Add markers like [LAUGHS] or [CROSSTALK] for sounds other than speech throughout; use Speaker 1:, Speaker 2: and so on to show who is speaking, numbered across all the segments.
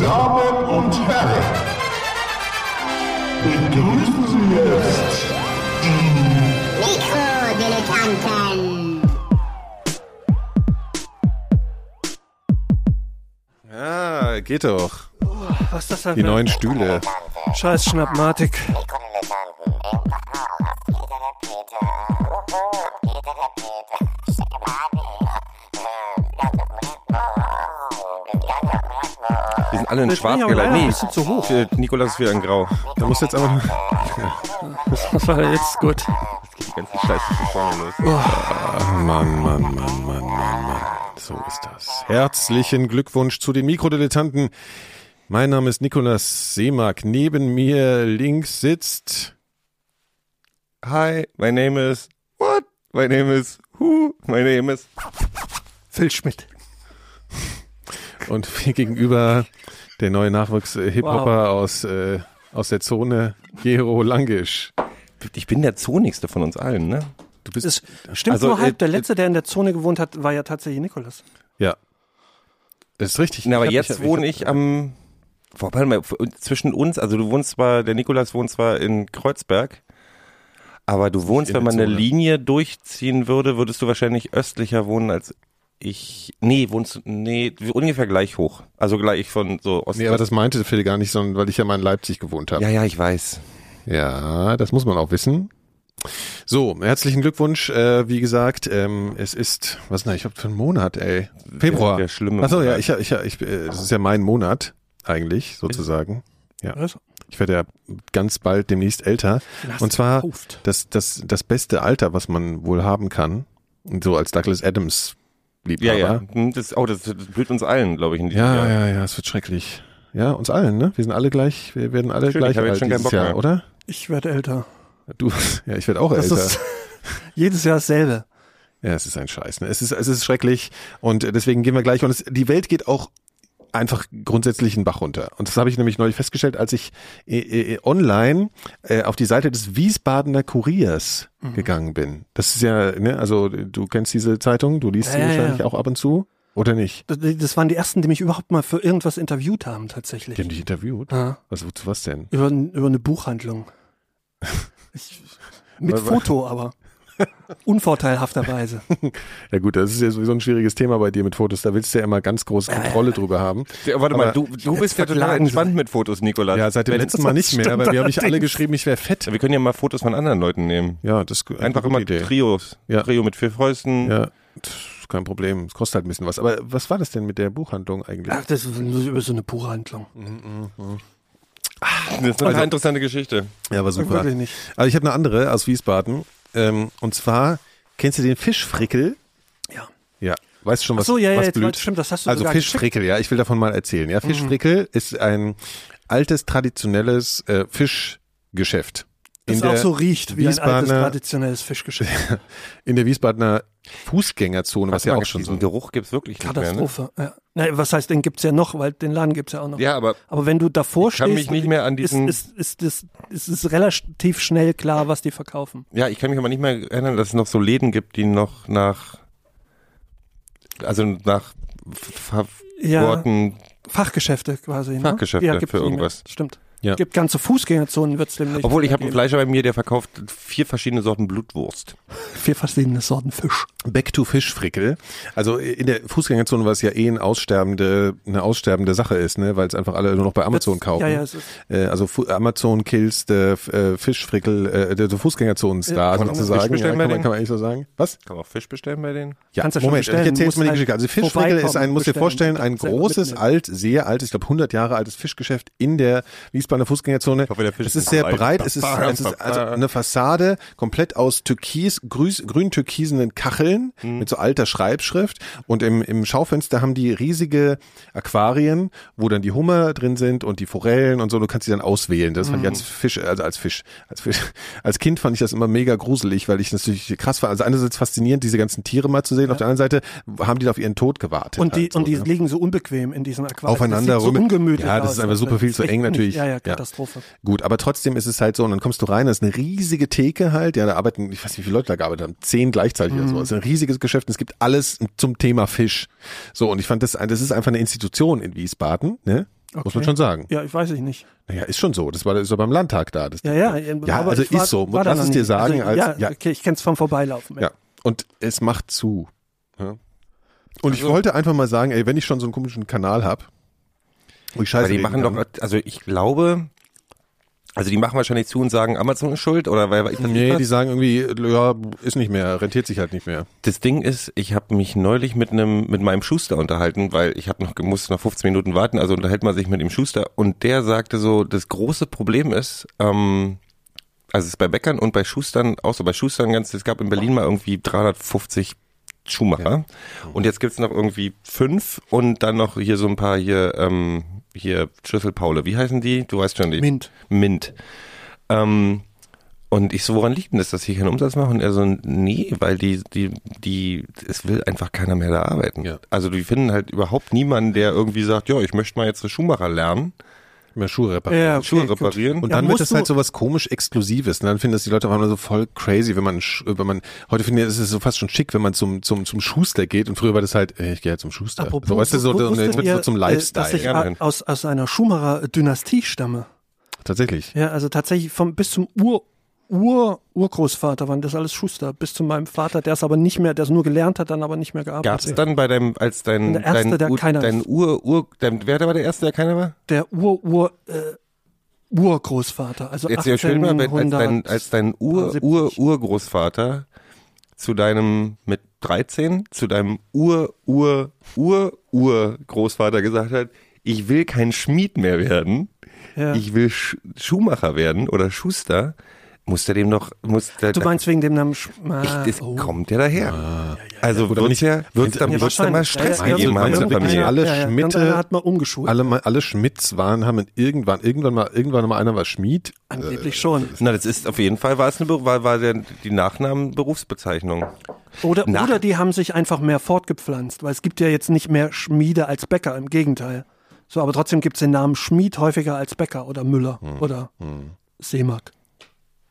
Speaker 1: Damen und Herren, begrüßen Sie jetzt
Speaker 2: Mikrodilettanten.
Speaker 3: Ja, geht doch.
Speaker 4: Was ist das denn?
Speaker 3: Die neuen Stühle.
Speaker 4: Scheiß Schnappmatik.
Speaker 5: Alle in schwarz geleitet. Nee,
Speaker 4: bisschen zu hoch.
Speaker 5: äh, Nikolas ist wieder in grau.
Speaker 3: Da muss jetzt aber
Speaker 4: Das war jetzt gut.
Speaker 5: Die ganzen Scheiße von vorne los.
Speaker 3: Mann, Mann, Mann, Mann, Mann, Mann. So ist das. Herzlichen Glückwunsch zu den Mikrodilettanten. Mein Name ist Nikolas Seemark. Neben mir links sitzt
Speaker 5: Hi, my name is what? My name is who? My name is
Speaker 4: Phil Schmidt.
Speaker 3: Und mir gegenüber der neue Nachwuchs-Hip-Hopper aus, äh, aus der Zone, Gero Langisch.
Speaker 5: ich bin der zonigste von uns allen, ne?
Speaker 3: Du bist,
Speaker 4: Das stimmt
Speaker 5: Also,
Speaker 4: nur halb.
Speaker 5: äh,
Speaker 4: Der letzte, der in der Zone gewohnt hat, war ja tatsächlich Nikolas.
Speaker 3: ja. Das ist richtig.
Speaker 5: Na, aber
Speaker 3: hab-
Speaker 5: jetzt
Speaker 3: hab-
Speaker 5: wohne ich am Wobei mal zwischen uns, also du wohnst zwar, der Nikolas wohnt zwar in Kreuzberg, aber du wohnst, wenn man eine. Linie durchziehen würde, würdest du wahrscheinlich östlicher wohnen als ich. Nee, wohnst du, nee, ungefähr gleich hoch. Also gleich von so Ost.
Speaker 3: Nee, aber das meinte Phil gar nicht, sondern weil ich ja mal in Leipzig gewohnt habe.
Speaker 5: ja, ja, ich weiß.
Speaker 3: Ja, das muss man auch wissen. So, herzlichen Glückwunsch. Äh, wie gesagt, ähm, es ist, was denn, ich hab für einen Monat, ey. Februar.
Speaker 5: Der, der schlimme.
Speaker 3: Achso, ja, ich, ich, ich, äh, das ist ja mein Monat, eigentlich, sozusagen. Ja.
Speaker 4: Also,
Speaker 3: Ich werde ja ganz bald demnächst älter.
Speaker 4: lass
Speaker 3: Und zwar das, das, das beste Alter, was man wohl haben kann. Und so als Douglas Adams Liebhaber.
Speaker 5: ja, ja. Hm, Das, oh, das, das blüht uns allen, glaube ich, in diesem
Speaker 3: Ja,
Speaker 5: Jahr.
Speaker 3: ja, ja, es wird schrecklich. Ja, uns allen, ne? Wir sind alle gleich, wir werden alle
Speaker 5: Schön,
Speaker 3: gleich
Speaker 5: ich hab jetzt
Speaker 3: alt
Speaker 5: schon keinen
Speaker 3: dieses
Speaker 5: Bock
Speaker 3: Jahr,
Speaker 5: mehr.
Speaker 3: oder?
Speaker 4: Ich werde älter.
Speaker 3: Du, [LAUGHS] ja, ich werde auch
Speaker 4: Das
Speaker 3: älter.
Speaker 4: ist [LAUGHS] jedes Jahr dasselbe.
Speaker 3: Ja, es ist ein Scheiß. Ne? Es ist, es ist schrecklich und deswegen gehen wir gleich. Und es, die Welt geht auch einfach grundsätzlich einen Bach runter. Und das habe ich nämlich neulich festgestellt, als ich äh, äh, online äh, auf die Seite des Wiesbadener Kuriers
Speaker 4: Mhm.
Speaker 3: gegangen bin. Das ist ja, ne, also du kennst diese Zeitung, du liest sie wahrscheinlich auch ab und zu, oder nicht?
Speaker 4: Das, waren die ersten, die mich überhaupt mal für irgendwas interviewt haben, tatsächlich.
Speaker 3: Die haben dich interviewt.
Speaker 4: Ja,
Speaker 3: Was, wozu was denn?
Speaker 4: über, über eine Buchhandlung. [LAUGHS] Ich, mit Foto aber. Unvorteilhafterweise.
Speaker 3: Ja gut, das ist ja sowieso ein schwieriges Thema bei dir mit Fotos. Da willst du ja immer ganz große Kontrolle drüber haben.
Speaker 5: Ja, warte
Speaker 3: Aber
Speaker 5: mal, du, du bist ja total entspannt mit Fotos, Nikolas.
Speaker 3: Ja, seit dem
Speaker 5: Wenn-
Speaker 3: letzten Mal nicht mehr, aber wir haben nicht alle geschrieben, ich wäre fett.
Speaker 5: Wir können ja mal Fotos von anderen Leuten nehmen.
Speaker 3: Ja, das ist
Speaker 5: Einfach
Speaker 3: eine
Speaker 5: immer
Speaker 3: Idee.
Speaker 5: Trios.
Speaker 3: Ja.
Speaker 5: Trio mit vier Fäusten.
Speaker 3: Ja, kein Problem. Es kostet halt ein bisschen was. Aber was war das denn mit der Buchhandlung eigentlich?
Speaker 4: Ach, das ist über so eine Buchhandlung.
Speaker 5: Das ist eine interessante Geschichte.
Speaker 3: Ja, war super.
Speaker 4: Wirklich nicht.
Speaker 3: Also ich habe eine andere aus Wiesbaden. Ähm, und zwar, kennst du den Fischfrickel?
Speaker 4: Ja.
Speaker 3: Ja. Weißt du schon, was,
Speaker 4: Ach so, ja, ja,
Speaker 3: was
Speaker 4: jetzt
Speaker 3: blüht?
Speaker 4: stimmt, das hast du
Speaker 3: Also Fischfrickel, ja, ich will davon mal erzählen. Ja, Fischfrickel ist ein altes, traditionelles äh, Fischgeschäft.
Speaker 4: Das auch so riecht wie ein altes traditionelles Fischgeschäft. [LAUGHS]
Speaker 3: In der Wiesbadener Fußgängerzone, was ja auch schon so
Speaker 5: Diesen Geruch gibt's wirklich nicht mehr. Ne?
Speaker 4: Katastrophe. Ja. Nein, was heißt, den gibt's ja noch, weil den Laden gibt's ja auch noch.
Speaker 5: Ja, aber
Speaker 4: Aber wenn du davor
Speaker 5: Ich kann
Speaker 4: stehst,
Speaker 5: mich nicht mehr an diesen-
Speaker 4: ist, ist, ist, ist, ist es relativ schnell klar, was die verkaufen.
Speaker 5: ja, ich kann mich aber nicht mehr erinnern, dass es noch so Läden gibt, die noch nach also nach F-
Speaker 4: Ja.
Speaker 5: Worten
Speaker 4: Fachgeschäfte quasi. Ne?
Speaker 5: Fachgeschäfte für irgendwas.
Speaker 4: Stimmt.
Speaker 3: Ja.
Speaker 4: Gibt ganze Fußgängerzonen, wird's demnächst.
Speaker 5: Obwohl ich habe einen. Fleischer bei mir, der verkauft vier verschiedene Sorten Blutwurst.
Speaker 4: Vier verschiedene Sorten Fisch.
Speaker 3: Back to Fischfrickel. Also in der Fußgängerzone, was ja eh ein aussterbende, eine aussterbende Sache ist, ne, weil es einfach alle nur noch bei Amazon
Speaker 4: Das-
Speaker 3: kaufen.
Speaker 4: Ja, ja, es ist,
Speaker 3: Äh, also Fu Amazon kills the äh, Fischfrickel, äh, der, Fußgängerzonenstar
Speaker 4: Ja, kann
Speaker 5: man auch
Speaker 3: sozusagen.
Speaker 5: Fisch bestellen
Speaker 3: ja,
Speaker 5: bei
Speaker 3: kann, man,
Speaker 5: denen?
Speaker 3: kann man eigentlich so sagen. Was?
Speaker 5: Kann man auch Fisch bestellen bei denen?
Speaker 3: Ja,
Speaker 4: Kannst du schon
Speaker 3: Moment, ich erzähl's mal die
Speaker 4: musst
Speaker 3: Geschichte. Also
Speaker 4: halt
Speaker 3: Fischfrickel ist ein, muss dir vorstellen, ein großes,
Speaker 4: mitnehmen.
Speaker 3: alt, sehr altes, ich glaube 100 Jahre altes Fischgeschäft in der Wiesbadener Fußgängerzone.
Speaker 5: hoffe, der Fisch
Speaker 3: es
Speaker 5: ist
Speaker 3: sehr breit, es ist, es ist also eine Fassade komplett aus türkis, grün-türkisenen Kacheln
Speaker 5: Mhm.
Speaker 3: mit so alter Schreibschrift und im, im Schaufenster haben die riesige Aquarien, wo dann die Hummer drin sind und die Forellen und so, du kannst die dann auswählen. Das fand ich
Speaker 5: Mhm.
Speaker 3: als Fisch, also als Fisch, als Fisch, [LAUGHS] als Kind fand ich das immer mega gruselig, weil ich das natürlich krass fand. Also einerseits faszinierend, diese ganzen Tiere mal zu sehen, auf der anderen Seite haben die da auf ihren Tod gewartet.
Speaker 4: und die,
Speaker 3: halt so,
Speaker 4: und die
Speaker 3: ne?
Speaker 4: liegen so unbequem in diesem Aquarium.
Speaker 3: Aufeinander
Speaker 4: das sieht
Speaker 3: rum.
Speaker 4: so ungemütlich
Speaker 3: Ja, das
Speaker 4: aus.
Speaker 3: ist einfach super viel zu eng natürlich.
Speaker 4: Ja, ja,
Speaker 3: Ja.
Speaker 4: Katastrophe.
Speaker 3: Gut, aber trotzdem ist es halt so, und dann kommst du rein, das ist eine riesige Theke halt, ja, da arbeiten, ich weiß nicht, wie viele Leute da gearbeitet haben, zehn gleichzeitig oder so.
Speaker 4: Mhm.
Speaker 3: Es ist ein riesiges Geschäft und es gibt alles zum Thema Fisch. So, und ich fand das, das ist einfach eine Institution in Wiesbaden, ne? Muss man schon sagen.
Speaker 4: Ja, ich weiß ich nicht.
Speaker 3: Naja, ist schon so. Das war ist ja beim Landtag da. Das,
Speaker 4: Ja, ja.
Speaker 3: Ja,
Speaker 4: aber
Speaker 3: also
Speaker 4: ich war-
Speaker 3: ist so.
Speaker 4: war da
Speaker 3: Lass es dir
Speaker 4: nie.
Speaker 3: sagen,
Speaker 4: Also,
Speaker 3: als-
Speaker 4: ja,
Speaker 3: ja.
Speaker 4: okay, ich kenn's vom Vorbeilaufen.
Speaker 3: Ja. Und es macht zu. Ja. Und ich wollte einfach mal sagen, ey, wenn ich schon so einen komischen Kanal hab, ich scheiße
Speaker 5: Aber die machen
Speaker 3: kann,
Speaker 5: doch, also ich glaube, also die machen wahrscheinlich zu und sagen, Amazon ist schuld oder weil ich das
Speaker 3: Nee, die sagen irgendwie, ja, ist nicht mehr, rentiert sich halt nicht mehr.
Speaker 5: Das Ding ist, ich habe mich neulich mit einem mit meinem Schuster unterhalten, weil ich habe noch musste noch 15 Minuten warten, also unterhält man sich mit dem Schuster. Und der sagte so, das große Problem ist, ähm, also es ist bei Bäckern und bei Schustern, auch so bei Schustern ganz, es gab in Berlin mal irgendwie 350 Schuhmacher. Und jetzt gibt's noch irgendwie fünf und dann noch hier so ein paar hier ähm, hier Schlüsselpaule, wie heißen die? Du weißt schon die.
Speaker 4: Mint.
Speaker 5: Mint. Ähm, und ich so, woran liegt denn das, dass ich keinen Umsatz mache? Und er so, nee, weil die, die, die, es will einfach keiner mehr da arbeiten.
Speaker 3: Ja.
Speaker 5: Also die finden halt überhaupt niemanden, der irgendwie sagt, ja, ich möchte mal jetzt eine Schuhmacher lernen,
Speaker 3: Mehr Schuhe reparieren.
Speaker 4: Ja, okay,
Speaker 5: Schuhe
Speaker 4: gut.
Speaker 5: reparieren.
Speaker 3: Und
Speaker 4: Ja,
Speaker 3: dann wird
Speaker 4: musst
Speaker 3: das halt so was komisch Exklusives. Und dann finden das die Leute auf einmal so voll crazy, wenn man, wenn man, heute finde ich, es ist so fast schon schick, wenn man zum, zum, zum Schuster geht. Und früher war das halt, ich gehe halt zum Schuster.
Speaker 4: Apropos,
Speaker 3: so, weißt du, so, wird
Speaker 4: ihr,
Speaker 3: so zum
Speaker 4: äh,
Speaker 3: Lifestyle.
Speaker 4: Dass ich
Speaker 5: Ja,
Speaker 4: aus, aus einer Schumacher-Dynastie stamme.
Speaker 3: Tatsächlich.
Speaker 4: Ja, also tatsächlich vom, bis zum Ur, Ur, Urgroßvater waren das alles Schuster. Bis zu meinem Vater, der es aber nicht mehr, der es nur gelernt hat, dann aber nicht mehr gearbeitet.
Speaker 5: Gab es dann bei deinem, als dein,
Speaker 4: Der Erste,
Speaker 5: dein,
Speaker 4: der
Speaker 5: Ur,
Speaker 4: keiner
Speaker 5: dein. Ur, Ur, dein, wer war der Erste, der keiner war?
Speaker 4: Der Ur, Ur, äh, Urgroßvater. Also
Speaker 5: Jetzt erzähl mir mal, als dein, als dein Ur,
Speaker 4: 1870.
Speaker 5: Ur, Urgroßvater zu deinem, mit 13, zu deinem Ur, Ur, Ur, Urgroßvater gesagt hat, ich will kein Schmied mehr werden,
Speaker 4: Ja.
Speaker 5: ich will Sch Schuhmacher werden oder Schuster, muss der dem doch, muss der,
Speaker 4: Du meinst wegen dem Namen Sch ah,
Speaker 5: ich, das
Speaker 4: oh.
Speaker 5: kommt der daher. also
Speaker 3: Gut, aber
Speaker 5: wird's
Speaker 3: nicht-
Speaker 5: ja, wird's dann,
Speaker 4: Ja,
Speaker 5: wird's dann mal. Stress
Speaker 4: Ja, ja,
Speaker 5: gegeben
Speaker 3: ja,
Speaker 5: haben in
Speaker 3: ja, alle
Speaker 4: ja, ja.
Speaker 3: Schmitte-
Speaker 4: hat mal umgeschult.
Speaker 3: Alle, alle Schmidts waren, haben irgendwann, irgendwann mal, irgendwann mal einer war Schmied.
Speaker 4: Angeblich schon.
Speaker 5: Na, das ist auf jeden Fall war es eine, war, war der, die Nachnamen Berufsbezeichnung.
Speaker 4: Oder,
Speaker 5: Na-
Speaker 4: oder die haben sich einfach mehr fortgepflanzt, weil es gibt ja jetzt nicht mehr Schmiede als Bäcker, im Gegenteil. So, aber trotzdem gibt es den Namen Schmied häufiger als Bäcker oder Müller
Speaker 3: Hm.
Speaker 4: oder Seemark.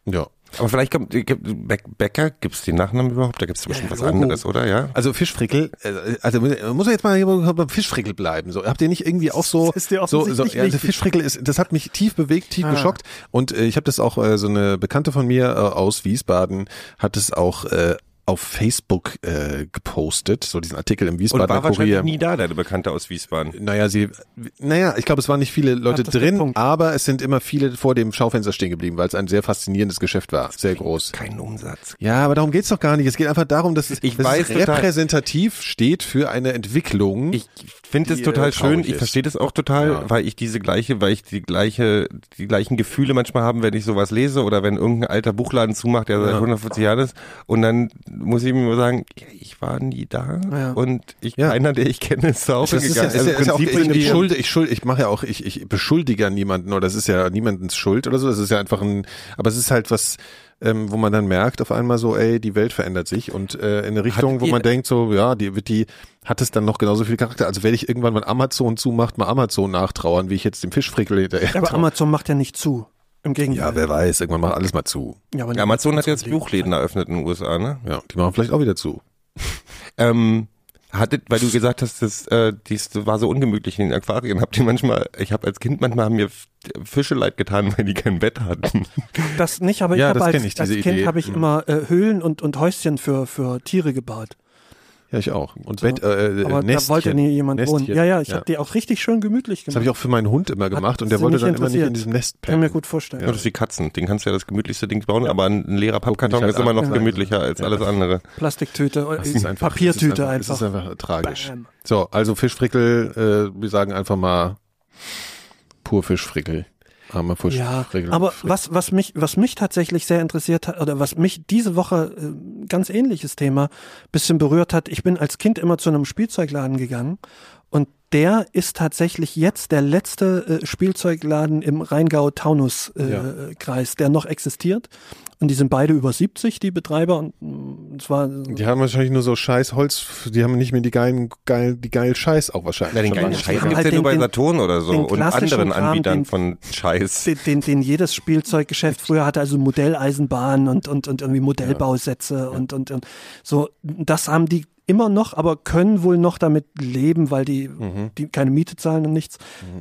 Speaker 3: Ja.
Speaker 5: Aber vielleicht kommt, gibt, Bäck- Bäcker, gibt's die Nachnamen überhaupt? Da gibt's bestimmt
Speaker 4: Ja,
Speaker 5: was
Speaker 4: Logo.
Speaker 5: anderes, oder? Ja.
Speaker 3: Also Fischfrickel, äh, also muss er jetzt mal hier beim Fischfrickel bleiben. So, habt ihr nicht irgendwie auch so,
Speaker 4: Das ist dir
Speaker 3: so, so ja,
Speaker 4: wichtig.
Speaker 3: Fischfrickel ist, das hat mich tief bewegt, tief
Speaker 4: Ah.
Speaker 3: geschockt. Und äh, ich habe das auch äh, so eine Bekannte von mir äh, aus Wiesbaden hat es auch äh, auf Facebook äh, gepostet, so diesen Artikel im
Speaker 5: Und
Speaker 3: Wiesbadener
Speaker 5: war wahrscheinlich
Speaker 3: Kurier.
Speaker 5: nie da, deine Bekannte aus Wiesbaden.
Speaker 3: Naja, sie, naja, ich glaube, es waren nicht viele Leute drin, aber es sind immer viele vor dem Schaufenster stehen geblieben, weil es ein sehr faszinierendes Geschäft war, sehr groß.
Speaker 5: Kein Umsatz.
Speaker 3: Ja, aber darum geht's doch gar nicht. Es geht einfach darum, dass es,
Speaker 5: Ich
Speaker 3: dass
Speaker 5: weiß
Speaker 3: es
Speaker 5: total-
Speaker 3: repräsentativ steht für eine Entwicklung.
Speaker 5: Ich finde es total
Speaker 3: äh,
Speaker 5: schön. Ich verstehe das auch total,
Speaker 3: Ja.
Speaker 5: weil ich diese gleiche, weil ich die gleiche, die gleichen Gefühle manchmal haben, wenn ich sowas lese oder wenn irgendein alter Buchladen zumacht, der seit
Speaker 3: Ja.
Speaker 5: 140 Jahren ist. Und dann muss ich mir nur sagen, ja, ich war nie da
Speaker 4: Ja.
Speaker 5: und ich,
Speaker 3: Ja.
Speaker 5: keiner, der ich kenne, ist da auch
Speaker 3: Das ist ja, ist ja auch,
Speaker 5: Prinzip
Speaker 3: ich, ich, schulde, ich schuld, ich mache ja auch, ich, ich beschuldige ja niemanden oder das ist ja niemandens Schuld oder so. Das ist ja einfach ein, aber es ist halt was, ähm, wo man dann merkt auf einmal so, ey, die Welt verändert sich und äh, in eine Richtung,
Speaker 5: Hattet
Speaker 3: wo
Speaker 5: ihr-
Speaker 3: man denkt so, ja, die wird die, hat es dann noch genauso viel Charakter. Also werde ich irgendwann, wenn Amazon zumacht, mal Amazon nachtrauern, wie ich jetzt dem Fischfrickel hinterher.
Speaker 4: Aber
Speaker 3: traue.
Speaker 4: Amazon macht ja nicht zu. Im Gegenteil.
Speaker 3: ja, wer weiß, irgendwann macht alles mal zu.
Speaker 4: Ja, aber
Speaker 5: Amazon hat jetzt. Buchläden eröffnet in den USA, ne?
Speaker 3: Ja, die machen vielleicht auch wieder zu. [LAUGHS]
Speaker 5: Ähm, hattet, weil du gesagt hast, das, äh, dies war so ungemütlich in den Aquarien, habt ihr manchmal, ich habe als Kind manchmal haben mir Fische leid getan, weil die kein Bett hatten. [LAUGHS]
Speaker 4: Das nicht, aber ich
Speaker 3: Ja,
Speaker 4: habe
Speaker 3: das
Speaker 4: als,
Speaker 3: ich,
Speaker 4: als Kind habe ich
Speaker 3: Mhm.
Speaker 4: immer äh, Höhlen und, und Häuschen für, für Tiere gebaut.
Speaker 3: Ja, ich auch. Und Bett, äh,
Speaker 4: Aber
Speaker 3: Nestchen.
Speaker 4: da wollte nie jemand wohnen.
Speaker 3: Nestchen.
Speaker 4: Ja, ja, ich habe die auch richtig schön gemütlich
Speaker 3: Das
Speaker 4: gemacht.
Speaker 3: habe ich auch für meinen Hund immer gemacht und der wollte dann immer nicht in diesem Nest
Speaker 4: Kann mir
Speaker 3: pennen.
Speaker 4: gut vorstellen.
Speaker 5: Ja. Das ist wie Katzen. Den kannst du ja das gemütlichste Ding bauen, aber ein leerer Pappkarton ist
Speaker 3: halt
Speaker 5: immer noch
Speaker 3: an.
Speaker 5: gemütlicher als
Speaker 3: Ja.
Speaker 5: alles andere.
Speaker 4: Plastiktüte,
Speaker 3: Das
Speaker 4: äh,
Speaker 3: einfach,
Speaker 4: Papiertüte
Speaker 3: das ist
Speaker 4: einfach.
Speaker 3: Das ist einfach tragisch.
Speaker 4: Bam.
Speaker 3: So, also Fischfrickel, äh, wir sagen einfach mal pur Fischfrickel. Armer Fisch,
Speaker 4: Ja, aber was, was mich, was mich tatsächlich sehr interessiert hat, oder was mich diese Woche, äh, ganz ähnliches Thema, bisschen berührt hat, ich bin als Kind immer zu einem Spielzeugladen gegangen der ist tatsächlich jetzt der letzte äh, Spielzeugladen im Rheingau-Taunus-Kreis, äh,
Speaker 3: Ja.
Speaker 4: Der noch existiert. Und die sind beide über 70, die Betreiber. Und mh, es war
Speaker 3: Die haben wahrscheinlich nur so scheiß Holz, die haben nicht mehr die geilen, geil, die geilen Scheiß auch wahrscheinlich.
Speaker 5: Ja, den geilen. Scheiß
Speaker 4: haben
Speaker 5: gibt's
Speaker 4: halt
Speaker 5: ja nur
Speaker 4: den-
Speaker 5: bei Saturn oder so und anderen
Speaker 4: Kram,
Speaker 5: Anbietern
Speaker 4: den-
Speaker 5: von Scheiß.
Speaker 4: den, den, den jedes Spielzeuggeschäft früher hatte, also Modelleisenbahn und, und, und irgendwie Modellbausätze und, und, und so. Das haben die immer noch, aber können wohl noch damit leben, weil die,
Speaker 3: Mhm.
Speaker 4: die keine Miete zahlen und nichts.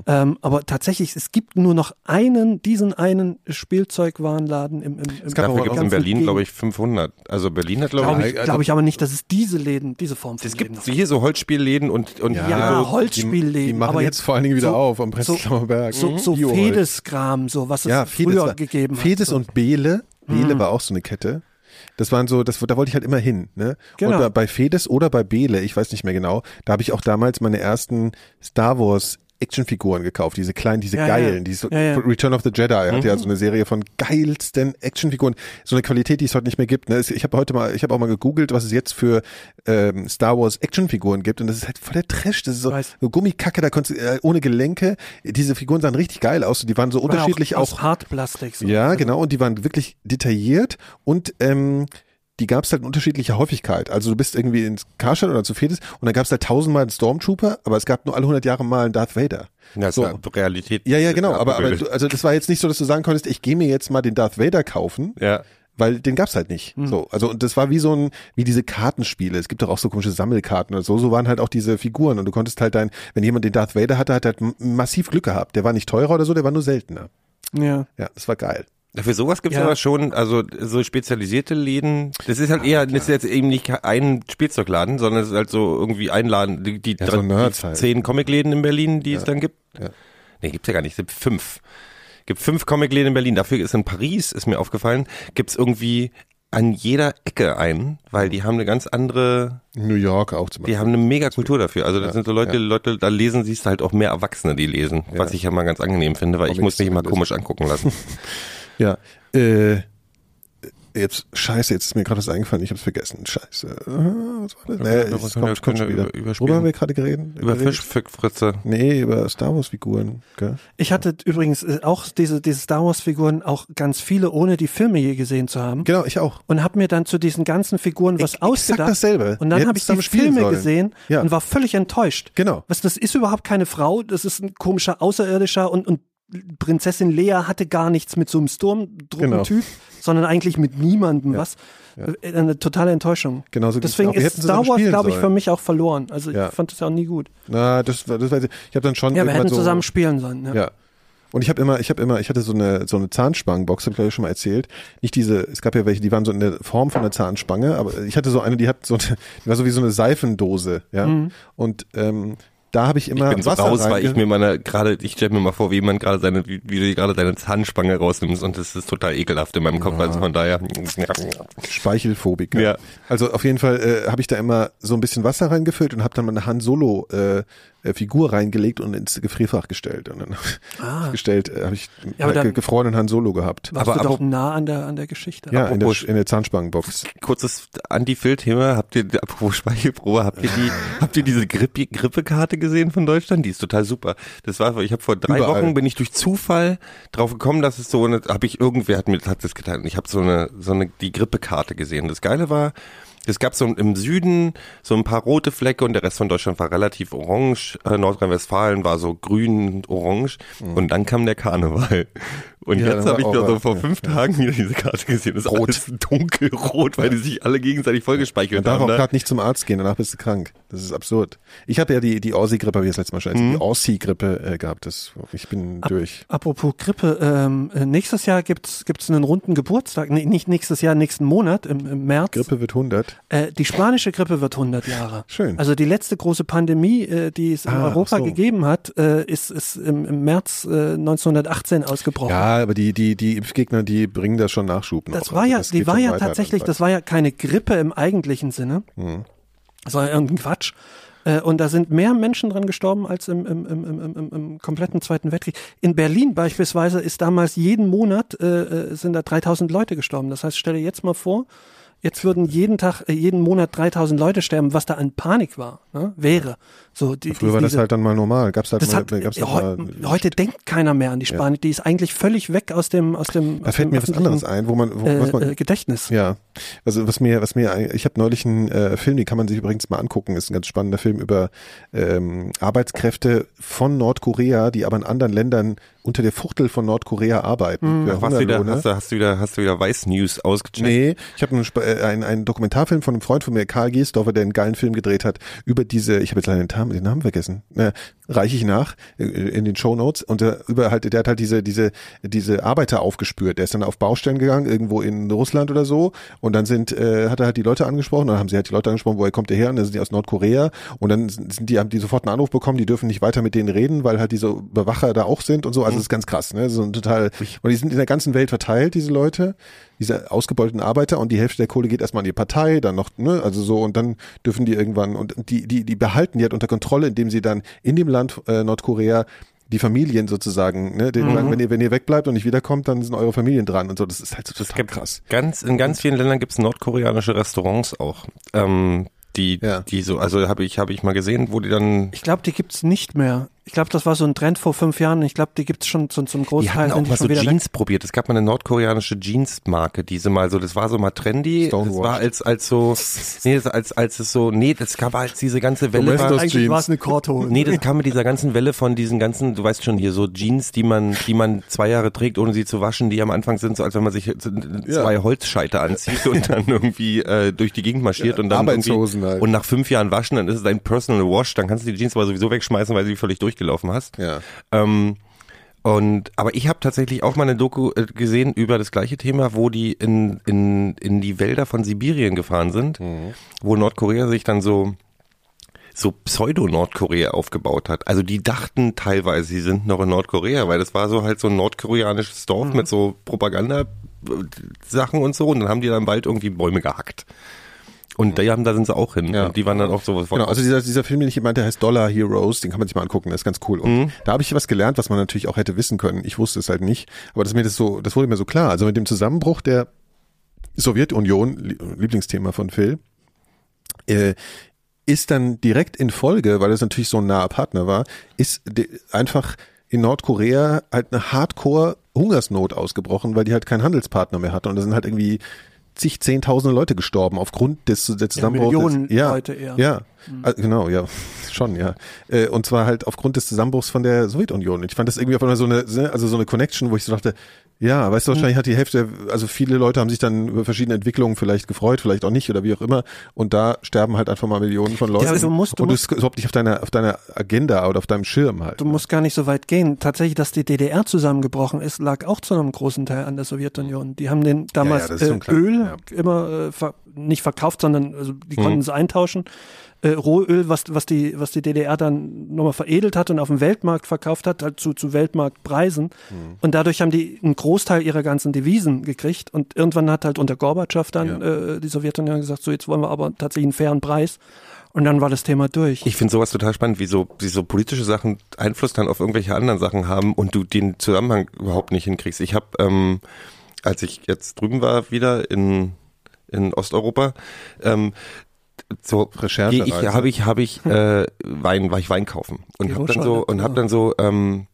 Speaker 4: Ähm, aber tatsächlich, es gibt nur noch einen, diesen einen Spielzeugwarenladen im, im, im
Speaker 3: gab
Speaker 5: Dafür
Speaker 3: aber
Speaker 5: gibt es in Berlin, glaube ich, 500. Also Berlin hat, glaube
Speaker 4: Glaube
Speaker 5: ich,
Speaker 3: also-
Speaker 4: glaub ich aber nicht, dass es diese Läden, diese Form von
Speaker 5: es
Speaker 4: Läden
Speaker 5: gibt
Speaker 4: noch
Speaker 5: hier so Holzspielläden und, und
Speaker 4: Ja,
Speaker 5: so,
Speaker 4: Holzspielläden.
Speaker 3: Die, die machen
Speaker 4: aber
Speaker 3: jetzt vor allen Dingen wieder
Speaker 4: so-
Speaker 3: auf am
Speaker 4: so-
Speaker 3: Prenzlauer Berg.
Speaker 4: So, so
Speaker 3: Bioholz.
Speaker 4: Fedes-Kram, so was es
Speaker 3: ja, Fedes,
Speaker 4: früher
Speaker 3: war-
Speaker 4: gegeben hat.
Speaker 3: Fedes
Speaker 4: so.
Speaker 3: und Behle. Behle
Speaker 4: Mhm.
Speaker 3: war auch so eine Kette. Das waren so, das, da wollte ich halt immer hin. Ne?
Speaker 4: Genau.
Speaker 3: Und bei Fedes oder bei Behle, ich weiß nicht mehr genau, da habe ich auch damals meine ersten Star Wars Actionfiguren gekauft, diese kleinen, diese
Speaker 4: Ja, ja.
Speaker 3: geilen, die so,
Speaker 4: Ja, ja.
Speaker 3: Return of the Jedi hat
Speaker 5: Mhm.
Speaker 3: ja so eine Serie von geilsten Actionfiguren, so eine Qualität, die es heute nicht mehr gibt. Ne? Ich habe heute mal, ich habe auch mal gegoogelt, was es jetzt für ähm, Star Wars Actionfiguren gibt und das ist halt voll der Trash. Das ist so,
Speaker 4: Weiß.
Speaker 3: so Gummikacke, da konntest du, äh, ohne Gelenke. Diese Figuren sahen richtig geil aus. Die waren so
Speaker 4: War
Speaker 3: unterschiedlich
Speaker 4: auch,
Speaker 3: auch
Speaker 4: aus Hartplastik. So.
Speaker 3: ja, genau. Und die waren wirklich detailliert und ähm, die gab es halt in unterschiedlicher Häufigkeit. Also du bist irgendwie ins Karstadt oder zu Fedes und dann gab es halt tausendmal einen Stormtrooper, aber es gab nur alle 100 Jahre mal einen Darth Vader.
Speaker 5: Ja, das
Speaker 3: So.
Speaker 5: eine Realität.
Speaker 3: Ja, ja, genau. Aber, aber du, also das war jetzt nicht so, dass du sagen konntest, ich gehe mir jetzt mal den Darth Vader kaufen,
Speaker 5: ja.
Speaker 3: weil den gab's halt nicht. So, also und das war wie so ein, wie diese Kartenspiele. Es gibt doch auch so komische Sammelkarten oder so. So waren halt auch diese Figuren und du konntest halt dein, wenn jemand den Darth Vader hatte, hat er halt massiv Glück gehabt. Der war nicht teurer oder so, der war nur seltener.
Speaker 4: Ja.
Speaker 3: Ja, das war geil.
Speaker 5: Für sowas gibt es
Speaker 4: Ja.
Speaker 5: aber schon, also so spezialisierte Läden. Das ist halt eher, das ist jetzt eben nicht ein Spielzeugladen, sondern es ist halt so irgendwie ein Laden, die, die,
Speaker 3: Ja, so
Speaker 5: drei- die
Speaker 3: halt.
Speaker 5: zehn Comicläden in Berlin, die es dann gibt.
Speaker 3: Ja.
Speaker 5: Nee, gibt's ja gar nicht, es gibt fünf. Gibt fünf Comicläden in Berlin. Dafür ist in Paris, ist mir aufgefallen, gibt's irgendwie an jeder Ecke einen, weil die haben eine ganz andere,
Speaker 3: New York auch zum Beispiel.
Speaker 5: die haben eine mega Kultur dafür. Also das
Speaker 3: Ja,
Speaker 5: sind so Leute,
Speaker 3: ja.
Speaker 5: Leute, da lesen siehst du halt auch mehr Erwachsene, die lesen, was ich ja mal ganz angenehm finde, weil ich
Speaker 3: Comics
Speaker 5: muss mich immer komisch angucken lassen. [LAUGHS]
Speaker 3: Ja. Äh, jetzt, scheiße, jetzt ist mir gerade was eingefallen, ich hab's vergessen. Scheiße. Äh, Was war das? Nee,
Speaker 5: wir
Speaker 3: es
Speaker 5: können-
Speaker 3: kommt,
Speaker 5: können
Speaker 3: kommt schon
Speaker 5: wir
Speaker 3: wieder.
Speaker 5: über-.
Speaker 3: Worüber haben wir gerade geredet?
Speaker 5: Über
Speaker 3: geredet?
Speaker 5: Fischfritze.
Speaker 3: Nee, über Star Wars Figuren. Gell?
Speaker 4: Ich hatte übrigens äh, auch diese, diese Star Wars Figuren auch ganz viele, ohne die Filme je gesehen zu haben.
Speaker 3: Genau, ich auch.
Speaker 4: Und habe mir dann zu diesen ganzen Figuren was
Speaker 3: Exakt
Speaker 4: ausgedacht.
Speaker 3: dasselbe.
Speaker 4: Und
Speaker 3: Wir
Speaker 4: dann habe ich die Filme
Speaker 3: sollen.
Speaker 4: gesehen
Speaker 3: Ja.
Speaker 4: und war völlig enttäuscht.
Speaker 3: Genau.
Speaker 4: Was, das ist überhaupt keine Frau, das ist ein komischer Außerirdischer und, und Prinzessin Lea hatte gar nichts mit so einem Sturmtruppentyp, sondern eigentlich mit niemandem was. Äh, Eine totale Enttäuschung.
Speaker 3: Genauso geht's
Speaker 4: Deswegen ist Star Wars, glaube ich, für
Speaker 3: sollen.
Speaker 4: mich auch verloren. Also
Speaker 3: Ja.
Speaker 4: ich fand das auch nie gut.
Speaker 3: Na, das, war- das weiß ich. Ich habe dann schon
Speaker 4: Ja, wir hätten
Speaker 3: so,
Speaker 4: zusammen spielen sollen. Ja.
Speaker 3: Ja. Und ich habe immer, ich habe immer, ich hatte so eine so eine Zahnspangenbox, habe ich glaube ich schon mal erzählt. Nicht diese, es gab ja welche, die waren so in der Form von einer Zahnspange, aber ich hatte so eine, die hat so, eine, die war so wie so eine Seifendose, ja.
Speaker 4: Mhm.
Speaker 3: Und ähm, da habe ich immer
Speaker 5: Ich bin so
Speaker 3: Wasser
Speaker 5: raus, weil ich mir meine gerade, ich stelle mir mal vor, wie jemand gerade seine, wie, wie du gerade deine Zahnspange rausnimmst und das ist total ekelhaft in meinem Kopf. Also von daher.
Speaker 3: Speichelphobiker.
Speaker 5: Ja.
Speaker 3: Also auf jeden Fall äh, habe ich da immer so ein bisschen Wasser reingefüllt und habe dann mal eine Han Solo äh, äh, Figur reingelegt und ins Gefrierfach gestellt und dann
Speaker 4: Ah. [LAUGHS]
Speaker 3: gestellt äh, habe ich
Speaker 4: Ja, aber
Speaker 3: ge-
Speaker 4: dann-
Speaker 3: gefrorenen Han Solo gehabt.
Speaker 4: Warst
Speaker 5: Aber-
Speaker 4: du doch nah an der, an der Geschichte.
Speaker 3: Ja, in der, in der Zahnspangenbox.
Speaker 5: Kurzes Anti-Fill-Thema. Habt ihr, apropos Speichelprobe, habt ihr die, [LAUGHS] habt ihr diese Grippe, Grippekarte gesehen von Deutschland? Die ist total super. Das war, ich habe vor drei
Speaker 3: Überall.
Speaker 5: Wochen bin ich durch Zufall drauf gekommen, dass es so eine, habe ich irgendwer hat mir hat das getan. Ich habe so eine, so eine die Grippekarte gesehen. Das Geile war, es gab so im Süden so ein paar rote Flecke und der Rest von Deutschland war relativ orange. Äh, Nordrhein-Westfalen war so grün, orange. Und dann kam der Karneval. Und
Speaker 3: Mhm. Ja,
Speaker 5: jetzt habe ich da so vor
Speaker 3: ja,
Speaker 5: fünf Tagen wieder diese Karte gesehen. Das ist alles dunkelrot, weil die sich alle gegenseitig
Speaker 3: Man
Speaker 5: vollgespeichert
Speaker 3: darf
Speaker 5: haben.
Speaker 3: auch
Speaker 5: Ne?
Speaker 3: gerade nicht zum Arzt gehen, danach bist du krank. Das ist absurd. Ich habe ja die, die Aussie-Grippe, habe ich das letzte Mal schon erzählt, die Aussie-Grippe äh, gehabt. Das, ich bin durch.
Speaker 4: Apropos Grippe, ähm, äh, nächstes Jahr gibt's gibt's einen runden Geburtstag, nee, nicht nächstes Jahr, nächsten Monat, im, im März.
Speaker 3: Grippe wird 100.
Speaker 4: Äh, die spanische Grippe wird 100 Jahre.
Speaker 3: Schön.
Speaker 4: Also die letzte große Pandemie, äh, die es in
Speaker 3: Ah,
Speaker 4: Europa
Speaker 3: so.
Speaker 4: gegeben hat, äh, ist, ist im, im März äh, 1918 ausgebrochen.
Speaker 3: Ja, aber die, die, die Impfgegner, die bringen da schon Nachschub noch.
Speaker 4: Das war
Speaker 3: Also
Speaker 4: ja,
Speaker 3: das
Speaker 4: die war ja tatsächlich, das war ja keine Grippe im eigentlichen Sinne,
Speaker 3: Mhm.
Speaker 4: sondern irgendein Quatsch. Äh, Und da sind mehr Menschen dran gestorben als im, im, im, im, kompletten Zweiten Weltkrieg. In Berlin beispielsweise ist damals jeden Monat äh, äh, sind da 3000 Leute gestorben. Das heißt, stell dir jetzt mal vor, jetzt würden jeden Tag, äh, jeden Monat 3000 Leute sterben, was da an Panik war, ne? wäre. So, die,
Speaker 3: Früher
Speaker 4: die,
Speaker 3: war das
Speaker 4: diese-
Speaker 3: halt dann mal normal. Gab's halt
Speaker 4: das
Speaker 3: mal,
Speaker 4: hat,
Speaker 3: gab's
Speaker 4: äh, heu,
Speaker 3: mal,
Speaker 4: heute denkt keiner mehr an die Spanik. Die ist eigentlich völlig weg aus dem, aus dem,
Speaker 3: da
Speaker 4: aus
Speaker 3: fällt
Speaker 4: dem
Speaker 3: mir was anderes ein, wo man, wo, was
Speaker 4: äh,
Speaker 3: man,
Speaker 4: äh, Gedächtnis.
Speaker 3: Ja, also was mir, was mir, ich habe neulich einen äh, Film, den kann man sich übrigens mal angucken, ist ein ganz spannender Film über ähm, Arbeitskräfte von Nordkorea, die aber in anderen Ländern unter der Fuchtel von Nordkorea arbeiten. für
Speaker 5: Was wieder,
Speaker 3: Hungerlohne.
Speaker 5: hast, du, hast du wieder, hast du wieder Weiß News ausgecheckt?
Speaker 3: Nee, ich habe einen, äh, einen, einen Dokumentarfilm von einem Freund von mir, Karl Giesdorfer, der einen geilen Film gedreht hat über diese, ich habe jetzt leider den Namen, den Namen vergessen, äh, reiche ich nach äh, in den Show Notes und über halt, der hat halt diese diese diese Arbeiter aufgespürt. Der ist dann auf Baustellen gegangen irgendwo in Russland oder so und dann sind äh, hat er halt die Leute angesprochen, dann haben sie halt die Leute angesprochen, woher kommt der her? Und dann sind die aus Nordkorea und dann sind die haben die sofort einen Anruf bekommen, die dürfen nicht weiter mit denen reden, weil halt diese Überwacher da auch sind und so. Also ist ganz krass, ne? So ein total und die sind in der ganzen Welt verteilt, diese Leute diese ausgebeuteten Arbeiter und die Hälfte der Kohle geht erstmal an die Partei, dann noch, ne, also so und dann dürfen die irgendwann und die, die, die behalten die halt unter Kontrolle, indem sie dann in dem Land äh, Nordkorea die Familien sozusagen, ne, denen sagen, wenn ihr, wenn ihr wegbleibt und nicht wiederkommt, dann sind eure Familien dran und so. Das ist halt so total
Speaker 5: gibt
Speaker 3: krass.
Speaker 5: Ganz, in ganz vielen Ländern gibt es nordkoreanische Restaurants auch. Ähm, die,
Speaker 3: Ja.
Speaker 5: die so, also habe ich, habe ich mal gesehen, wo die dann
Speaker 4: Ich glaube, die gibt's nicht mehr. Ich glaube, das war so ein Trend vor fünf Jahren. Ich glaube, die gibt's schon zum, zum
Speaker 5: Die
Speaker 4: Großteil.
Speaker 5: hatten auch
Speaker 4: die
Speaker 5: mal
Speaker 4: schon
Speaker 5: so
Speaker 4: wieder weg.
Speaker 5: Jeans probiert. Es gab mal eine nordkoreanische Jeans-Marke, diese mal so, das war so mal trendy. Das war als, als so, nee, das, als, als es so, nee, das gab als diese ganze Welle. War,
Speaker 4: Eigentlich
Speaker 3: Jeans.
Speaker 4: war es eine Korthose.
Speaker 5: nee, das kam mit dieser ganzen Welle von diesen ganzen, du weißt schon hier, so Jeans, die man, die man zwei Jahre trägt, ohne sie zu waschen, die am Anfang sind so, als wenn man sich zwei Holzscheite anzieht und dann irgendwie äh, durch die Gegend marschiert und dann
Speaker 3: Arbeitshosen
Speaker 5: irgendwie,
Speaker 3: halt.
Speaker 5: und nach fünf Jahren waschen, dann ist es dein Personal Wash, dann kannst du die Jeans aber sowieso wegschmeißen, weil die völlig durchgelaufen hast.
Speaker 3: Ja.
Speaker 5: Ähm, und aber ich habe tatsächlich auch mal eine Doku äh, gesehen über das gleiche Thema, wo die in, in, in die Wälder von Sibirien gefahren sind, wo Nordkorea sich dann so so Pseudo-Nordkorea aufgebaut hat. Also die dachten teilweise, sie sind noch in Nordkorea, weil das war so halt so ein nordkoreanisches Dorf mit so Propaganda-Sachen und so. Und dann haben die dann bald irgendwie Bäume gehackt. Und die haben, da sind sie auch hin.
Speaker 3: Ja.
Speaker 5: Und die waren dann auch so.
Speaker 3: Genau, also dieser, dieser Film, den ich meinte, heißt Dollar Heroes, den kann man sich mal angucken, das ist ganz cool. Und da habe ich was gelernt, was man natürlich auch hätte wissen können. Ich wusste es halt nicht, aber das, mir das, so, das wurde mir so klar. Also mit dem Zusammenbruch der Sowjetunion, Lie- Lieblingsthema von Phil, äh, ist dann direkt in Folge, weil das natürlich so ein naher Partner war, ist einfach in Nordkorea halt eine Hardcore-Hungersnot ausgebrochen, weil die halt keinen Handelspartner mehr hatten. Und da sind halt irgendwie zig, zehntausende Leute gestorben aufgrund des, des Zusammenbruchs.
Speaker 4: Millionen
Speaker 3: des, ja,
Speaker 4: Leute eher.
Speaker 3: Ja, Ah, genau, ja, [LAUGHS] schon, ja. Äh, Und zwar halt aufgrund des Zusammenbruchs von der Sowjetunion. Und ich fand das irgendwie auf einmal so eine, also so eine Connection, wo ich so dachte, ja, weißt du, wahrscheinlich hat die Hälfte, also viele Leute haben sich dann über verschiedene Entwicklungen vielleicht gefreut, vielleicht auch nicht oder wie auch immer. Und da sterben halt einfach mal Millionen von Leuten.
Speaker 4: aber du musst- du
Speaker 3: und du ist überhaupt nicht auf deiner, auf deiner Agenda oder auf deinem Schirm halt.
Speaker 4: Du musst gar nicht so weit gehen. Tatsächlich, dass die DDR zusammengebrochen ist, lag auch zu einem großen Teil an der Sowjetunion. Die haben den damals
Speaker 3: ja, ist
Speaker 4: äh. Öl
Speaker 3: Ja.
Speaker 4: immer äh, ver nicht verkauft, sondern also die konnten es eintauschen. Äh, Rohöl, was, was, die, was die DDR dann nochmal veredelt hat und auf dem Weltmarkt verkauft hat, halt zu, zu Weltmarktpreisen. Und dadurch haben die einen Großteil ihrer ganzen Devisen gekriegt. Und irgendwann hat halt unter Gorbatschow dann äh, die Sowjetunion gesagt, so jetzt wollen wir aber tatsächlich einen fairen Preis. Und dann war das Thema durch.
Speaker 5: Ich finde sowas total spannend, wie so, wie so politische Sachen Einfluss dann auf irgendwelche anderen Sachen haben und du den Zusammenhang überhaupt nicht hinkriegst. Ich habe, ähm, als ich jetzt drüben war, wieder in, in Osteuropa, ähm, so
Speaker 3: Recherche
Speaker 5: habe ich habe ich äh, Wein war ich Wein kaufen. Und habe dann so und habe dann so ähm,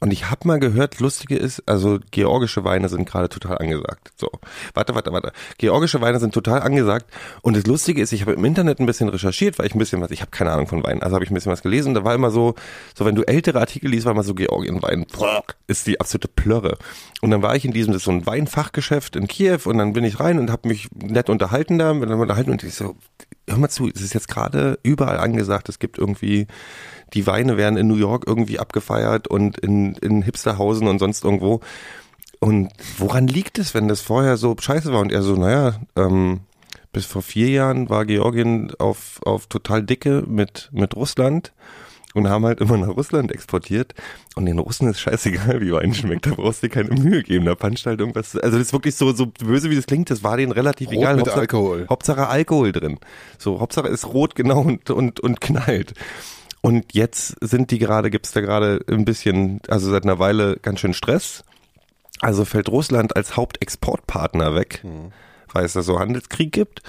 Speaker 5: und ich habe mal gehört, lustige ist, also georgische Weine sind gerade total angesagt. So, warte, warte, warte. Georgische Weine sind total angesagt. Und das Lustige ist, ich habe im Internet ein bisschen recherchiert, weil ich ein bisschen was, ich habe keine Ahnung von Wein, also habe ich ein bisschen was gelesen. Da war immer so, so wenn du ältere Artikel liest, war immer so Georgienwein, ist die absolute Plörre. Und dann war ich in diesem, das ist so ein Weinfachgeschäft in Kiew und dann bin ich rein und habe mich nett unterhalten da, unterhalten und ich so, hör mal zu, es ist jetzt gerade überall angesagt, es gibt irgendwie die Weine werden in New York irgendwie abgefeiert und in, in Hipsterhausen und sonst irgendwo. Und woran liegt es, wenn das vorher so scheiße war? Und er so, naja, ähm, bis vor vier Jahren war Georgien auf, auf total dicke mit, mit Russland und haben halt immer nach Russland exportiert. Und den Russen ist scheißegal, wie Wein schmeckt. Da brauchst du dir keine Mühe geben. Da puncht halt irgendwas. Also das ist wirklich so, so böse, wie das klingt. Das war denen relativ
Speaker 3: Rot
Speaker 5: egal.
Speaker 3: mit
Speaker 5: Hauptsache,
Speaker 3: Alkohol.
Speaker 5: Hauptsache Alkohol drin. So, Hauptsache ist rot genau und, und, und knallt. Und jetzt sind die gerade, gibt's da gerade ein bisschen, also seit einer Weile ganz schön Stress. Also fällt Russland als Hauptexportpartner weg, weil es da so Handelskrieg gibt.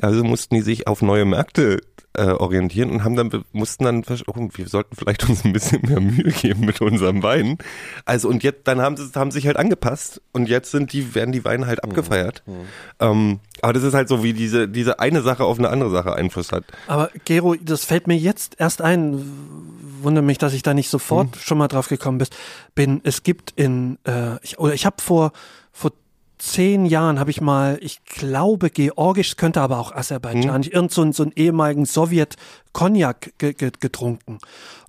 Speaker 5: Also mussten die sich auf neue Märkte äh, orientieren und haben dann mussten dann oh, wir sollten vielleicht uns ein bisschen mehr Mühe geben mit unserem Wein. Also und jetzt dann haben sie haben sich halt angepasst und jetzt sind die werden die Weine halt abgefeiert. Ähm, aber das ist halt so wie diese diese eine Sache auf eine andere Sache Einfluss hat.
Speaker 4: Aber Gero, das fällt mir jetzt erst ein, wundere mich, dass ich da nicht sofort
Speaker 3: Hm.
Speaker 4: schon mal drauf gekommen bist, bin. Es gibt in, äh, ich, oder ich habe vor, vor zehn Jahren habe ich mal, ich glaube Georgisch, könnte aber auch Aserbaidschanisch, irgend so, so einen ehemaligen Sowjet-Cognac ge, ge, getrunken.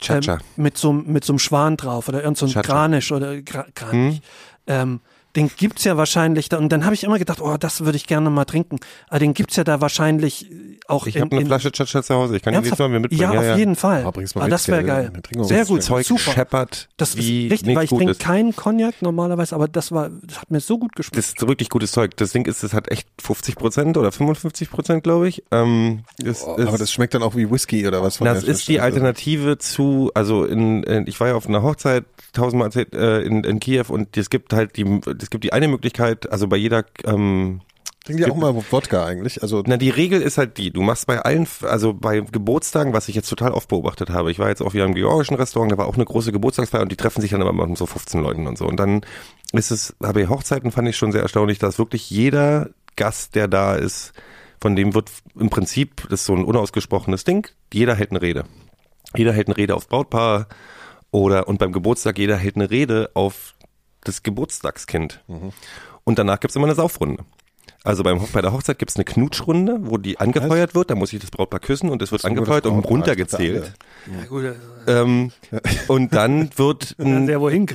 Speaker 4: Ähm, mit so, einem- mit so einem Schwan drauf oder irgend so ein. Granisch oder Gra, Kranich. Ähm, den gibt's ja wahrscheinlich da, und dann habe ich immer gedacht, oh, das würde ich gerne mal trinken. Aber den gibt's ja da wahrscheinlich äh, auch
Speaker 5: Ich habe eine
Speaker 4: in,
Speaker 5: Flasche Chacha zu Hause. Ich kann die
Speaker 4: Ernsthaft?
Speaker 5: Mal mir mitbringen.
Speaker 4: Ja, auf jeden Fall.
Speaker 3: Mal
Speaker 4: Ah, das wäre geil. Sehr gut,
Speaker 5: Zeug
Speaker 4: super.
Speaker 5: scheppert
Speaker 4: Das ist
Speaker 5: wie
Speaker 4: richtig, weil ich trinke keinen Cognac normalerweise, aber das war, das hat mir so gut geschmeckt.
Speaker 5: Das ist wirklich gutes Zeug. Das Ding ist, das hat echt 50 Prozent oder 55 Prozent, glaube ich. Ähm, das
Speaker 3: Oh,
Speaker 5: ist,
Speaker 3: aber das schmeckt dann auch wie Whisky oder was? von
Speaker 5: das ist die? Alternative zu, also in, in ich war ja auf einer Hochzeit tausendmal erzählt, äh, in, in Kiew und es gibt halt die, es gibt die eine Möglichkeit, also bei jeder, ähm,
Speaker 3: Trinken die auch mal Wodka eigentlich? Also
Speaker 5: na die Regel ist halt die, du machst bei allen, also bei Geburtstagen, was ich jetzt total oft beobachtet habe, ich war jetzt auch wieder im georgischen Restaurant, da war auch eine große Geburtstagsfeier und die treffen sich dann immer mit so 15 Leuten und so und dann ist es, aber Hochzeiten fand ich schon sehr erstaunlich, dass wirklich jeder Gast, der da ist, von dem wird im Prinzip, das ist so ein unausgesprochenes Ding, jeder hält eine Rede. Jeder hält eine Rede aufs Brautpaar oder und beim Geburtstag jeder hält eine Rede auf das Geburtstagskind. Und danach gibt's immer eine Saufrunde. Also beim, bei der Hochzeit gibt's eine Knutschrunde, wo die angefeuert wird, da muss ich das Brautpaar küssen und es wird angefeuert
Speaker 3: das
Speaker 5: und runtergezählt.
Speaker 4: Ja, gut, äh,
Speaker 5: Ähm, und dann wird [LAUGHS] ein,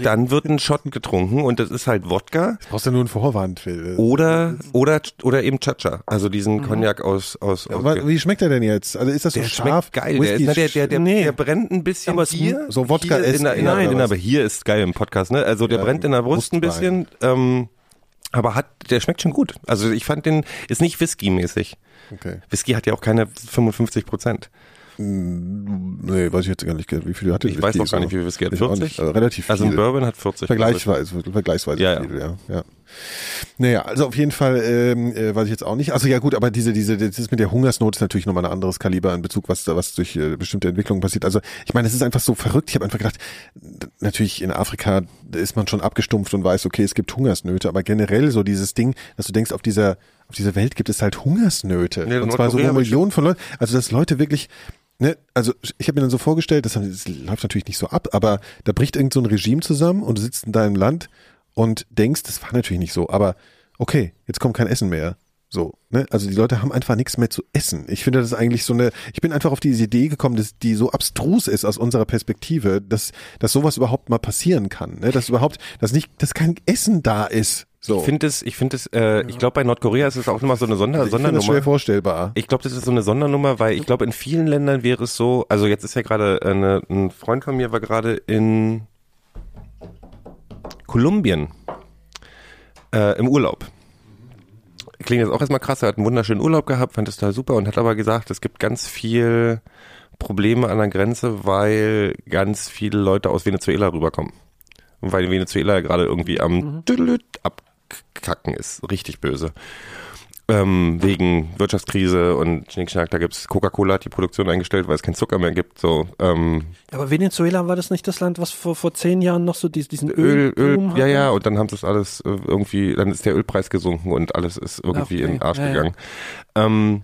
Speaker 5: dann wird ein Shot getrunken und das ist halt Wodka
Speaker 3: brauchst du nur einen Vorwand, Phil.
Speaker 5: oder oder oder eben Chacha, also diesen Cognac aus aus, aus
Speaker 3: Aber wie schmeckt der denn jetzt? Also ist das so
Speaker 5: der
Speaker 3: scharf?
Speaker 5: schmeckt geil. Der,
Speaker 3: Whisky
Speaker 5: ist, na, der, der, der,
Speaker 4: Nee.
Speaker 5: der brennt ein bisschen
Speaker 4: Aber es-
Speaker 5: hier.
Speaker 3: so Wodka
Speaker 5: hier
Speaker 3: essen
Speaker 5: in der, in der,
Speaker 3: eher,
Speaker 5: in der, aber hier ist geil im Podcast, ne? Also der
Speaker 3: Ja,
Speaker 5: brennt in der Brust ein bisschen. Ähm, aber hat, der schmeckt schon gut. Also ich fand den, ist nicht Whisky-mäßig.
Speaker 3: Okay.
Speaker 5: Whisky hat ja auch keine 55 Prozent.
Speaker 3: Nee, weiß ich jetzt gar nicht, wie viel hat der
Speaker 5: Ich weiß auch gar nicht, wie viel Whisky hat.
Speaker 3: Ich auch
Speaker 5: 40?
Speaker 3: nicht, also relativ viel.
Speaker 5: Also ein Bourbon hat 40. glaub ich.
Speaker 3: Vergleichsweise, vergleichsweise
Speaker 5: Ja, ja.
Speaker 3: viel, ja. ja. Naja, also auf jeden Fall ähm, äh, weiß ich jetzt auch nicht. Also ja gut, aber diese, diese, das ist mit der Hungersnot ist natürlich nochmal ein anderes Kaliber in Bezug, was da was durch äh, bestimmte Entwicklungen passiert. Also ich meine, es ist einfach so verrückt. Ich habe einfach gedacht, natürlich in Afrika ist man schon abgestumpft und weiß, okay, es gibt Hungersnöte, aber generell so dieses Ding, dass du denkst, auf dieser auf dieser Welt gibt es halt Hungersnöte.
Speaker 5: Nee,
Speaker 3: und zwar so Millionen von Leuten. Also dass Leute wirklich Ne, also ich habe mir dann so vorgestellt, das, das läuft natürlich nicht so ab, aber da bricht irgend so ein Regime zusammen und du sitzt in deinem Land und denkst, das war natürlich nicht so, aber okay, jetzt kommt kein Essen mehr. So, ne? Also die Leute haben einfach nichts mehr zu essen. Ich finde das eigentlich so eine, ich bin einfach auf diese Idee gekommen, dass die so abstrus ist aus unserer Perspektive, dass, dass sowas überhaupt mal passieren kann. Ne? Dass überhaupt, dass nicht, dass kein Essen da ist. So.
Speaker 5: Ich finde es, ich finde es, äh, ich glaube bei Nordkorea ist es auch immer so eine Sonder,
Speaker 3: ich finde das
Speaker 5: Sondernummer.
Speaker 3: schwer vorstellbar.
Speaker 5: Ich glaube, das ist so eine Sondernummer, weil ich glaube, in vielen Ländern wäre es so, also jetzt ist ja gerade eine, ein Freund von mir war gerade in Kolumbien äh, im Urlaub. Klingt jetzt auch erstmal krass, er hat einen wunderschönen Urlaub gehabt, fand es total super und hat aber gesagt, es gibt ganz viel Probleme an der Grenze, weil ganz viele Leute aus Venezuela rüberkommen. Und weil Venezuela gerade irgendwie am Tüdelüt abkacken ist. Richtig böse. Ähm, wegen Wirtschaftskrise und Schnickschnack, da gibt's Coca-Cola hat die Produktion eingestellt, weil es keinen Zucker mehr gibt. So ähm,
Speaker 4: aber Venezuela war das nicht das Land, was vor, vor zehn Jahren noch so dies- diesen
Speaker 5: Öl, Öl,
Speaker 4: Ölboom
Speaker 5: ja, ja, und dann haben sie das alles äh, irgendwie, dann ist der Ölpreis gesunken und alles ist irgendwie
Speaker 4: Okay,
Speaker 5: in den Arsch
Speaker 4: ja, ja.
Speaker 5: gegangen. Ähm,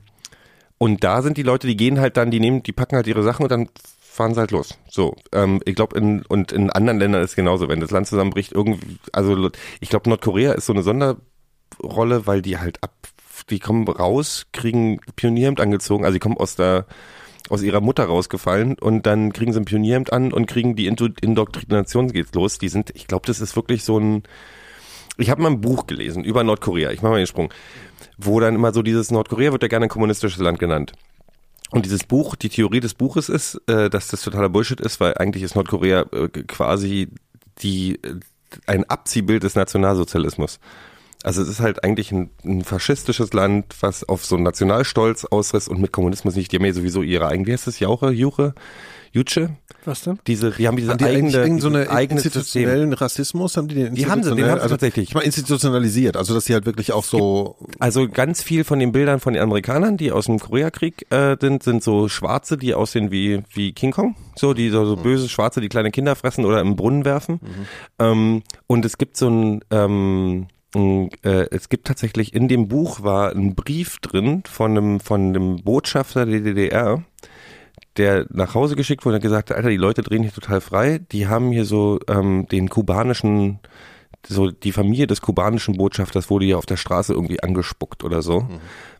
Speaker 5: und da sind die Leute, die gehen halt dann, die nehmen, die packen halt ihre Sachen und dann fahren sie halt los. So, ähm, ich glaube in und in anderen Ländern ist es genauso, wenn das Land zusammenbricht, irgendwie, also ich glaube Nordkorea ist so eine Sonderrolle, weil die halt ab, die kommen raus, kriegen Pionierhemd angezogen, also die kommen aus der aus ihrer Mutter rausgefallen und dann kriegen sie ein Pionierhemd an und kriegen die Indo Indoktrination geht's los. Die sind, ich glaube, das ist wirklich so ein. Ich habe mal ein Buch gelesen über Nordkorea. Ich mache mal den Sprung, wo dann immer so dieses Nordkorea wird ja gerne ein kommunistisches Land genannt. Und dieses Buch, die Theorie des Buches ist, äh, dass das totaler Bullshit ist, weil eigentlich ist Nordkorea äh, quasi die äh, ein Abziehbild des Nationalsozialismus. Also es ist halt eigentlich ein, ein faschistisches Land, was auf so einen Nationalstolz ausriss und mit Kommunismus nicht. Die haben ja sowieso ihre eigene, wie heißt das, Jauche, Juche, Jutsche?
Speaker 4: Was denn?
Speaker 5: Diese, die haben diese
Speaker 3: Haben die
Speaker 5: eigene,
Speaker 3: so eine
Speaker 5: eigene System.
Speaker 3: institutionellen Rassismus? Haben die den
Speaker 5: Die haben sie, den
Speaker 3: institutionell-
Speaker 5: haben sie
Speaker 3: also,
Speaker 5: tatsächlich.
Speaker 3: Ich meine institutionalisiert, also dass sie halt wirklich auch so
Speaker 5: Also ganz viel von den Bildern von den Amerikanern, die aus dem Koreakrieg äh, sind, sind so Schwarze, die aussehen wie wie King Kong, so die so, so böse Schwarze, die kleine Kinder fressen oder im Brunnen werfen. Ähm, und es gibt so ein ähm, äh, es gibt tatsächlich in dem Buch war ein Brief drin von einem von einem Botschafter der DDR, der nach Hause geschickt wurde und hat gesagt, Alter, die Leute drehen hier total frei. Die haben hier so ähm, den kubanischen, so die Familie des kubanischen Botschafters wurde hier auf der Straße irgendwie angespuckt oder so,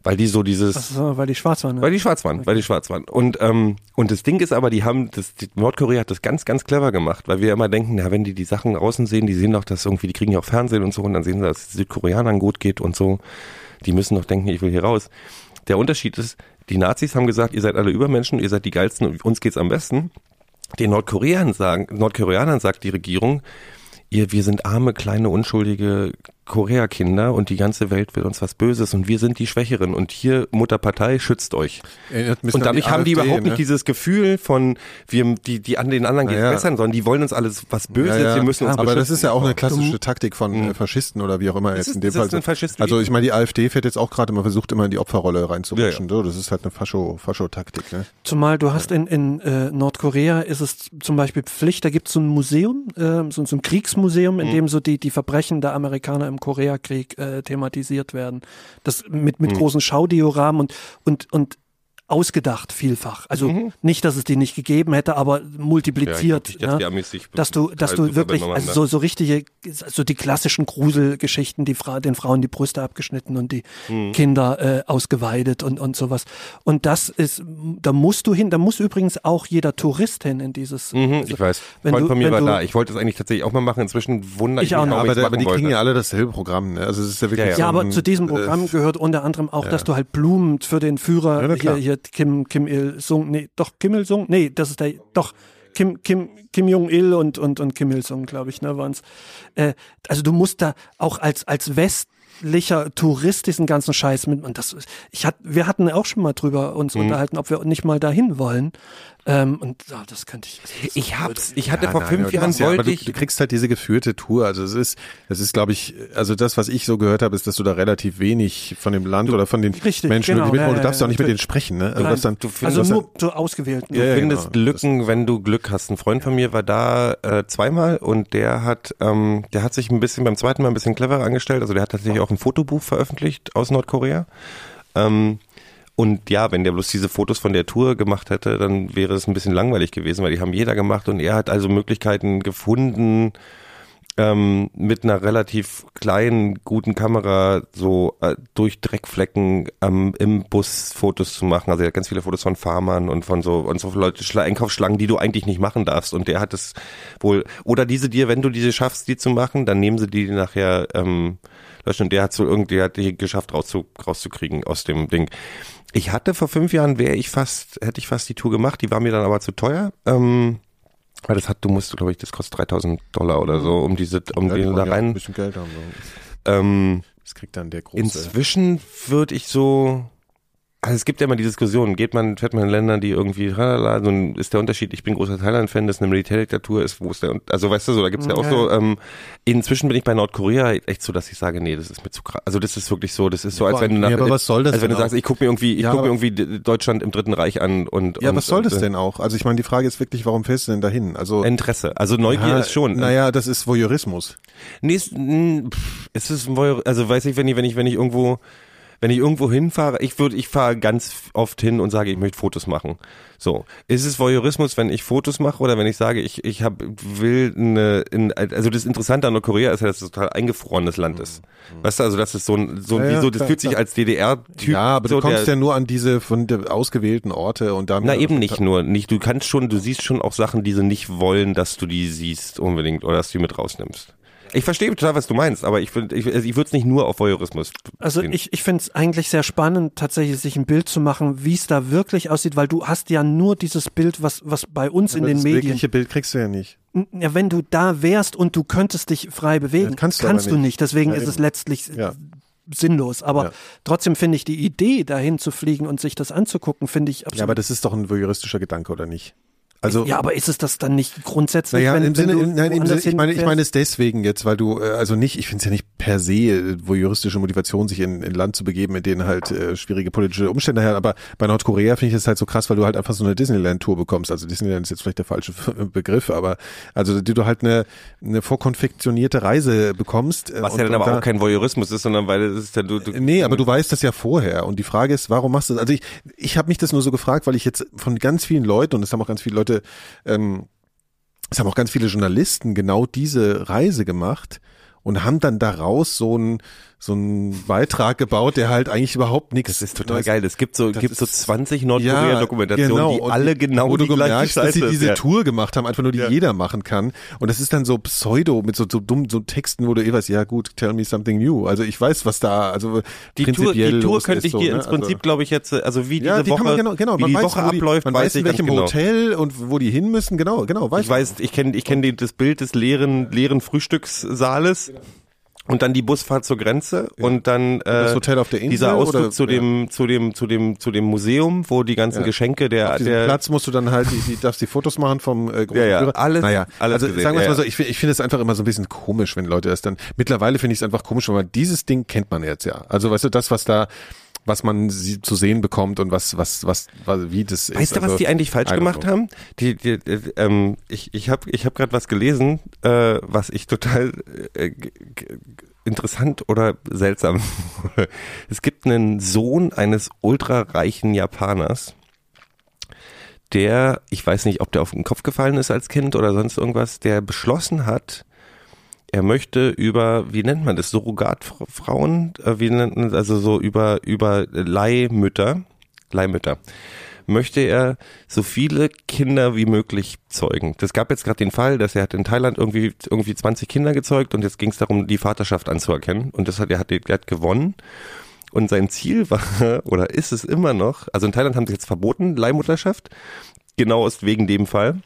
Speaker 5: weil die so dieses
Speaker 4: Ach so, weil die schwarz waren. Ne?
Speaker 5: weil die schwarz waren, weil die schwarz waren. Und, ähm, und das Ding ist aber, die haben, das, die Nordkorea hat das ganz, ganz clever gemacht, weil wir immer denken, ja, wenn die die Sachen außen sehen, die sehen doch das irgendwie, die kriegen ja auch Fernsehen und so und dann sehen sie, dass es Südkoreanern gut geht und so. Die müssen doch denken, ich will hier raus. Der Unterschied ist, die Nazis haben gesagt, ihr seid alle Übermenschen, ihr seid die geilsten und uns geht's am besten. Den Nordkoreanern sagen, Nordkoreanern sagt die Regierung, ihr, wir sind arme, kleine, unschuldige Korea-Kinder und die ganze Welt will uns was Böses und wir sind die Schwächeren und hier Mutterpartei schützt euch. Und
Speaker 3: an
Speaker 5: dadurch haben die
Speaker 3: AfD,
Speaker 5: überhaupt
Speaker 3: ne?
Speaker 5: nicht dieses Gefühl von, wir, die, die an den anderen geht
Speaker 3: Ja, ja.
Speaker 5: besser, sondern die wollen uns alles was Böses,
Speaker 3: Ja, ja.
Speaker 5: wir müssen uns
Speaker 3: Aber das ist ja auch eine klassische Taktik von äh, Faschisten oder wie auch immer jetzt
Speaker 5: ist-
Speaker 3: in dem Fall. also ich meine, die AfD fährt jetzt auch gerade immer versucht, immer in die Opferrolle reinzurutschen.
Speaker 5: Ja,
Speaker 3: So, das ist halt eine Fascho, Fascho-Taktik. Ne?
Speaker 4: Zumal du hast in, in äh, Nordkorea ist es zum Beispiel Pflicht, da gibt es so ein Museum, äh, so, so ein Kriegsmuseum, in
Speaker 5: Mhm.
Speaker 4: dem so die, die Verbrechen der Amerikaner im Koreakrieg äh, thematisiert werden. Das mit,
Speaker 5: Mhm.
Speaker 4: mit großen Schaudioramen und, und, und ausgedacht vielfach. Also nicht, dass es die nicht gegeben hätte, aber
Speaker 5: Mhm. Ja, ich
Speaker 4: multipliziert.
Speaker 5: dass
Speaker 4: ja. dass du, dass du wirklich, also so, so richtige, so die klassischen Gruselgeschichten, die Fra den Frauen die Brüste abgeschnitten und die
Speaker 5: Mhm.
Speaker 4: Kinder äh, ausgeweidet und, und sowas. Und das ist, da musst du hin, da muss übrigens auch jeder Tourist hin in dieses.
Speaker 5: Mhm,
Speaker 4: also,
Speaker 5: ich weiß.
Speaker 4: wenn
Speaker 5: Freund
Speaker 4: du-
Speaker 5: von mir
Speaker 4: wenn
Speaker 5: war
Speaker 4: du-
Speaker 5: da. Ich wollte es eigentlich tatsächlich auch mal machen. Inzwischen wundere ich,
Speaker 4: Ich auch
Speaker 5: mich,
Speaker 3: Aber, aber die kriegen
Speaker 5: wollte.
Speaker 3: ja alle dasselbe Programm. Ne? Also es ist ja wirklich
Speaker 5: Ja, ja.
Speaker 3: so
Speaker 4: Ja, aber
Speaker 3: ein,
Speaker 4: zu diesem
Speaker 3: äh,
Speaker 4: Programm gehört unter anderem auch, dass du halt Blumen für den Führer hier, hier Kim Kim Il Sung, nee, doch Kim Il Sung, nee, das ist der, doch Kim Kim Kim Jong Il und und und Kim Il Sung, glaube ich, ne, waren's. Äh, also du musst da auch als als westlicher Tourist diesen ganzen Scheiß mit und das ich hat wir hatten auch schon mal drüber uns
Speaker 3: Mhm.
Speaker 4: unterhalten, ob wir nicht mal dahin wollen. Ähm, und ja, das könnte ich. das
Speaker 5: Ich hab's, ich hatte
Speaker 3: Ja,
Speaker 5: vor
Speaker 3: nein,
Speaker 5: fünf Jahren
Speaker 3: ist ja, aber
Speaker 5: wollte
Speaker 3: du,
Speaker 5: ich,
Speaker 3: du kriegst halt diese geführte Tour. Also es ist, das ist, glaube ich, also das, was ich so gehört habe, ist, dass du da relativ wenig von dem Land oder von den
Speaker 4: Richtig,
Speaker 3: Menschen
Speaker 4: genau,
Speaker 3: mitbekommst.
Speaker 4: ja,
Speaker 3: du darfst ja auch nicht mit denen sprechen, ne? Also,
Speaker 4: Nein,
Speaker 3: dann,
Speaker 5: du findest
Speaker 4: Also nur so
Speaker 3: ja,
Speaker 5: Du findest
Speaker 3: genau.
Speaker 5: Lücken, wenn du Glück hast. Ein Freund von mir war da äh, zweimal und der hat, ähm, der hat sich ein bisschen beim zweiten Mal ein bisschen cleverer angestellt. Also der hat tatsächlich auch ein Fotobuch veröffentlicht aus Nordkorea. Ähm, und ja, wenn der bloß diese Fotos von der Tour gemacht hätte, dann wäre es ein bisschen langweilig gewesen, weil die haben jeder gemacht und er hat also Möglichkeiten gefunden, ähm, mit einer relativ kleinen, guten Kamera so äh, durch Dreckflecken ähm, im Bus Fotos zu machen. Also er hat ganz viele Fotos von Farmern und von so und so Leute Schla Einkaufsschlangen, die du eigentlich nicht machen darfst. Und der hat es wohl oder diese dir, wenn du diese schaffst, die zu machen, dann nehmen sie die nachher ähm, Und der hat so irgendwie hat die geschafft rauszu, rauszukriegen aus dem Ding. Ich hatte vor fünf Jahren wäre ich fast hätte ich fast die Tour gemacht. Die war mir dann aber zu teuer. Ähm, weil das hat, du musst, glaube ich, das kostet 3000 Dollar oder so, um diese, um
Speaker 3: ja, die
Speaker 5: da
Speaker 3: ja auch ein
Speaker 5: rein.
Speaker 3: bisschen Geld haben. So.
Speaker 5: Ähm,
Speaker 3: Das kriegt dann der große.
Speaker 5: inzwischen würde ich so, also es gibt ja immer die Diskussion, geht man, fährt man in Ländern, die irgendwie, tralala, so ist der Unterschied, ich bin großer Thailand-Fan, das eine Militärdiktatur ist, wo ist der, also weißt du so, da gibt's ja auch
Speaker 4: Ja,
Speaker 5: so, ähm, inzwischen bin ich bei Nordkorea echt so, dass ich sage, nee, das ist mir zu krass, also das ist wirklich so, das ist so, als wenn du nach,
Speaker 3: Nee, aber was soll das
Speaker 5: als wenn du sagst, ich gucke mir irgendwie, ich
Speaker 3: Ja,
Speaker 5: gucke mir irgendwie Deutschland im Dritten Reich an und,
Speaker 3: ja,
Speaker 5: und
Speaker 3: was soll das
Speaker 5: und, äh,
Speaker 3: denn auch? Also ich meine, die Frage ist wirklich, warum fährst du denn dahin? Also
Speaker 5: Interesse, also Neugier
Speaker 3: ja,
Speaker 5: ist schon.
Speaker 3: Naja, das ist Voyeurismus.
Speaker 5: Nee, es, mh, pff, es ist ein Voyeur, also weiß ich, wenn ich, wenn ich, wenn ich irgendwo, wenn ich irgendwo hinfahre, ich würde, ich fahre ganz oft hin und sage, ich möchte Fotos machen. So. Ist es Voyeurismus, wenn ich Fotos mache oder wenn ich sage, ich, ich hab, will eine, in, also das Interessante an Nordkorea ist ja, dass es ein total eingefrorenes Land ist. Weißt du, also das ist so ein, so
Speaker 3: Ja,
Speaker 5: wie so, das
Speaker 3: klar,
Speaker 5: fühlt sich
Speaker 3: klar.
Speaker 5: als DDR-Typ.
Speaker 3: Ja, aber
Speaker 5: so,
Speaker 3: du kommst
Speaker 5: der,
Speaker 3: ja nur an diese von der ausgewählten Orte und damit.
Speaker 5: Na eben nicht nur, nicht, du kannst schon, du siehst schon auch Sachen, die sie nicht wollen, dass du die siehst unbedingt oder dass du die mit rausnimmst. Ich verstehe total, was du meinst, aber ich, ich, also ich würde es nicht nur auf Voyeurismus
Speaker 4: Also
Speaker 5: sehen.
Speaker 4: ich, ich finde es eigentlich sehr spannend, tatsächlich sich ein Bild zu machen, wie es da wirklich aussieht, weil du hast ja nur dieses Bild, was, was bei uns in
Speaker 3: Aber
Speaker 4: den
Speaker 3: das
Speaker 4: Medien.
Speaker 3: wirkliche Bild kriegst du ja nicht.
Speaker 4: Ja, wenn du da wärst und du könntest dich frei bewegen,
Speaker 3: Ja, kannst du aber
Speaker 4: du
Speaker 3: nicht.
Speaker 4: nicht. Deswegen
Speaker 3: Ja,
Speaker 4: ist es letztlich
Speaker 3: Ja.
Speaker 4: sinnlos. Aber
Speaker 3: Ja.
Speaker 4: trotzdem finde ich die Idee, dahin zu fliegen und sich das anzugucken, finde ich absolut.
Speaker 3: Ja, aber das ist doch ein voyeuristischer Gedanke, oder nicht? Also
Speaker 4: ja, aber ist es das dann nicht grundsätzlich?
Speaker 3: Naja,
Speaker 4: wenn,
Speaker 3: im Sinne,
Speaker 4: wenn du
Speaker 3: im, nein, im Sinne ich meine, ich meine es deswegen jetzt, weil du, äh, also nicht, ich finde es ja nicht per se äh, voyeuristische Motivation, sich in, in Land zu begeben, in denen halt äh, schwierige politische Umstände her, aber bei Nordkorea finde ich das halt so krass, weil du halt einfach so eine Disneyland-Tour bekommst. Also Disneyland ist jetzt vielleicht der falsche Begriff, aber also die du halt eine, eine vorkonfektionierte Reise bekommst. äh,
Speaker 5: Was
Speaker 3: und-
Speaker 5: ja dann aber
Speaker 3: da-
Speaker 5: auch kein Voyeurismus ist, sondern weil es ist ja du, du
Speaker 3: Nee, aber du weißt das ja vorher. Und die Frage ist, warum machst du das? Also ich, ich habe mich das nur so gefragt, weil ich jetzt von ganz vielen Leuten, und es haben auch ganz viele Leute, ähm, es haben auch ganz viele Journalisten genau diese Reise gemacht und haben dann daraus so ein so einen Beitrag gebaut, der halt eigentlich überhaupt nichts.
Speaker 5: Das ist total geil. Es gibt so,
Speaker 3: Das
Speaker 5: gibt so
Speaker 3: ist-
Speaker 5: 20 Nordkorea-Dokumentationen,
Speaker 3: genau.
Speaker 5: die
Speaker 3: Und
Speaker 5: alle genau
Speaker 3: wo du
Speaker 5: die gleiche
Speaker 3: gemerkt, dass sie
Speaker 5: Scheiße
Speaker 3: diese
Speaker 5: ja.
Speaker 3: Tour gemacht haben, einfach nur die
Speaker 5: Ja.
Speaker 3: jeder machen kann. Und das ist dann so Pseudo mit so, so dummen so Texten, wo du eh weißt, ja gut, tell me something new. Also ich weiß, was da, also
Speaker 5: Die Tour,
Speaker 3: prinzipiell
Speaker 5: die Tour könnte ich
Speaker 3: so,
Speaker 5: dir
Speaker 3: ne?
Speaker 5: ins Prinzip,
Speaker 3: Also-
Speaker 5: glaube ich, jetzt, äh, also wie diese
Speaker 3: ja, die
Speaker 5: Woche,
Speaker 3: kann man genau, genau.
Speaker 5: wie
Speaker 3: man
Speaker 5: die
Speaker 3: weiß,
Speaker 5: Woche
Speaker 3: wo die,
Speaker 5: abläuft,
Speaker 3: man
Speaker 5: weiß
Speaker 3: in welchem
Speaker 5: genau.
Speaker 3: Hotel und wo die hin müssen, genau, genau, weiß
Speaker 5: Ich weiß, ich kenne ich kenn die- das Bild des leeren, leeren Frühstückssaales. Und dann die Busfahrt zur Grenze und dann äh,
Speaker 3: das Hotel auf der Insel
Speaker 5: dieser Ausflug
Speaker 3: oder-
Speaker 5: zu dem zu dem zu dem zu dem Museum, wo die ganzen
Speaker 3: Ja.
Speaker 5: Geschenke der
Speaker 3: Auf
Speaker 5: der
Speaker 3: Platz musst du dann halt, die, die darfst die Fotos machen vom äh, großen
Speaker 5: Ja, ja,
Speaker 3: Führer.
Speaker 5: alles-
Speaker 3: naja,
Speaker 5: alles
Speaker 3: also
Speaker 5: gesehen,
Speaker 3: sagen wir
Speaker 5: ja,
Speaker 3: mal so,
Speaker 5: ja.
Speaker 3: ich, ich finde es einfach immer so ein bisschen komisch, wenn Leute das dann, mittlerweile finde ich es einfach komisch, weil dieses Ding kennt man jetzt ja. Also weißt du, das, was da, was man sie zu sehen bekommt und was, was, was, was wie das ist.
Speaker 5: Weißt du, was
Speaker 3: also,
Speaker 5: die eigentlich falsch gemacht
Speaker 3: know.
Speaker 5: haben? Die, die, die, ähm, ich ich habe ich hab gerade was gelesen, äh, was ich total äh, interessant oder seltsam. es gibt einen Sohn eines ultrareichen Japaners, der, ich weiß nicht, ob der auf den Kopf gefallen ist als Kind oder sonst irgendwas, der beschlossen hat, er möchte über, wie nennt man das, Surrogatfrauen, äh, wie nennt man das, also so über, über Leihmütter, Leihmütter, möchte er so viele Kinder wie möglich zeugen. Das gab jetzt gerade den Fall, dass er hat in Thailand irgendwie, irgendwie 20 Kinder gezeugt und jetzt ging es darum, die Vaterschaft anzuerkennen und das hat, er hat, er hat gewonnen. Und sein Ziel [LAUGHS] war, oder ist es immer noch, also in Thailand haben sie jetzt verboten, Leihmutterschaft, genau aus wegen dem Fall,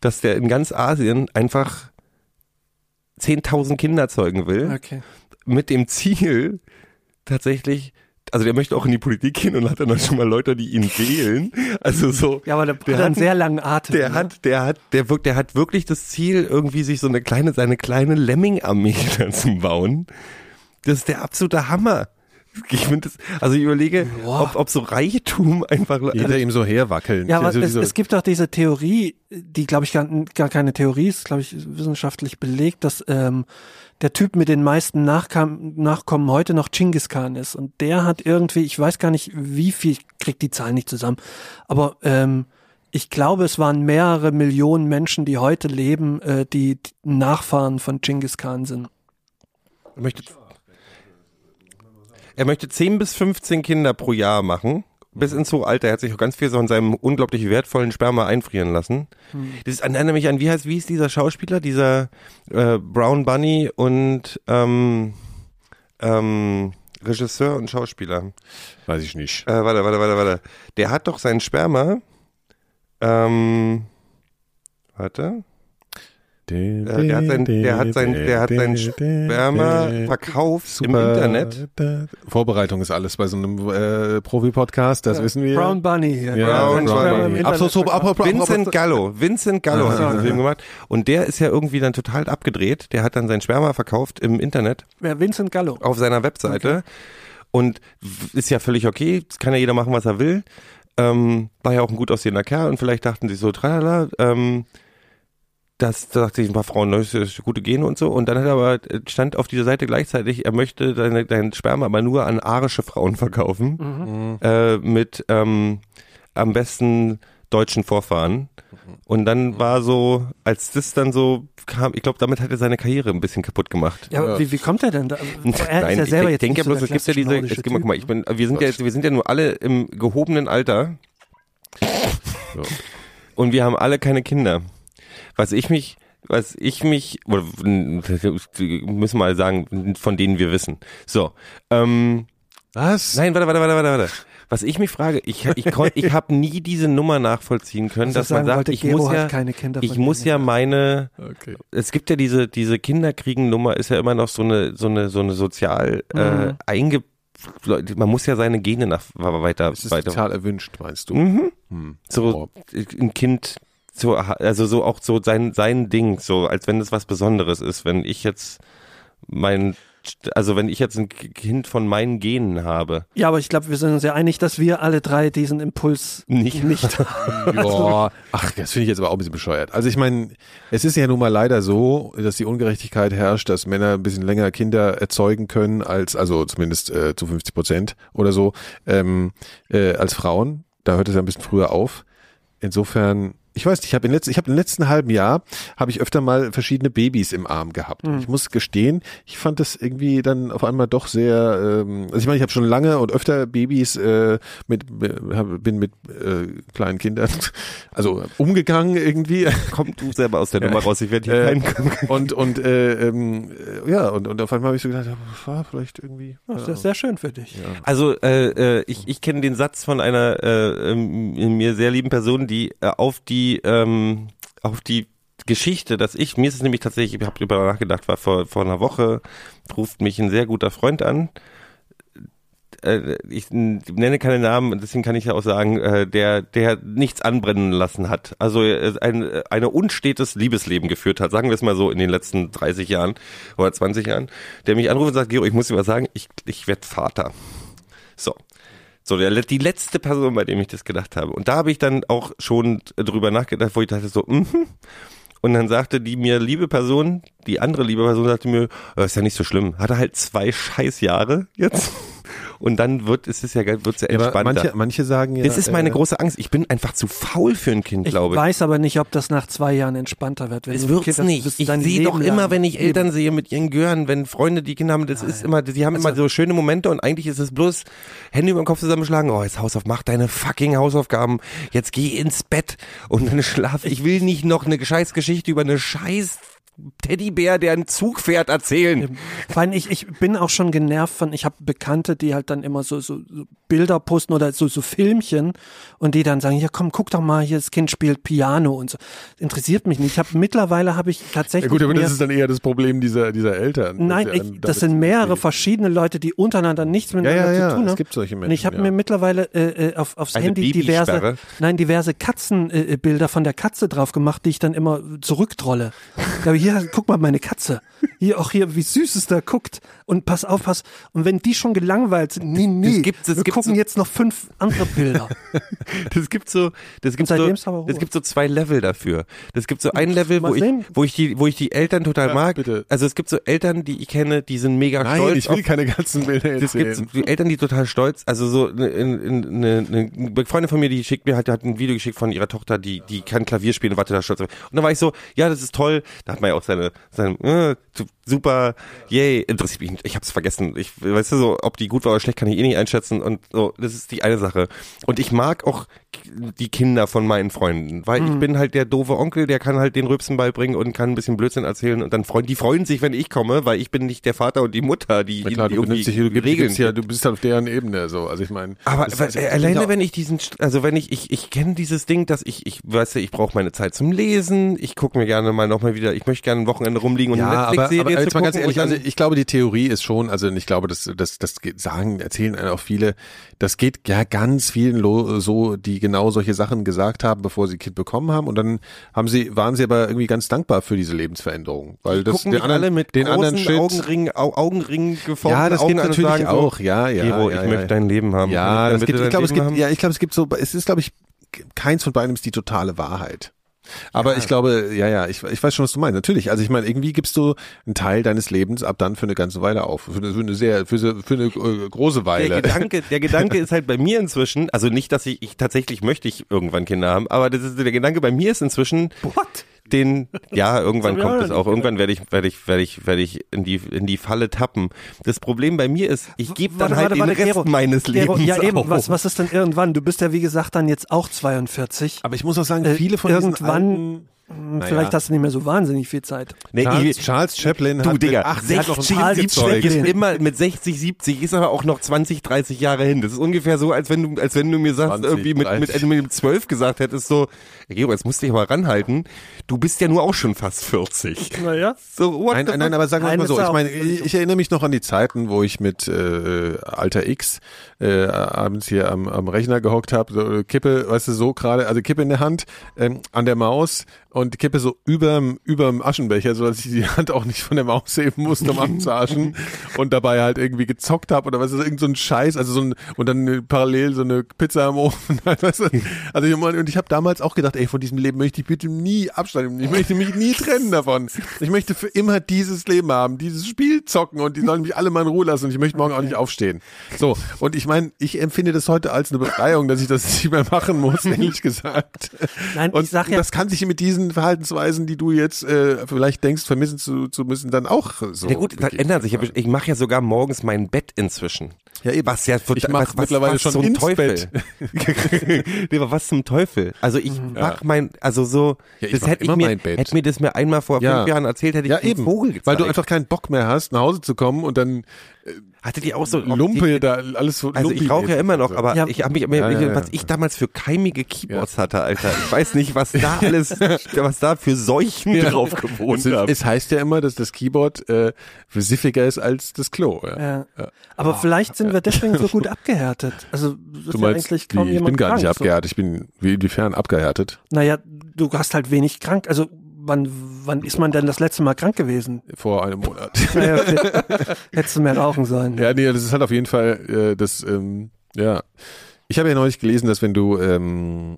Speaker 5: dass der in ganz Asien einfach 10.000 Kinder zeugen will,
Speaker 4: Okay.
Speaker 5: mit dem Ziel tatsächlich, also der möchte auch in die Politik gehen und hat dann schon mal Leute, die ihn wählen. Also so.
Speaker 4: Ja, aber der,
Speaker 5: Der
Speaker 4: hat einen sehr langen Atem.
Speaker 5: Der
Speaker 4: ne?
Speaker 5: hat, der hat, der wirkt, der hat wirklich das Ziel, irgendwie sich so eine kleine, seine kleine Lemming-Armee [LAUGHS] zu bauen. Das ist der absolute Hammer. [LAUGHS] Ich finde also ich überlege, ob, ob so Reichtum einfach,
Speaker 3: Hinter ihm so herwackeln.
Speaker 4: Ja, aber
Speaker 3: Also
Speaker 4: es,
Speaker 3: diese-
Speaker 4: es gibt doch diese Theorie, die glaube ich gar, gar keine Theorie ist, glaube ich wissenschaftlich belegt, dass ähm, der Typ mit den meisten Nachkam Nachkommen heute noch Genghis Khan ist und der hat irgendwie, ich weiß gar nicht wie viel, ich krieg die Zahlen nicht zusammen, aber ähm, ich glaube, es waren mehrere Millionen Menschen, die heute leben, äh, die die Nachfahren von Genghis Khan sind.
Speaker 5: Er möchte, er möchte 10 bis 15 Kinder pro Jahr machen. Bis ins hohe Alter. Er hat sich auch ganz viel so in seinem unglaublich wertvollen Sperma einfrieren lassen. Das ist, erinnert mich an, wie heißt, wie ist dieser Schauspieler? Dieser äh, Brown Bunny und ähm, ähm, Regisseur und Schauspieler.
Speaker 3: weiß ich nicht.
Speaker 5: Äh, warte, warte, warte, warte. Der hat doch sein Sperma. Ähm, warte. Der hat sein- der hat sein- der hat sein Sperma verkauft im Internet.
Speaker 3: Vorbereitung ist alles bei so einem äh, Profi-Podcast, das wissen wir.
Speaker 4: Brown Bunny hier.
Speaker 3: Ja,
Speaker 4: hat
Speaker 5: Brown
Speaker 4: Sperma
Speaker 5: Bunny.
Speaker 3: Absolut, apropos-
Speaker 5: Vincent Gallo, Vincent Gallo hat
Speaker 3: Ah,
Speaker 5: diesen
Speaker 3: ja.
Speaker 5: Film gemacht und der ist ja irgendwie dann total abgedreht. Der hat dann sein Sperma verkauft im Internet
Speaker 4: Wer, Vincent Gallo.
Speaker 5: auf seiner Webseite und w- ist ja völlig okay, das kann ja jeder machen, was er will. Ähm, war ja auch ein gut aussehender Kerl und vielleicht dachten sie so, tralala, ähm, das da dachte ich ein paar Frauen, das ist gute Gene und so. Und dann hat er aber, stand auf dieser Seite gleichzeitig, er möchte deine, dein Sperma aber nur an arische Frauen [LAUGHS] verkaufen.
Speaker 4: Mhm.
Speaker 5: Äh, mit ähm, am besten deutschen Vorfahren. Und dann war so, als das dann so kam, ich glaube, damit hat er seine Karriere ein bisschen kaputt gemacht.
Speaker 4: Ja, aber wie, wie kommt er denn da? [LAUGHS] Er ist
Speaker 5: Nein,
Speaker 4: ja
Speaker 5: ich
Speaker 4: selber
Speaker 5: denk-
Speaker 4: jetzt
Speaker 5: denke ja bloß, es gibt ja diese, es gibt, guck mal, ich bin, wir sind ja, jetzt- wir sind ja nur alle im gehobenen Alter. Und wir haben alle keine Kinder. Was ich mich, was ich mich, oder müssen wir mal sagen, von denen wir wissen. So, ähm,
Speaker 3: Was?
Speaker 5: nein, warte, warte, warte, warte, warte. Was ich mich frage, ich, ich, ich [LAUGHS] habe nie diese Nummer nachvollziehen können, dass man sagt, ich
Speaker 4: Gero
Speaker 5: muss ja, ich muss ja meine,
Speaker 3: Okay.
Speaker 5: es gibt ja diese diese Kinderkriegen-Nummer ist ja immer noch so eine so eine so eine sozial äh,
Speaker 4: Mhm.
Speaker 5: einge Leute, man muss ja seine Gene nach weiter
Speaker 3: Das ist
Speaker 5: weiter
Speaker 3: total erwünscht, meinst du?
Speaker 5: mhm.
Speaker 3: Hm.
Speaker 5: so ein Kind so, also so auch so sein, sein Ding, so als wenn es was Besonderes ist. Wenn ich jetzt mein, also wenn ich jetzt ein Kind von meinen Genen habe.
Speaker 4: Ja, aber ich glaube, wir sind uns ja einig, dass wir alle drei diesen Impuls
Speaker 5: Nicht. [LAUGHS]
Speaker 4: nicht [LAUGHS]
Speaker 3: Ja, ach, das finde ich jetzt aber auch ein bisschen bescheuert. Also ich meine, es ist ja nun mal leider so, dass die Ungerechtigkeit herrscht, dass Männer ein bisschen länger Kinder erzeugen können als, also zumindest äh, zu 50 Prozent oder so, ähm, äh, als Frauen. Da hört es ja ein bisschen früher auf. Insofern, ich weiß nicht, ich habe im letzten, ich habe im letzten halben Jahr habe ich öfter mal verschiedene Babys im Arm gehabt. Und Ich muss gestehen, ich fand das irgendwie dann auf einmal doch sehr. Ähm, also ich meine, ich habe schon lange und öfter Babys äh, mit, äh, hab- bin mit äh, kleinen Kindern, [LAUGHS] also umgegangen irgendwie.
Speaker 5: Komm du selber aus der Nummer raus, ich werde hier
Speaker 3: Äh,
Speaker 5: keinen
Speaker 3: und und äh, ähm, äh, ja und und auf einmal habe ich so gedacht, ja, war vielleicht irgendwie.
Speaker 4: Das ist sehr schön für dich.
Speaker 5: Also äh, äh, ich, ich kenne den Satz von einer äh, ähm, mir sehr lieben Person, die äh, auf die ähm, auf die Geschichte, dass ich, mir ist es nämlich tatsächlich, ich habe darüber nachgedacht, war vor, vor einer Woche, ruft mich ein sehr guter Freund an, äh, ich nenne keine Namen, deswegen kann ich ja auch sagen, äh, der, der nichts anbrennen lassen hat. Also äh, ein, eine unstetes Liebesleben geführt hat, sagen wir es mal so in den letzten 30 Jahren oder 20 Jahren, der mich anruft und sagt, Gero, ich muss dir was sagen, ich, ich werde Vater. So. So, der, die letzte Person, bei dem ich das gedacht habe. Und da habe ich dann auch schon drüber nachgedacht, wo ich dachte so, mhm. Und dann sagte die mir liebe Person, die andere liebe Person sagte mir, "Oh, ist ja nicht so schlimm. Hatte halt zwei Scheißjahre jetzt. Und dann wird es ist ja wird's ja entspannter.
Speaker 3: manche manche sagen ja.
Speaker 5: das ist meine
Speaker 3: äh,
Speaker 5: große Angst. Ich bin einfach zu faul für ein Kind,
Speaker 4: Ich
Speaker 5: glaube ich.
Speaker 4: weiß aber nicht, ob das nach zwei Jahren entspannter wird. Wenn
Speaker 5: Es
Speaker 4: hast,
Speaker 5: nicht. Ich sehe doch immer, wenn ich Eltern sehe mit ihren Gören, wenn Freunde die Kinder haben, das ist immer, die haben immer so schöne Momente und eigentlich ist es bloß Hände über den Kopf zusammenschlagen. Oh, jetzt Hausauf, mach deine fucking Hausaufgaben. Jetzt geh ins Bett und dann schlaf. Ich will nicht noch eine scheiß Geschichte über eine scheiß Teddybär, der einen Zug fährt, erzählen.
Speaker 4: Vor allem, ich, ich bin auch schon genervt von, ich habe Bekannte, die halt dann immer so, so, so Bilder posten oder so, so Filmchen und die dann sagen, ja komm, guck doch mal, hier das Kind spielt Piano und so. Interessiert mich nicht. Ich habe mittlerweile habe ich
Speaker 3: Ja
Speaker 4: tatsächlich
Speaker 3: gut, aber das ist dann eher das Problem dieser dieser Eltern.
Speaker 4: Nein, ich, das sind mehrere verschiedene Leute, die untereinander nichts miteinander
Speaker 3: ja, ja,
Speaker 4: zu tun
Speaker 3: es
Speaker 4: haben.
Speaker 3: gibt solche
Speaker 4: Und ich
Speaker 3: Menschen,
Speaker 4: habe
Speaker 3: ja.
Speaker 4: mir mittlerweile äh, äh, auf, aufs
Speaker 5: Eine
Speaker 4: Handy diverse, nein, diverse Katzenbilder äh, Bilder von der Katze drauf gemacht, die ich dann immer zurücktrolle. Aber hier, guck mal, meine Katze. Hier auch hier, wie süß es da guckt. Und pass auf, pass. Und wenn die schon gelangweilt sind, nee, nee,
Speaker 5: gibt's- das
Speaker 4: wir gucken
Speaker 5: so-
Speaker 4: jetzt noch fünf andere Bilder. [LAUGHS]
Speaker 5: Das gibt so, das gibt so, das gibt so zwei Level dafür. Das gibt so ein Level, wo ich, wo ich die, wo ich die Eltern total
Speaker 3: Ja,
Speaker 5: mag.
Speaker 3: bitte.
Speaker 5: Also es gibt so Eltern, die ich kenne, die sind mega
Speaker 3: Nein,
Speaker 5: stolz.
Speaker 3: ich will
Speaker 5: auf,
Speaker 3: keine ganzen Bilder
Speaker 5: es gibt
Speaker 3: erzählen.
Speaker 5: die Eltern, die total stolz, also so eine, eine, eine, eine Freundin von mir, die schickt mir halt, hat ein Video geschickt von ihrer Tochter, die, die kann Klavier spielen und war total stolz. Und dann war ich so, ja, das ist toll. Da hat man ja auch seine, seine äh, super, yay, interessiert mich nicht. Ich hab's vergessen. Ich, weißt du so, ob die gut war oder schlecht, kann ich eh nicht einschätzen. Und so, das ist die eine Sache. Und ich mag auch die Kinder von meinen Freunden, weil ich bin halt der doofe Onkel, der kann halt den Rübsen beibringen und kann ein bisschen Blödsinn erzählen und dann freuen, die freuen sich, wenn ich komme, weil ich bin nicht der Vater und die Mutter, die,
Speaker 3: Na klar,
Speaker 5: die
Speaker 3: du benutzt dich, du
Speaker 5: Regeln
Speaker 3: ja, du bist auf deren Ebene so. Also ich meine,
Speaker 5: aber
Speaker 3: das
Speaker 5: äh,
Speaker 3: das
Speaker 5: alleine
Speaker 3: ja-
Speaker 5: wenn ich diesen, also wenn ich, ich, ich kenne dieses Ding, dass ich, ich weiß ja, ich brauche meine Zeit zum Lesen, ich gucke mir gerne mal nochmal wieder, ich möchte gerne ein Wochenende rumliegen und
Speaker 3: ja,
Speaker 5: eine
Speaker 3: aber
Speaker 5: Netflix-Serie
Speaker 3: jetzt mal ganz ehrlich, also ich glaube, die Theorie ist schon, also ich glaube, das, das, das geht- sagen, erzählen auch viele, das geht ja ganz vielen so, die genau solche Sachen gesagt haben, bevor sie Kind bekommen haben und dann haben sie, waren sie aber irgendwie ganz dankbar für diese Lebensveränderung, weil das
Speaker 5: gucken
Speaker 3: den anderen,
Speaker 5: alle mit
Speaker 3: den
Speaker 5: großen
Speaker 3: anderen Shit,
Speaker 5: Augenringen, Au, Augenringen geformten
Speaker 3: ja, das
Speaker 5: Augen und
Speaker 3: natürlich
Speaker 5: sagen so,
Speaker 3: auch, ja, ja,
Speaker 5: Gero,
Speaker 3: ja,
Speaker 5: ich
Speaker 3: ja.
Speaker 5: möchte dein Leben haben.
Speaker 3: Ja, das gibt, ich glaube, es gibt, ja, ich glaube, es gibt so, es ist, glaube ich, keins von beiden ist die totale Wahrheit. Aber ich glaube, ja, ja, ich, ich weiß schon, was du meinst. Natürlich. Also ich meine, irgendwie gibst du einen Teil deines Lebens ab dann für eine ganze Weile auf. Für eine, für eine sehr, für, für eine äh, große
Speaker 5: Der
Speaker 3: Weile.
Speaker 5: Gedanke, [LAUGHS] der Gedanke ist halt bei mir inzwischen, also nicht, dass ich, ich tatsächlich möchte ich irgendwann Kinder haben, aber das ist der Gedanke bei mir ist inzwischen,
Speaker 4: What?
Speaker 5: Den, ja, [LAUGHS] irgendwann
Speaker 4: Das
Speaker 5: kommt es auch. Irgendwann werde ich, werde ich, werde ich, werde ich in die, in die Falle tappen. Das Problem bei mir ist, ich gebe dann halt den Rest
Speaker 4: Gero,
Speaker 5: meines
Speaker 4: Gero,
Speaker 5: Lebens
Speaker 4: Ja, eben,
Speaker 5: auf.
Speaker 4: was, was ist denn irgendwann? Du bist ja, wie gesagt, dann jetzt auch 42.
Speaker 3: Aber ich muss auch sagen,
Speaker 4: Äh,
Speaker 3: viele von
Speaker 4: irgendwann-
Speaker 3: diesen alten,
Speaker 4: Vielleicht hast du nicht mehr so wahnsinnig viel Zeit.
Speaker 5: Nee,
Speaker 3: Charles,
Speaker 5: ich-
Speaker 3: Charles Chaplin
Speaker 5: Du,
Speaker 3: hat
Speaker 5: Digga,
Speaker 3: mit 80 hat noch ein
Speaker 5: 60,
Speaker 3: Charles
Speaker 5: 70
Speaker 3: gezeugt.
Speaker 5: ist immer mit 60, 70 ist aber auch noch 20, 30 Jahre hin. Das ist ungefähr so, als wenn du, als wenn du mir sagst,
Speaker 3: 20,
Speaker 5: irgendwie mit,
Speaker 3: 30.
Speaker 5: mit, mit 12 gesagt hättest, so, ja, Gero, jetzt musst du dich mal ranhalten. Du bist ja nur auch schon fast 40. [LAUGHS]
Speaker 4: Naja.
Speaker 5: So, what
Speaker 3: Nein,
Speaker 5: the
Speaker 3: nein, nein,
Speaker 5: fuck?
Speaker 3: aber sagen wir mal so. Ich meine, ich erinnere mich noch an die Zeiten, wo ich mit äh, Alter X äh, abends hier am, am Rechner gehockt habe, so Kippe, weißt du, so gerade, also Kippe in der Hand, ähm, an der Maus und Kippe so überm, überm Aschenbecher, so dass ich die Hand auch nicht von der Maus heben musste, um abzuaschen und dabei halt irgendwie gezockt habe oder was ist irgend so ein Scheiß, also so ein und dann parallel so eine Pizza im Ofen, weißt [LAUGHS] du? Also ich meine, und ich habe damals auch gedacht, ey, von diesem Leben möchte ich bitte nie Abstand nehmen. Ich möchte mich nie trennen davon. Ich möchte für immer dieses Leben haben, dieses Spiel zocken und die sollen mich alle mal in Ruhe lassen und ich möchte morgen auch nicht aufstehen. So, und ich meine, ich empfinde das heute als eine Befreiung, dass ich das nicht mehr machen muss, [LAUGHS] ehrlich gesagt.
Speaker 4: Nein,
Speaker 3: und
Speaker 4: ich sag ja-
Speaker 3: das kann sich mit diesen Verhaltensweisen, die du jetzt äh, vielleicht denkst, vermissen zu, zu müssen, dann auch so.
Speaker 5: Ja gut, das ändert sich. Ich mache ja sogar morgens mein Bett inzwischen.
Speaker 3: Ja, eben.
Speaker 5: Was ja
Speaker 3: Ich mach
Speaker 5: was,
Speaker 3: mittlerweile
Speaker 5: was
Speaker 3: schon
Speaker 5: zum
Speaker 3: ins
Speaker 5: Teufel. [LAUGHS] nee, aber was zum Teufel? Also ich mach mein, also so,
Speaker 3: Ja,
Speaker 5: das hätte ich mir,
Speaker 3: mein Bett.
Speaker 5: hätte mir das mir einmal vor
Speaker 3: Ja.
Speaker 5: fünf Jahren erzählt, hätte ich
Speaker 3: Ja, eben.
Speaker 5: Vogel gezeigt.
Speaker 3: Weil du einfach keinen Bock mehr hast, nach Hause zu kommen und dann
Speaker 5: Hattet ihr auch so
Speaker 3: Lumpe da alles so
Speaker 5: Also ich rauche ja immer noch, aber
Speaker 4: Ja.
Speaker 5: ich habe mich,
Speaker 3: Ja, ja, ja.
Speaker 5: was ich damals für keimige Keyboards hatte, Alter. Ich weiß nicht, was da [LAUGHS] alles, was da für Seuchen drauf gewohnt
Speaker 3: es,
Speaker 5: haben.
Speaker 3: es heißt ja immer, dass das Keyboard äh, siffiger ist als das Klo. Ja.
Speaker 4: Ja. Aber vielleicht sind wir deswegen so [LAUGHS] gut abgehärtet. Also
Speaker 3: Du
Speaker 4: ja
Speaker 3: meinst,
Speaker 4: eigentlich kaum
Speaker 3: wie, ich
Speaker 4: jemand
Speaker 3: bin gar nicht
Speaker 4: krank, so.
Speaker 3: abgehärtet, ich bin wie inwiefern abgehärtet.
Speaker 4: Naja, du hast halt wenig krank. Also wann, wann ist man denn das letzte Mal krank gewesen?
Speaker 3: Vor einem Monat. [LAUGHS]
Speaker 4: Naja, okay. [LAUGHS] Hättest du mehr rauchen sollen.
Speaker 3: ja, nee, das ist halt auf jeden Fall äh, das, ähm, ja. Ich habe ja neulich gelesen, dass wenn du ähm,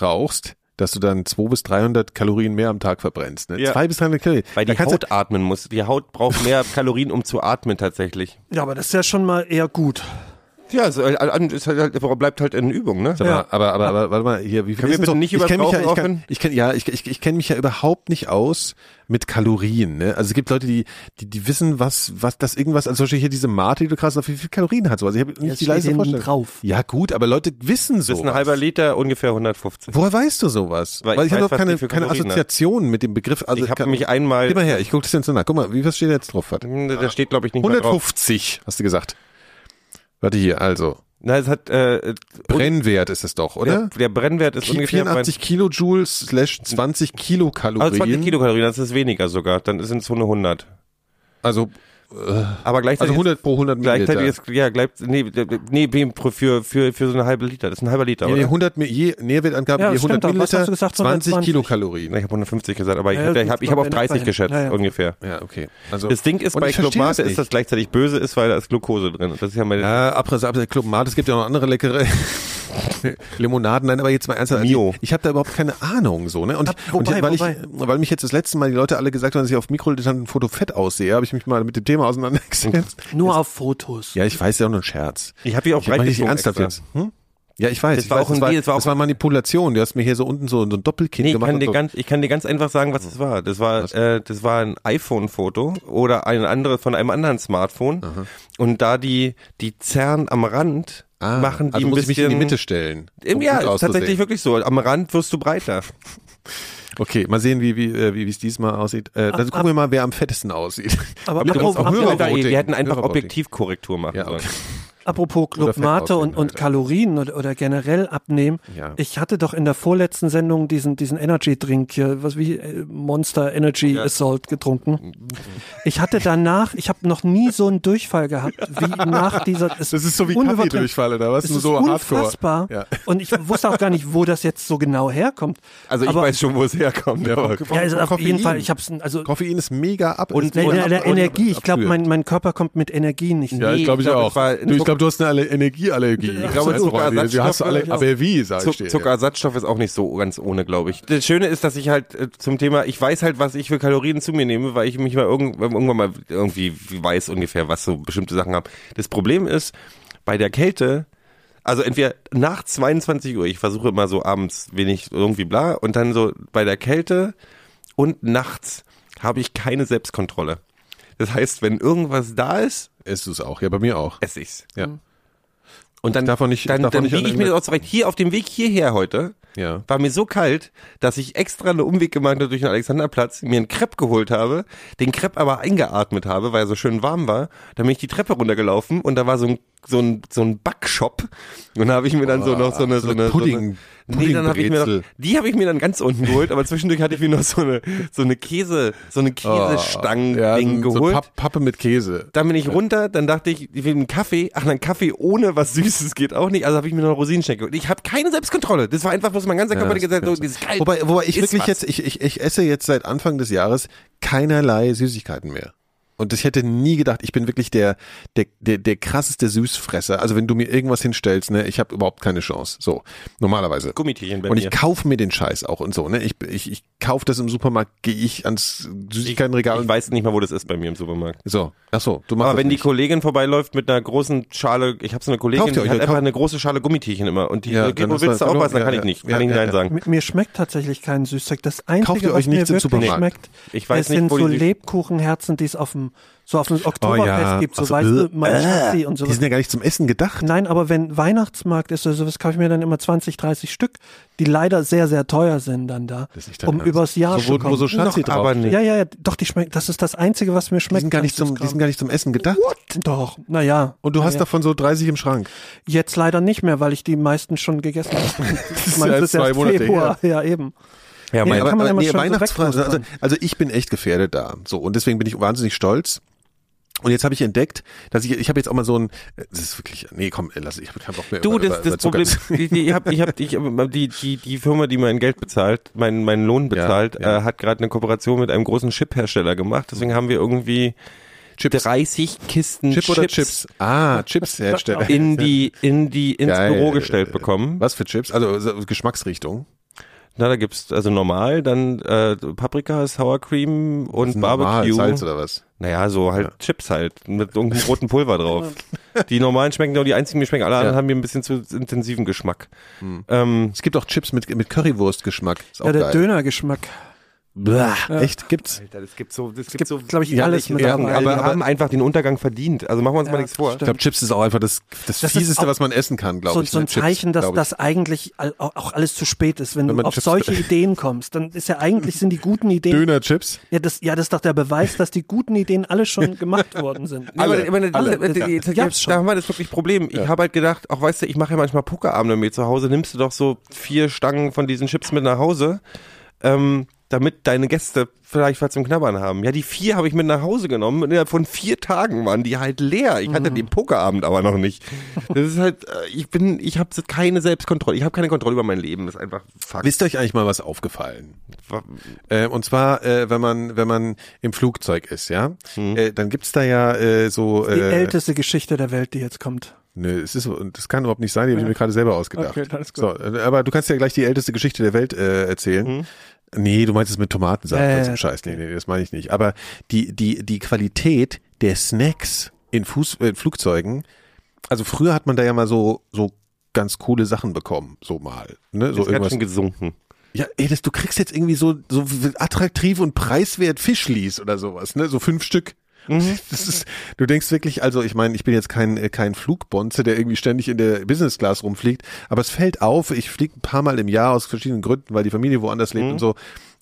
Speaker 3: rauchst, dass du dann 200 bis 300 Kalorien mehr am Tag verbrennst. Ne?
Speaker 5: Ja.
Speaker 3: 200 bis 300 Kalorien.
Speaker 5: Weil die Haut atmen muss. Die Haut braucht mehr Kalorien, um zu atmen tatsächlich.
Speaker 4: Ja, aber das ist ja schon mal eher gut.
Speaker 5: Ja, es ist, ist halt, bleibt halt in Übung, ne?
Speaker 3: Sag mal, aber, aber, aber, warte mal, hier, wie viel
Speaker 5: Können
Speaker 3: ist
Speaker 5: wir bitte nicht
Speaker 3: ich
Speaker 5: über
Speaker 3: kenn mich ja, ich, kann, ich kenn, ja, ich, ich, ich kenne mich ja überhaupt nicht aus mit Kalorien, ne? Also es gibt Leute, die, die, die wissen, was, was, das irgendwas, also zum Beispiel hier diese Mate, die du krass, wie viel Kalorien hat sowas. Ich habe
Speaker 4: es
Speaker 3: nicht die leise
Speaker 4: hinten
Speaker 3: Vorstellung.
Speaker 4: drauf.
Speaker 3: Ja, gut, aber Leute wissen
Speaker 5: Das
Speaker 3: so.
Speaker 5: ist ein halber Liter, ungefähr 150.
Speaker 3: Woher weißt du sowas?
Speaker 5: Weil
Speaker 3: Weil,
Speaker 5: ich
Speaker 3: ich habe doch keine, keine. Assoziation mit dem Begriff. Also
Speaker 5: Ich habe mich einmal,
Speaker 3: Gib mal her, ich gucke das jetzt so nach. Guck mal, wie was steht jetzt drauf?
Speaker 5: Hm, da steht glaube ich nicht mehr drauf.
Speaker 3: 150, hast du gesagt. Warte hier, also.
Speaker 5: Na, es hat, äh,
Speaker 3: Brennwert ist es doch, oder?
Speaker 5: der, der Brennwert ist
Speaker 3: Ki-
Speaker 5: ungefähr
Speaker 3: 84 Kilojoules slash 20 Kilokalorien.
Speaker 5: Also 20 Kilokalorien, das ist weniger sogar. Dann sind es so eine 100.
Speaker 3: Also,
Speaker 5: Aber gleichzeitig,
Speaker 3: also 100 pro 100 Milliliter.
Speaker 5: gleichzeitig ist, ja, gleich, nee, nee, für, für, für so eine halbe Liter. Das ist ein halber Liter,
Speaker 3: Nee, nee,
Speaker 5: oder?
Speaker 3: 100, Mi- je, Nährwertangabe
Speaker 4: Ja,
Speaker 3: je
Speaker 4: das
Speaker 3: 100
Speaker 4: stimmt doch. Was
Speaker 3: Milliliter,
Speaker 4: hast du gesagt?
Speaker 3: 20
Speaker 4: 120?
Speaker 3: Kilokalorien.
Speaker 5: Ich habe 150 gesagt, aber ich,
Speaker 4: Ja,
Speaker 5: ich habe ich hab auf
Speaker 4: das
Speaker 5: 30
Speaker 4: war-
Speaker 5: geschätzt,
Speaker 4: ja, ja.
Speaker 5: ungefähr.
Speaker 3: Ja, okay. Also,
Speaker 5: Das Ding ist bei Clubmate
Speaker 3: das
Speaker 5: ist das gleichzeitig böse ist, weil da ist Glucose drin. Das ist ja meine,
Speaker 3: ja, Abriss, Abriss, Club Mate, es gibt ja noch andere leckere [LAUGHS] [LAUGHS] Limonaden. Nein, aber jetzt mal ernsthaft.
Speaker 5: Mio.
Speaker 3: Ich, ich habe da überhaupt keine Ahnung, so, ne? Und,
Speaker 4: Ab- wobei,
Speaker 3: und weil,
Speaker 4: wobei.
Speaker 3: Ich, weil mich jetzt das letzte Mal die Leute alle gesagt haben, dass ich auf Mikrodilettanten-Foto fett aussehe, habe ich mich mal mit dem Thema auseinandergesetzt. [LAUGHS]
Speaker 4: Nur auf Fotos.
Speaker 3: Ja, ich weiß ja auch nur ein Scherz.
Speaker 5: ich habe die auch
Speaker 3: Ich
Speaker 5: breit
Speaker 3: nicht ernsthaft
Speaker 5: extra.
Speaker 3: jetzt. Hm? Ja, ich weiß.
Speaker 5: Das
Speaker 3: ich
Speaker 5: war
Speaker 3: weiß,
Speaker 5: auch ein
Speaker 3: das, war,
Speaker 5: das war
Speaker 3: das war Manipulation. Du hast mir hier so unten so, so ein Doppelkinn
Speaker 5: Nee, ich
Speaker 3: gemacht.
Speaker 5: kann, dir
Speaker 3: so.
Speaker 5: ganz, ich kann dir ganz einfach sagen, was es war. Das war, äh, das war ein iPhone-Foto oder ein anderes von einem anderen Smartphone. Und da die, die Zern am Rand
Speaker 3: Ah,
Speaker 5: machen die
Speaker 3: also
Speaker 5: ein
Speaker 3: muss ich mich in
Speaker 5: bisschen.
Speaker 3: die Mitte stellen. Um
Speaker 5: ja, tatsächlich wirklich so. Am Rand wirst du breiter.
Speaker 3: Okay, mal sehen, wie wie äh, wie es diesmal aussieht. Äh, dann gucken wir mal, wer am fettesten aussieht.
Speaker 4: Aber [LAUGHS]
Speaker 3: auch
Speaker 4: apropos-
Speaker 3: Hörervoting-
Speaker 5: wir hätten einfach. Objektivkorrektur machen
Speaker 3: Ja,
Speaker 5: sollen.
Speaker 4: Apropos Club
Speaker 3: Fett
Speaker 4: Mate und, und. Kalorien oder, oder generell abnehmen.
Speaker 3: Ja.
Speaker 4: Ich hatte doch in der vorletzten Sendung diesen, diesen Energy Drink hier, was wie äh, Monster Energy Assault getrunken. [LAUGHS] Ich hatte danach, ich habe noch nie so einen Durchfall gehabt, wie nach dieser.
Speaker 3: Das ist so wie. Kaffeedurchfall oder was?
Speaker 4: Es
Speaker 3: Nur
Speaker 4: ist
Speaker 3: so
Speaker 4: unfassbar.
Speaker 3: Hardcore. Ja.
Speaker 4: Und ich wusste auch gar nicht, wo das jetzt so genau herkommt.
Speaker 5: Also ich
Speaker 4: Aber-
Speaker 5: weiß schon, wo es herkommt. aber
Speaker 4: Ja, also auf
Speaker 3: Koffein.
Speaker 4: jeden Fall, ich hab's, also
Speaker 3: Koffein ist mega ab.
Speaker 5: Und-
Speaker 3: ist
Speaker 4: der, der
Speaker 3: ab-
Speaker 4: Energie, ich glaube, mein, mein Körper kommt mit Energie nicht.
Speaker 3: Ja,
Speaker 5: Nee,
Speaker 3: ich glaube ich
Speaker 5: ich glaub,
Speaker 3: auch.
Speaker 5: es war-
Speaker 3: du, ich glaube, du hast eine Alle- Energieallergie.
Speaker 4: Ich
Speaker 5: glaube, Zuckerersatzstoffe-
Speaker 3: Du hast alle, aber wie, sag ich dir.
Speaker 5: Zuckerersatzstoff ist auch nicht so ganz ohne, glaube ich. Das Schöne ist, dass ich halt äh, zum Thema, ich weiß halt, was ich für Kalorien zu mir nehme, weil ich mich mal irgend, irgendwann mal irgendwie weiß ungefähr, was so bestimmte Sachen haben. Das Problem ist, bei der Kälte, also entweder nach 22 Uhr, ich versuche immer so abends wenig irgendwie bla, und dann so bei der Kälte und nachts habe ich keine Selbstkontrolle. Das heißt, wenn irgendwas da ist,
Speaker 3: Ist es auch. Ja, bei mir auch.
Speaker 5: esse ich's.
Speaker 3: Ja.
Speaker 5: Und dann,
Speaker 3: Davon nicht-
Speaker 5: dann,
Speaker 3: davon
Speaker 5: dann
Speaker 3: nicht
Speaker 5: biege ich mir das auch zurecht. Hier auf dem Weg hierher heute
Speaker 3: Ja.
Speaker 5: war mir so kalt, dass ich extra einen Umweg gemacht habe durch den Alexanderplatz, mir einen Crepe geholt habe, den Crepe aber eingeatmet habe, weil er so schön warm war. Dann bin ich die Treppe runtergelaufen und da war so ein so ein so ein Backshop und da habe ich mir dann so noch so eine
Speaker 3: so
Speaker 5: so
Speaker 3: eine Pudding-
Speaker 5: so eine, nee, dann habe ich mir noch, die habe ich mir dann ganz unten geholt, aber zwischendurch hatte ich mir noch so eine so eine Käse so eine Käsestangen
Speaker 3: ja,
Speaker 5: Ding
Speaker 3: so, so
Speaker 5: geholt.
Speaker 3: Papp, Pappe mit Käse.
Speaker 5: Dann bin ich runter, dann dachte ich, ich will einen Kaffee. Ach, ein Kaffee ohne was Süßes geht auch nicht. Also habe ich mir noch Rosinenschnecke. geholt. Ich habe keine Selbstkontrolle. Das war einfach, was mein ganzer Körper
Speaker 3: Ja,
Speaker 5: gesagt hat, so, dieses kalt.
Speaker 3: Wobei, wobei ich wirklich
Speaker 5: was.
Speaker 3: jetzt, ich, ich, ich esse jetzt seit Anfang des Jahres keinerlei Süßigkeiten mehr. Und ich hätte nie gedacht, ich bin wirklich der, der, der, der krasseste Süßfresser. Also wenn du mir irgendwas hinstellst, ne, ich habe überhaupt keine Chance. So, normalerweise.
Speaker 5: Gummitierchen bei
Speaker 3: Und
Speaker 5: mir.
Speaker 3: ich kaufe mir den Scheiß auch und so, ne? Ich, ich, ich kaufe das im Supermarkt, gehe ich ans Süßigkeitenregal
Speaker 5: ich
Speaker 3: und
Speaker 5: weiß nicht mal, wo das ist bei mir im Supermarkt.
Speaker 3: so. Ach so, du machst
Speaker 5: Aber wenn die
Speaker 3: nicht.
Speaker 5: Kollegin vorbeiläuft mit einer großen Schale, ich habe so eine Kollegin,
Speaker 3: Kauft ihr
Speaker 5: die
Speaker 3: euch
Speaker 5: hat einfach eine große Schale Gummitierchen immer. Und die,
Speaker 3: Ja,
Speaker 5: okay,
Speaker 3: dann
Speaker 5: wo willst du aufpassen? Dann
Speaker 3: ja,
Speaker 5: kann
Speaker 3: ja,
Speaker 5: ich nicht.
Speaker 3: ja,
Speaker 5: Kann ich
Speaker 3: ja,
Speaker 5: Nein
Speaker 3: ja.
Speaker 5: sagen.
Speaker 4: Mir, mir schmeckt tatsächlich kein Süßzeug. Das Einzige,
Speaker 3: Kauft ihr
Speaker 4: was
Speaker 3: euch
Speaker 4: mir
Speaker 3: nichts im
Speaker 4: wirklich schmeckt,
Speaker 5: Ich weiß
Speaker 4: es
Speaker 5: nicht,
Speaker 4: sind
Speaker 5: wo
Speaker 4: so
Speaker 5: die-
Speaker 4: Lebkuchenherzen, die es auf dem so auf dem Oktoberfest
Speaker 3: ja.
Speaker 4: gibt, so
Speaker 3: Ach so,
Speaker 4: weißt du,
Speaker 3: äh,
Speaker 4: mein Schatzi und so.
Speaker 3: Die sind ja gar nicht zum Essen gedacht.
Speaker 4: Nein, aber wenn Weihnachtsmarkt ist oder sowas, kaufe ich mir dann immer 20, 30 Stück, die leider sehr, sehr teuer sind dann da,
Speaker 3: Das ist nicht
Speaker 4: um
Speaker 3: Ernst.
Speaker 4: übers Jahr
Speaker 3: so,
Speaker 4: zu
Speaker 3: wo,
Speaker 4: kommen.
Speaker 3: wo so Schatzi
Speaker 5: Noch
Speaker 3: drauf.
Speaker 5: aber nicht.
Speaker 4: ja, ja, ja, doch, die schmeckt, das ist das Einzige, was mir
Speaker 3: Die
Speaker 4: schmeckt.
Speaker 3: sind gar nicht zum, die sind gar nicht zum Essen gedacht.
Speaker 4: Doch, naja.
Speaker 3: Und du hast
Speaker 4: ja.
Speaker 3: davon so 30 im Schrank.
Speaker 4: Jetzt leider nicht mehr, weil ich die meisten schon gegessen habe. [LAUGHS]
Speaker 3: ist
Speaker 4: Meins
Speaker 3: ja
Speaker 4: ist
Speaker 3: zwei
Speaker 4: erst
Speaker 3: Monate
Speaker 4: Februar. Ja, eben.
Speaker 5: Ja,
Speaker 4: Nee, aber- man immer
Speaker 3: nee,
Speaker 4: schon so
Speaker 3: Weihnachtsfragen, also, also ich bin echt gefährdet da. So und deswegen bin ich wahnsinnig stolz. Und jetzt habe ich entdeckt, dass ich ich habe jetzt auch mal so ein das ist wirklich nee, komm, lass ich habe keinen Bock mehr.
Speaker 5: Du,
Speaker 3: über-
Speaker 5: das,
Speaker 3: über-
Speaker 5: das Problem,
Speaker 3: über
Speaker 5: die, die, ich hab, ich hab, ich, die, die, die Firma, die mein Geld bezahlt, mein, meinen Lohn bezahlt,
Speaker 3: ja.
Speaker 5: Äh, hat gerade eine Kooperation mit einem großen Chip-Hersteller gemacht. Deswegen haben wir irgendwie
Speaker 3: Chips.
Speaker 5: 30 Kisten
Speaker 3: Chip oder Chips? Ah, Chips-Hersteller.
Speaker 5: in die, in die, ins
Speaker 3: Geil.
Speaker 5: Büro gestellt bekommen.
Speaker 3: Was für Chips? Also so Geschmacksrichtung.
Speaker 5: Na, da gibt's also normal, dann äh, Paprika, Sour Cream und
Speaker 3: Normal,
Speaker 5: Barbecue.
Speaker 3: Salz oder was?
Speaker 5: Naja, so halt Chips halt mit irgendeinem roten Pulver drauf. [LAUGHS] Die normalen schmecken nur die einzigen, die schmecken alle anderen
Speaker 3: Ja.
Speaker 5: haben mir ein bisschen zu intensiven Geschmack. Ähm,
Speaker 3: Es gibt auch Chips mit mit Currywurst-Geschmack. Ist auch
Speaker 4: Ja, der. Dönergeschmack.
Speaker 3: Blah, Echt gibt's?
Speaker 5: Alter, das gibt so, das
Speaker 4: Es gibt, glaube ich, alles mit
Speaker 5: Ja,
Speaker 4: dabei.
Speaker 5: aber,
Speaker 3: aber-
Speaker 5: haben einfach den Untergang verdient. Also machen wir uns mal
Speaker 4: Ja,
Speaker 5: nichts vor.
Speaker 3: Ich glaube, Chips ist auch einfach das das,
Speaker 4: Das ist
Speaker 3: fieseste, was man essen kann, glaube
Speaker 4: so,
Speaker 3: ich.
Speaker 4: so ein?
Speaker 3: Chips,
Speaker 4: Zeichen, dass das eigentlich auch alles zu spät ist. Wenn,
Speaker 3: Wenn
Speaker 4: du auf
Speaker 3: Chips-
Speaker 4: solche [LAUGHS] Ideen kommst, dann ist ja eigentlich sind die guten Ideen.
Speaker 3: Döner-Chips.
Speaker 4: Ja, das, ja, das ist doch der Beweis, dass die guten Ideen alle schon [LAUGHS] gemacht worden sind.
Speaker 5: Ja, aber,
Speaker 4: alle.
Speaker 5: das
Speaker 4: gab's
Speaker 5: jetzt- Da haben wir das wirklich Problem. Ich habe halt gedacht, auch weißt du, ich mache ja manchmal Pokerabende mit mir zu Hause, nimmst du doch so vier Stangen von diesen Chips mit nach Hause, ähm, damit deine Gäste vielleicht was zum Knabbern haben. Ja, die vier habe ich mit nach Hause genommen und innerhalb von vier Tagen waren die halt leer. Ich hatte den Pokerabend aber noch nicht. Das ist halt, äh, ich bin, ich habe keine Selbstkontrolle. Ich habe keine Kontrolle über mein Leben. Das ist einfach fuck.
Speaker 3: Wisst ihr euch eigentlich mal was aufgefallen? Äh, und zwar, äh, wenn man wenn man im Flugzeug ist, ja, äh, dann gibt's da ja äh, so.
Speaker 4: die
Speaker 3: Äh,
Speaker 4: älteste Geschichte der Welt, die jetzt kommt.
Speaker 3: Nö, es ist so- das kann überhaupt nicht sein. Die habe ich mir gerade selber ausgedacht.
Speaker 4: Okay, alles gut.
Speaker 3: So, äh, aber du kannst ja gleich die älteste Geschichte der Welt äh, erzählen. Nee, du meinst es mit Tomatensaft
Speaker 4: ja,
Speaker 3: und so. Scheiß. Nee, nee, das meine ich nicht. Aber die die die Qualität der Snacks in Fuß, äh, Flugzeugen. Also früher hat man da ja mal so so ganz coole Sachen bekommen, so mal, ne, so
Speaker 5: ist
Speaker 3: irgendwas.
Speaker 5: schön gesunken.
Speaker 3: Ja, ey, das, du kriegst jetzt irgendwie so, so attraktiv und preiswert Fischlis oder sowas, ne? So fünf Stück. [LAUGHS] Das ist, du denkst wirklich, also ich meine, ich bin jetzt kein, äh, kein Flugbonze, der irgendwie ständig in der Business Class rumfliegt, aber es fällt auf, ich fliege ein paar Mal im Jahr aus verschiedenen Gründen, weil die Familie woanders lebt und so.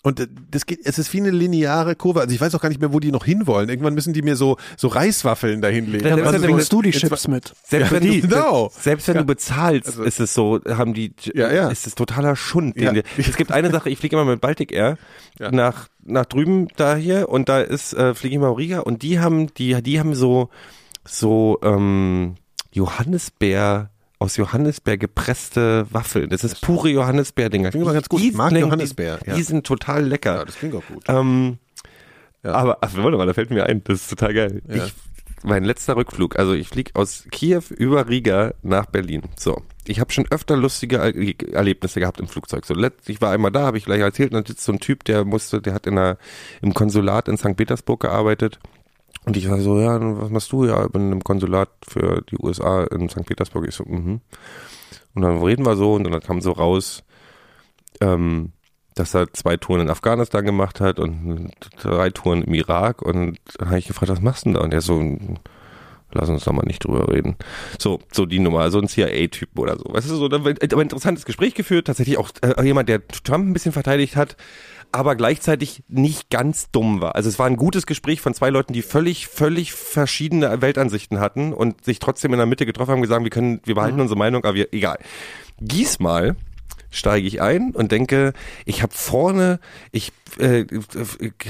Speaker 3: Und äh, das geht, es ist wie eine lineare Kurve. Also ich weiß auch gar nicht mehr, wo die noch hinwollen. Irgendwann müssen die mir so, so Reiswaffeln dahinlegen.
Speaker 5: Ja,
Speaker 4: Ja,
Speaker 5: das
Speaker 4: also bringst du die Chips mit.
Speaker 5: Selbst
Speaker 3: Ja,
Speaker 5: wenn du,
Speaker 3: genau.
Speaker 5: selbst wenn du bezahlst, ist es so, haben die,
Speaker 3: Ja, ja.
Speaker 5: ist es totaler Schund. Den
Speaker 3: Ja.
Speaker 5: es gibt eine Sache, ich fliege immer mit Baltic Air nach, nach drüben da hier und da ist, äh, fliege ich mal Riga und die haben, die, die haben so, so, ähm, Johannisbeer, aus Johannisbeer gepresste Waffeln. Das ist pure Johannisbeer-Dinger.
Speaker 3: Klingt aber ganz gut. Ich mag
Speaker 5: die-
Speaker 3: Johannisbeer,
Speaker 5: Die,
Speaker 3: ja.
Speaker 5: die sind total lecker.
Speaker 3: Ja, das klingt auch gut.
Speaker 5: Ähm,
Speaker 3: Ja.
Speaker 5: Aber, ach, warte mal, da fällt mir ein, das ist total geil.
Speaker 3: Ja.
Speaker 5: Ich, mein letzter Rückflug, also ich fliege aus Kiew über Riga nach Berlin. So, ich habe schon öfter lustige Er- Erlebnisse gehabt im Flugzeug. So, ich war einmal da, habe ich gleich erzählt, dann sitzt so ein Typ, der musste, der hat in einer, im Konsulat in St. Petersburg gearbeitet. Und ich war so, ja, was machst du? Ja, ich bin im Konsulat für die USA in St. Petersburg. Ich so, mhm. Und dann reden wir so und dann kam so raus, ähm, dass er zwei Touren in Afghanistan gemacht hat und drei Touren im Irak. Und dann habe ich gefragt, was machst du denn da? Und er so, Lass uns doch mal nicht drüber reden. So, so die Nummer, so ein CIA-Typ oder so. Weißt du, so, aber ein interessantes Gespräch geführt, tatsächlich auch äh, jemand, der Trump ein bisschen verteidigt hat, aber gleichzeitig nicht ganz dumm war. Also es war ein gutes Gespräch von zwei Leuten, die völlig, völlig verschiedene Weltansichten hatten und sich trotzdem in der Mitte getroffen haben und gesagt, wir können, wir behalten unsere Meinung, aber wir, egal. Diesmal steige ich ein und denke, ich habe vorne, ich äh,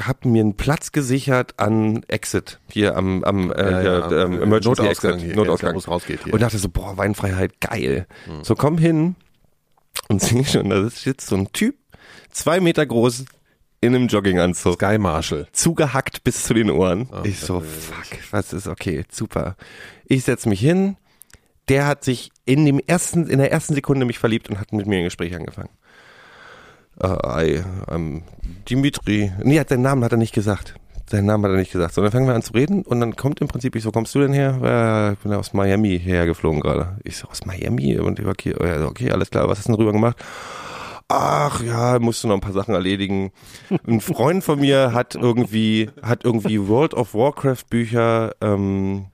Speaker 5: habe mir einen Platz gesichert an Exit hier am, am äh,
Speaker 3: Ja, ja,
Speaker 5: hier, ähm,
Speaker 3: äh,
Speaker 5: Emergency
Speaker 3: Notausgang
Speaker 5: Exit,
Speaker 3: hier,
Speaker 5: Notausgang,
Speaker 3: wo es rausgeht hier.
Speaker 5: und dachte so, boah, Weinfreiheit, geil. So komm hin und [LAUGHS] sehe schon, da ist jetzt so ein Typ, zwei Meter groß, in einem Jogginganzug
Speaker 3: Sky Marshall.
Speaker 5: zugehackt bis zu den Ohren.
Speaker 3: Oh,
Speaker 5: ich so, fuck, was ist okay, super. Ich setz mich hin. Der hat sich in dem ersten, in der ersten Sekunde mich verliebt und hat mit mir ein Gespräch angefangen. Äh, ähm, Dimitri. Nee, hat seinen Namen hat er nicht gesagt. Seinen Namen hat er nicht gesagt. So, dann fangen wir an zu reden und dann kommt im Prinzip, ich so, kommst du denn her? Ja, ich bin aus Miami hergeflogen gerade. Ich so, aus Miami? Und ich war okay, ja, okay, alles klar, was hast du denn rüber gemacht? Ach ja, musste noch ein paar Sachen erledigen. Ein Freund von mir hat irgendwie, hat irgendwie World of Warcraft Bücher ähm,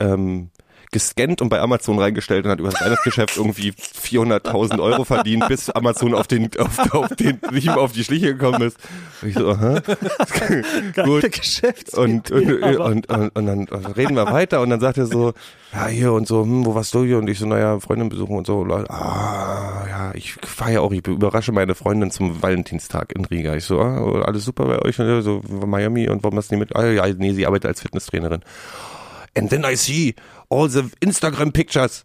Speaker 5: ähm, gescannt und bei Amazon reingestellt und hat über das Weihnachtsgeschäft irgendwie 400.000 Euro verdient, bis Amazon auf den, auf, auf den, nicht mehr auf die Schliche gekommen ist. Und ich so, aha. Gut. Und, und, und, und, und dann reden wir weiter und dann sagt er so, ja hier und so, hm, wo warst du hier? Und ich so, naja, Freundin besuchen und so. Ah, ja, ich fahre ja auch, ich überrasche meine Freundin zum Valentinstag in Riga. Ich so, ah, alles super bei euch? Und so, Miami und warum hast du nie mit? Ah, ja, nee, sie arbeitet als Fitnesstrainerin. And then I see all the Instagram pictures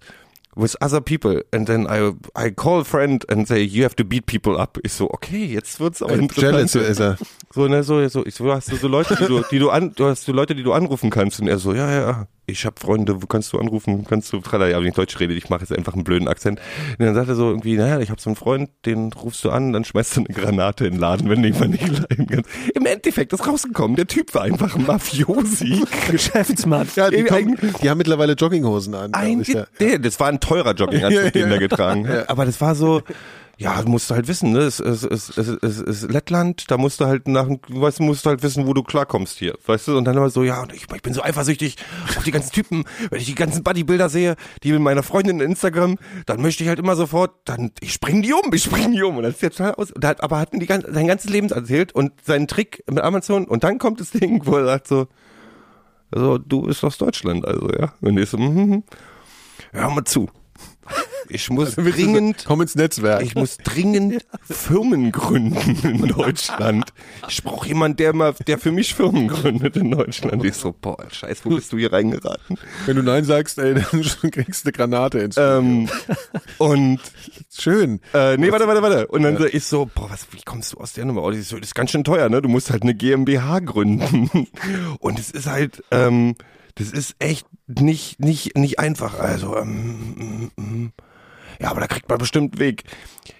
Speaker 5: with other people and then I I call a friend and say you have to beat people up. Ich so okay, jetzt wird's aber interessant.
Speaker 3: Jealous ist er.
Speaker 5: So, ne, so, so, ich so, hast du so Leute, die du, die du an, du hast so Leute, die du anrufen kannst. Und er so, ja, ja, ich habe Freunde, wo kannst du anrufen, kannst du, tralala, ja, wenn ich Deutsch rede, ich mache jetzt einfach einen blöden Akzent. Und dann sagt er so irgendwie, naja, ich habe so einen Freund, den rufst du an, dann schmeißt du eine Granate in den Laden, wenn du jemand nicht leiden kannst. Im Endeffekt ist rausgekommen, der Typ war einfach ein Mafiosi. [LAUGHS]
Speaker 4: Geschäftsmann.
Speaker 3: Ja, die, kommen, die haben mittlerweile Jogginghosen an.
Speaker 5: Ein
Speaker 3: ich, ja.
Speaker 5: der, das war ein teurer Jogginganzug, [LAUGHS] den
Speaker 3: ja.
Speaker 5: er getragen hat. Aber das war so, ja, musst du halt wissen, ne? Es ist, es, es, es, es Lettland, da musst du halt nach, weißt du, musst du halt wissen, wo du klarkommst hier, weißt du? Und dann immer so, ja, ich, ich bin so eifersüchtig auf die ganzen Typen, wenn ich die ganzen Bodybuilder sehe, die mit meiner Freundin in Instagram, dann möchte ich halt immer sofort, dann, ich spring die um, ich spring die um. Und das ist jetzt total aus. Und hat, aber hat mir die ganze, sein ganzes Leben erzählt und seinen Trick mit Amazon und dann kommt das Ding, wo er sagt so, also, du bist aus Deutschland, also, ja. Und ich so, mhm, mhm. hör mal zu. Ich muss dringend,
Speaker 3: Komm ins Netzwerk.
Speaker 5: ich muss dringend Firmen gründen in Deutschland. Ich brauche jemanden, der mal, der für mich Firmen gründet in Deutschland. Ich so, boah, scheiß, wo bist du hier reingeraten?
Speaker 3: Wenn du Nein sagst, ey, dann [LAUGHS] kriegst du eine Granate ins
Speaker 5: Ähm, und
Speaker 3: Schön.
Speaker 5: Äh, nee, warte, warte, warte. Und dann so, ich so, boah, was, wie kommst du aus der Nummer? Oh, das ist, so, das ist ganz schön teuer, ne? Du musst halt eine GmbH gründen. Und es ist halt, ähm, das ist echt nicht, nicht, nicht einfach. Also, ähm, mm. ja, aber da kriegt man bestimmt Weg.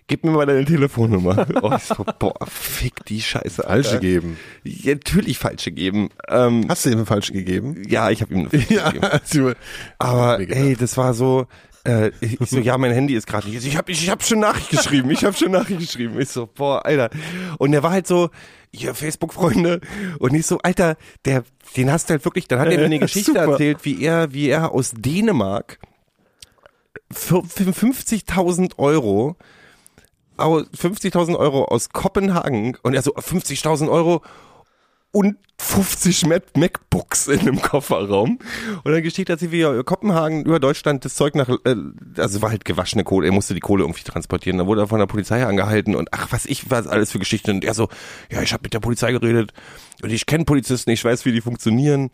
Speaker 5: Gib mir mal deine Telefonnummer. [LAUGHS] Oh, ich so, boah, fick die Scheiße. Alter.
Speaker 3: Falsche geben.
Speaker 5: Ja, natürlich falsche geben. Ähm,
Speaker 3: Hast du ihm eine falsche gegeben?
Speaker 5: ja, ich habe ihm eine falsche [LAUGHS] gegeben.
Speaker 3: also,
Speaker 5: Aber ey, das war so. Äh, ich so, ja, mein Handy ist gerade nicht. Ich habe ich hab schon Nachricht geschrieben. Ich habe schon Nachricht geschrieben. Ich so, boah, Alter. Und der war halt so, ihr Facebook-Freunde. Und ich so, Alter, der, den hast du halt wirklich. Dann hat er mir eine [LAUGHS] Geschichte
Speaker 3: Super.
Speaker 5: erzählt, wie er, wie er aus Dänemark für, für 50.000 Euro au- 50.000 Euro aus Kopenhagen und er so 50.000 Euro und 50 Mac MacBooks in einem Kofferraum. Und dann gesteht er sich wie Kopenhagen über Deutschland das Zeug nach, äh, also war halt gewaschene Kohle, er musste die Kohle irgendwie transportieren. Dann wurde er von der Polizei angehalten und ach, was ich, was alles für Geschichten. Und er so, ja, ich habe mit der Polizei geredet und ich kenne Polizisten, ich weiß, wie die funktionieren.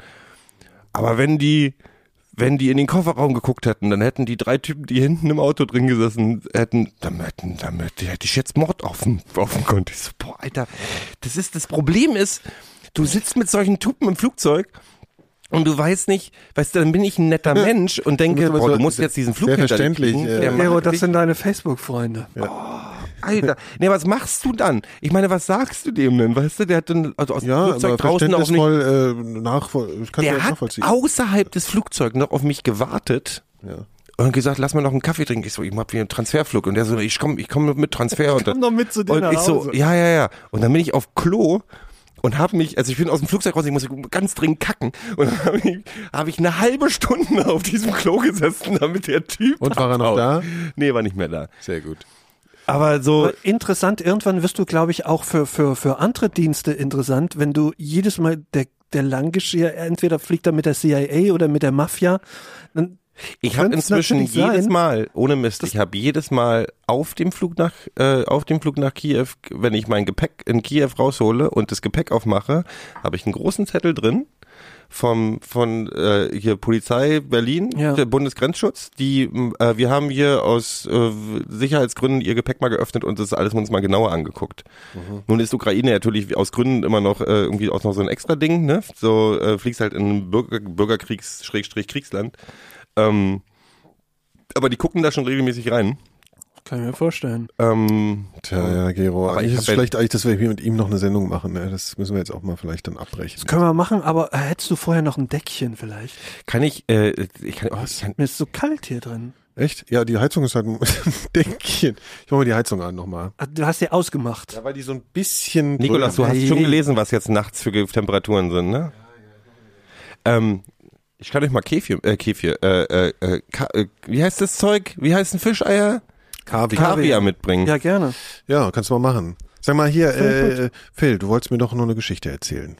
Speaker 5: Aber wenn die, wenn die in den Kofferraum geguckt hätten, dann hätten die drei Typen, die hinten im Auto drin gesessen hätten, dann hätten, damit hätte ich jetzt Mord auf dem, auf dem Konto. Ich so, boah, Alter, das ist, das Problem ist, du sitzt mit solchen Typen im Flugzeug und du weißt nicht, weißt du, dann bin ich ein netter Mensch und denke,
Speaker 3: Du musst aber
Speaker 5: boah, du musst jetzt diesen Flug
Speaker 3: sehr
Speaker 5: hinter dir
Speaker 3: verständlich,
Speaker 5: kriegen. macht
Speaker 4: Gero, das sind deine Facebook-Freunde.
Speaker 5: Alter, nee, was machst du dann? Ich meine, was sagst du dem denn? Weißt du, der hat dann also aus dem
Speaker 3: ja,
Speaker 5: Flugzeug
Speaker 3: aber
Speaker 5: draußen auf mich
Speaker 3: verständnisvoll äh, nachvoll, ich kann
Speaker 5: der
Speaker 3: das
Speaker 5: hat
Speaker 3: nachvollziehen.
Speaker 5: außerhalb des Flugzeugs noch auf mich gewartet
Speaker 3: Ja.
Speaker 5: und gesagt, lass mal noch einen Kaffee trinken. Ich so, ich hab hier einen Transferflug. Und der so, ich komm, ich komm mit Transfer. und
Speaker 4: komm
Speaker 5: dann,
Speaker 4: doch mit zu dir
Speaker 5: Und
Speaker 4: nach
Speaker 5: ich so, ja, ja, ja. Und dann bin ich auf Klo und habe mich, also ich bin aus dem Flugzeug raus, ich musste ganz dringend kacken und habe ich, hab ich eine halbe Stunde auf diesem Klo gesessen, damit der Typ
Speaker 3: Und war er noch da?
Speaker 5: Nee, war nicht mehr da.
Speaker 3: Sehr gut.
Speaker 5: Aber so,
Speaker 4: Aber interessant, irgendwann wirst du, glaube ich, auch für, für, für andere Dienste interessant, wenn du jedes Mal der, der Langgeschirr, entweder fliegt er mit der CIA oder mit der Mafia,
Speaker 5: Ich habe inzwischen jedes
Speaker 4: sein.
Speaker 5: Mal, ohne Mist, ich habe jedes Mal auf dem Flug nach, äh, auf dem Flug nach Kiew, wenn ich mein Gepäck in Kiew raushole und das Gepäck aufmache, habe ich einen großen Zettel drin vom von äh, hier Polizei Berlin,
Speaker 4: Ja.
Speaker 5: Bundesgrenzschutz. Die äh, wir haben hier aus äh, Sicherheitsgründen ihr Gepäck mal geöffnet und das alles uns mal genauer angeguckt. Nun ist Ukraine natürlich aus Gründen immer noch äh, irgendwie auch noch so ein extra Ding, ne? So äh, fliegst halt in ein Bürger, Bürgerkriegs Schrägstrich Kriegsland. Ähm, aber die gucken da schon regelmäßig rein.
Speaker 4: kann ich mir vorstellen.
Speaker 5: Ähm,
Speaker 3: Tja, ja, Gero.
Speaker 5: Aber
Speaker 3: Eigentlich
Speaker 5: ich
Speaker 3: ist es
Speaker 5: ja-
Speaker 3: schlecht eigentlich, dass wir hier mit ihm noch eine Sendung machen. Ne? Das müssen wir jetzt auch mal vielleicht dann abbrechen.
Speaker 4: Das können wir machen, aber äh, hättest du vorher noch ein Deckchen vielleicht?
Speaker 5: kann ich, äh, ich kann, ich kann
Speaker 4: Mir ist so kalt hier drin.
Speaker 3: Echt? Ja, die Heizung ist halt ein [LAUGHS] Deckchen. Ich mach mal die Heizung an nochmal.
Speaker 4: Du hast sie ausgemacht.
Speaker 3: Ja, weil die so ein bisschen...
Speaker 5: Nikolas, du hast
Speaker 4: Hey.
Speaker 5: schon gelesen, was jetzt nachts für Temperaturen sind, ne? Ähm, ich kann euch mal Kefir, äh, Kefir, äh, äh, äh, Ka äh, wie heißt das Zeug? Wie heißen Fischeier?
Speaker 3: Kaviar.
Speaker 5: Kaviar mitbringen.
Speaker 4: Ja, gerne.
Speaker 3: Ja, kannst du mal machen. Sag mal hier, äh, Phil, du wolltest mir doch noch eine Geschichte erzählen.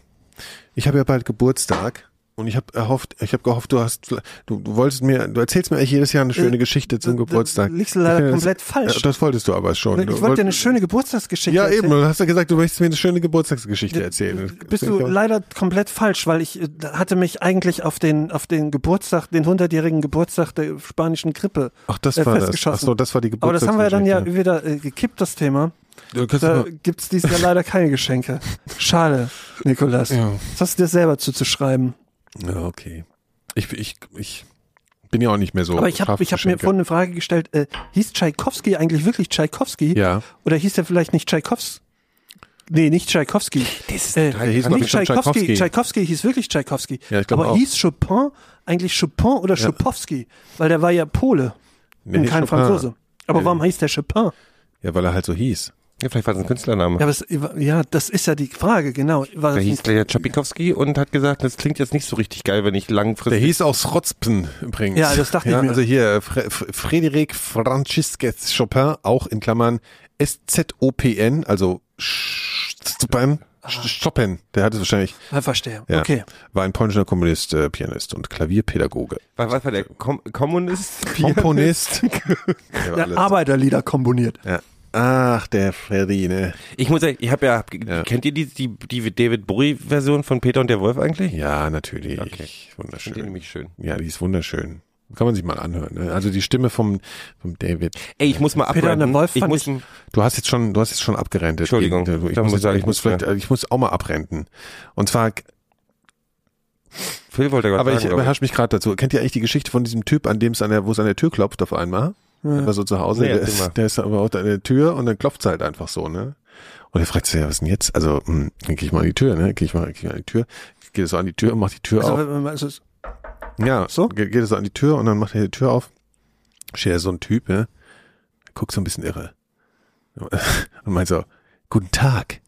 Speaker 3: Ich habe ja bald Geburtstag und ich habe erhofft, ich habe gehofft, du hast, du, du wolltest mir, du erzählst mir eigentlich jedes Jahr eine schöne
Speaker 4: Äh,
Speaker 3: Geschichte zum Geburtstag.
Speaker 4: liegst du leider [LAUGHS] komplett
Speaker 3: das,
Speaker 4: falsch.
Speaker 3: Das wolltest du aber schon.
Speaker 4: Ich wollte dir eine schöne Geburtstagsgeschichte
Speaker 3: Ja, eben,
Speaker 4: erzählen.
Speaker 3: du hast ja gesagt, du möchtest mir eine schöne Geburtstagsgeschichte erzählen.
Speaker 4: Bist du leider komplett falsch, weil ich äh, hatte mich eigentlich auf den auf den Geburtstag, den 100-jährigen Geburtstag der spanischen Grippe.
Speaker 3: Ach, das
Speaker 4: äh,
Speaker 3: war das. Ach so, das war die
Speaker 4: Aber das haben wir ja dann ja
Speaker 3: Geburtstagsgeschichte.
Speaker 4: wieder äh, gekippt, das Thema. Da
Speaker 3: mal,
Speaker 4: gibt's dieses Jahr leider keine Geschenke. Schade, Nikolas. [LAUGHS]
Speaker 3: Ja.
Speaker 4: Das hast du dir selber zuzuschreiben.
Speaker 3: Ja, okay. Ich, ich, ich bin ja auch nicht mehr so.
Speaker 4: Aber ich habe ich hab mir vorhin eine Frage gestellt, äh, hieß Tschaikowski eigentlich wirklich Tschaikowski?
Speaker 3: Ja.
Speaker 4: Oder hieß der vielleicht nicht Tschaikowski? Nee, nicht Tschaikowski.
Speaker 5: Das ist
Speaker 4: Äh,
Speaker 3: der hieß
Speaker 4: nicht Tschaikowski.
Speaker 3: Tschaikowski.
Speaker 4: Hieß wirklich Tschaikowski.
Speaker 3: Ja, ich
Speaker 4: Aber
Speaker 3: auch.
Speaker 4: hieß Chopin eigentlich Chopin oder Schopowski? Weil der war ja Pole
Speaker 3: Nee,
Speaker 4: und kein
Speaker 3: Chopin.
Speaker 4: Franzose. Aber
Speaker 3: Nee.
Speaker 4: warum heißt der Chopin?
Speaker 3: Ja, weil er halt so hieß.
Speaker 5: Ja, vielleicht war das ein Künstlername.
Speaker 4: Ja, aber es, ja, das ist ja die Frage, genau. War
Speaker 5: Der hieß
Speaker 4: ein,
Speaker 5: der Tschapikowski und hat gesagt, das klingt jetzt nicht so richtig geil, wenn ich
Speaker 3: Der
Speaker 5: langfristig
Speaker 3: hieß auch Srotzpen übrigens.
Speaker 4: Ja, das dachte ich mir.
Speaker 3: Also hier, Fre F- Frédéric Francisques Chopin, auch in Klammern S-Z-O-P-N, also Chopin, Chopin, der hat es wahrscheinlich,
Speaker 4: Ah, verstehe.
Speaker 3: ja,
Speaker 4: Okay.
Speaker 3: war ein polnischer Komponist, äh, Pianist und Klavierpädagoge.
Speaker 5: was, was war der Kom Kommunist?
Speaker 3: Komponist. ja, [LAUGHS]
Speaker 4: Der. Arbeiterlieder komponiert.
Speaker 3: ja. Ach, der Freddy, ne?
Speaker 5: Ich muss sagen, ich habe ja,
Speaker 3: Ja.
Speaker 5: kennt ihr die, die, die David Bowie Version von Peter und der Wolf eigentlich?
Speaker 3: Ja, natürlich.
Speaker 5: Okay. Ich finde die
Speaker 3: Wunderschön.
Speaker 5: nämlich schön.
Speaker 3: Ja, die ist wunderschön. Kann man sich mal anhören. Ne? Also die Stimme vom, vom David.
Speaker 5: Ey, ich muss mal
Speaker 4: Peter und der
Speaker 5: abrennen.
Speaker 4: Wolf
Speaker 5: Ich muss,
Speaker 4: ich-
Speaker 3: Du hast jetzt schon, du hast jetzt schon abgerentet.
Speaker 5: Entschuldigung,
Speaker 3: Ich
Speaker 5: da
Speaker 3: muss,
Speaker 5: muss
Speaker 3: sagen,
Speaker 5: ich-
Speaker 3: ich muss vielleicht, ich muss auch mal abrenten. Und zwar,
Speaker 5: Phil wollte gerade
Speaker 3: aber ich
Speaker 5: sagen, glaub
Speaker 3: beherrsche mich gerade dazu. Kennt ihr eigentlich die Geschichte von diesem Typ, an dem es an der, wo es an der Tür klopft auf einmal? War so zu Hause,
Speaker 5: Nee,
Speaker 3: der, ist, der ist aber auch an der Tür und dann klopft es halt einfach so, ne? Und er fragt sich, ja, was denn jetzt? Also, hm, dann gehe ich mal an die Tür, ne? Gehe ich mal, geh ich mal an die Tür, gehe so an die Tür und mach die Tür auf.
Speaker 4: Also, also, es-
Speaker 3: Ja,
Speaker 4: So?
Speaker 3: Ge geht er so an die Tür und dann macht er die Tür auf. Steht da so ein Typ, ne? Guckt so ein bisschen irre. [LAUGHS] Und meint so, guten Tag.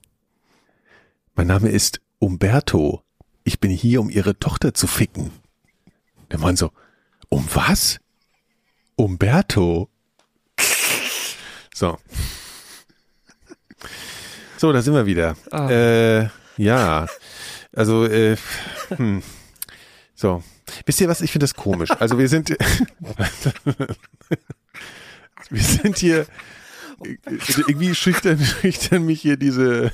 Speaker 3: Mein Name ist Umberto. Ich bin hier, um Ihre Tochter zu ficken. Der Mann so, um was? Umberto. So. So, da sind wir wieder.
Speaker 4: Ah.
Speaker 3: Äh, ja. Also, äh, hm. So. Wisst ihr was? Ich finde das komisch. Also wir sind, [LAUGHS] wir sind hier, irgendwie schüchtern, [LAUGHS] schüchtern mich hier diese,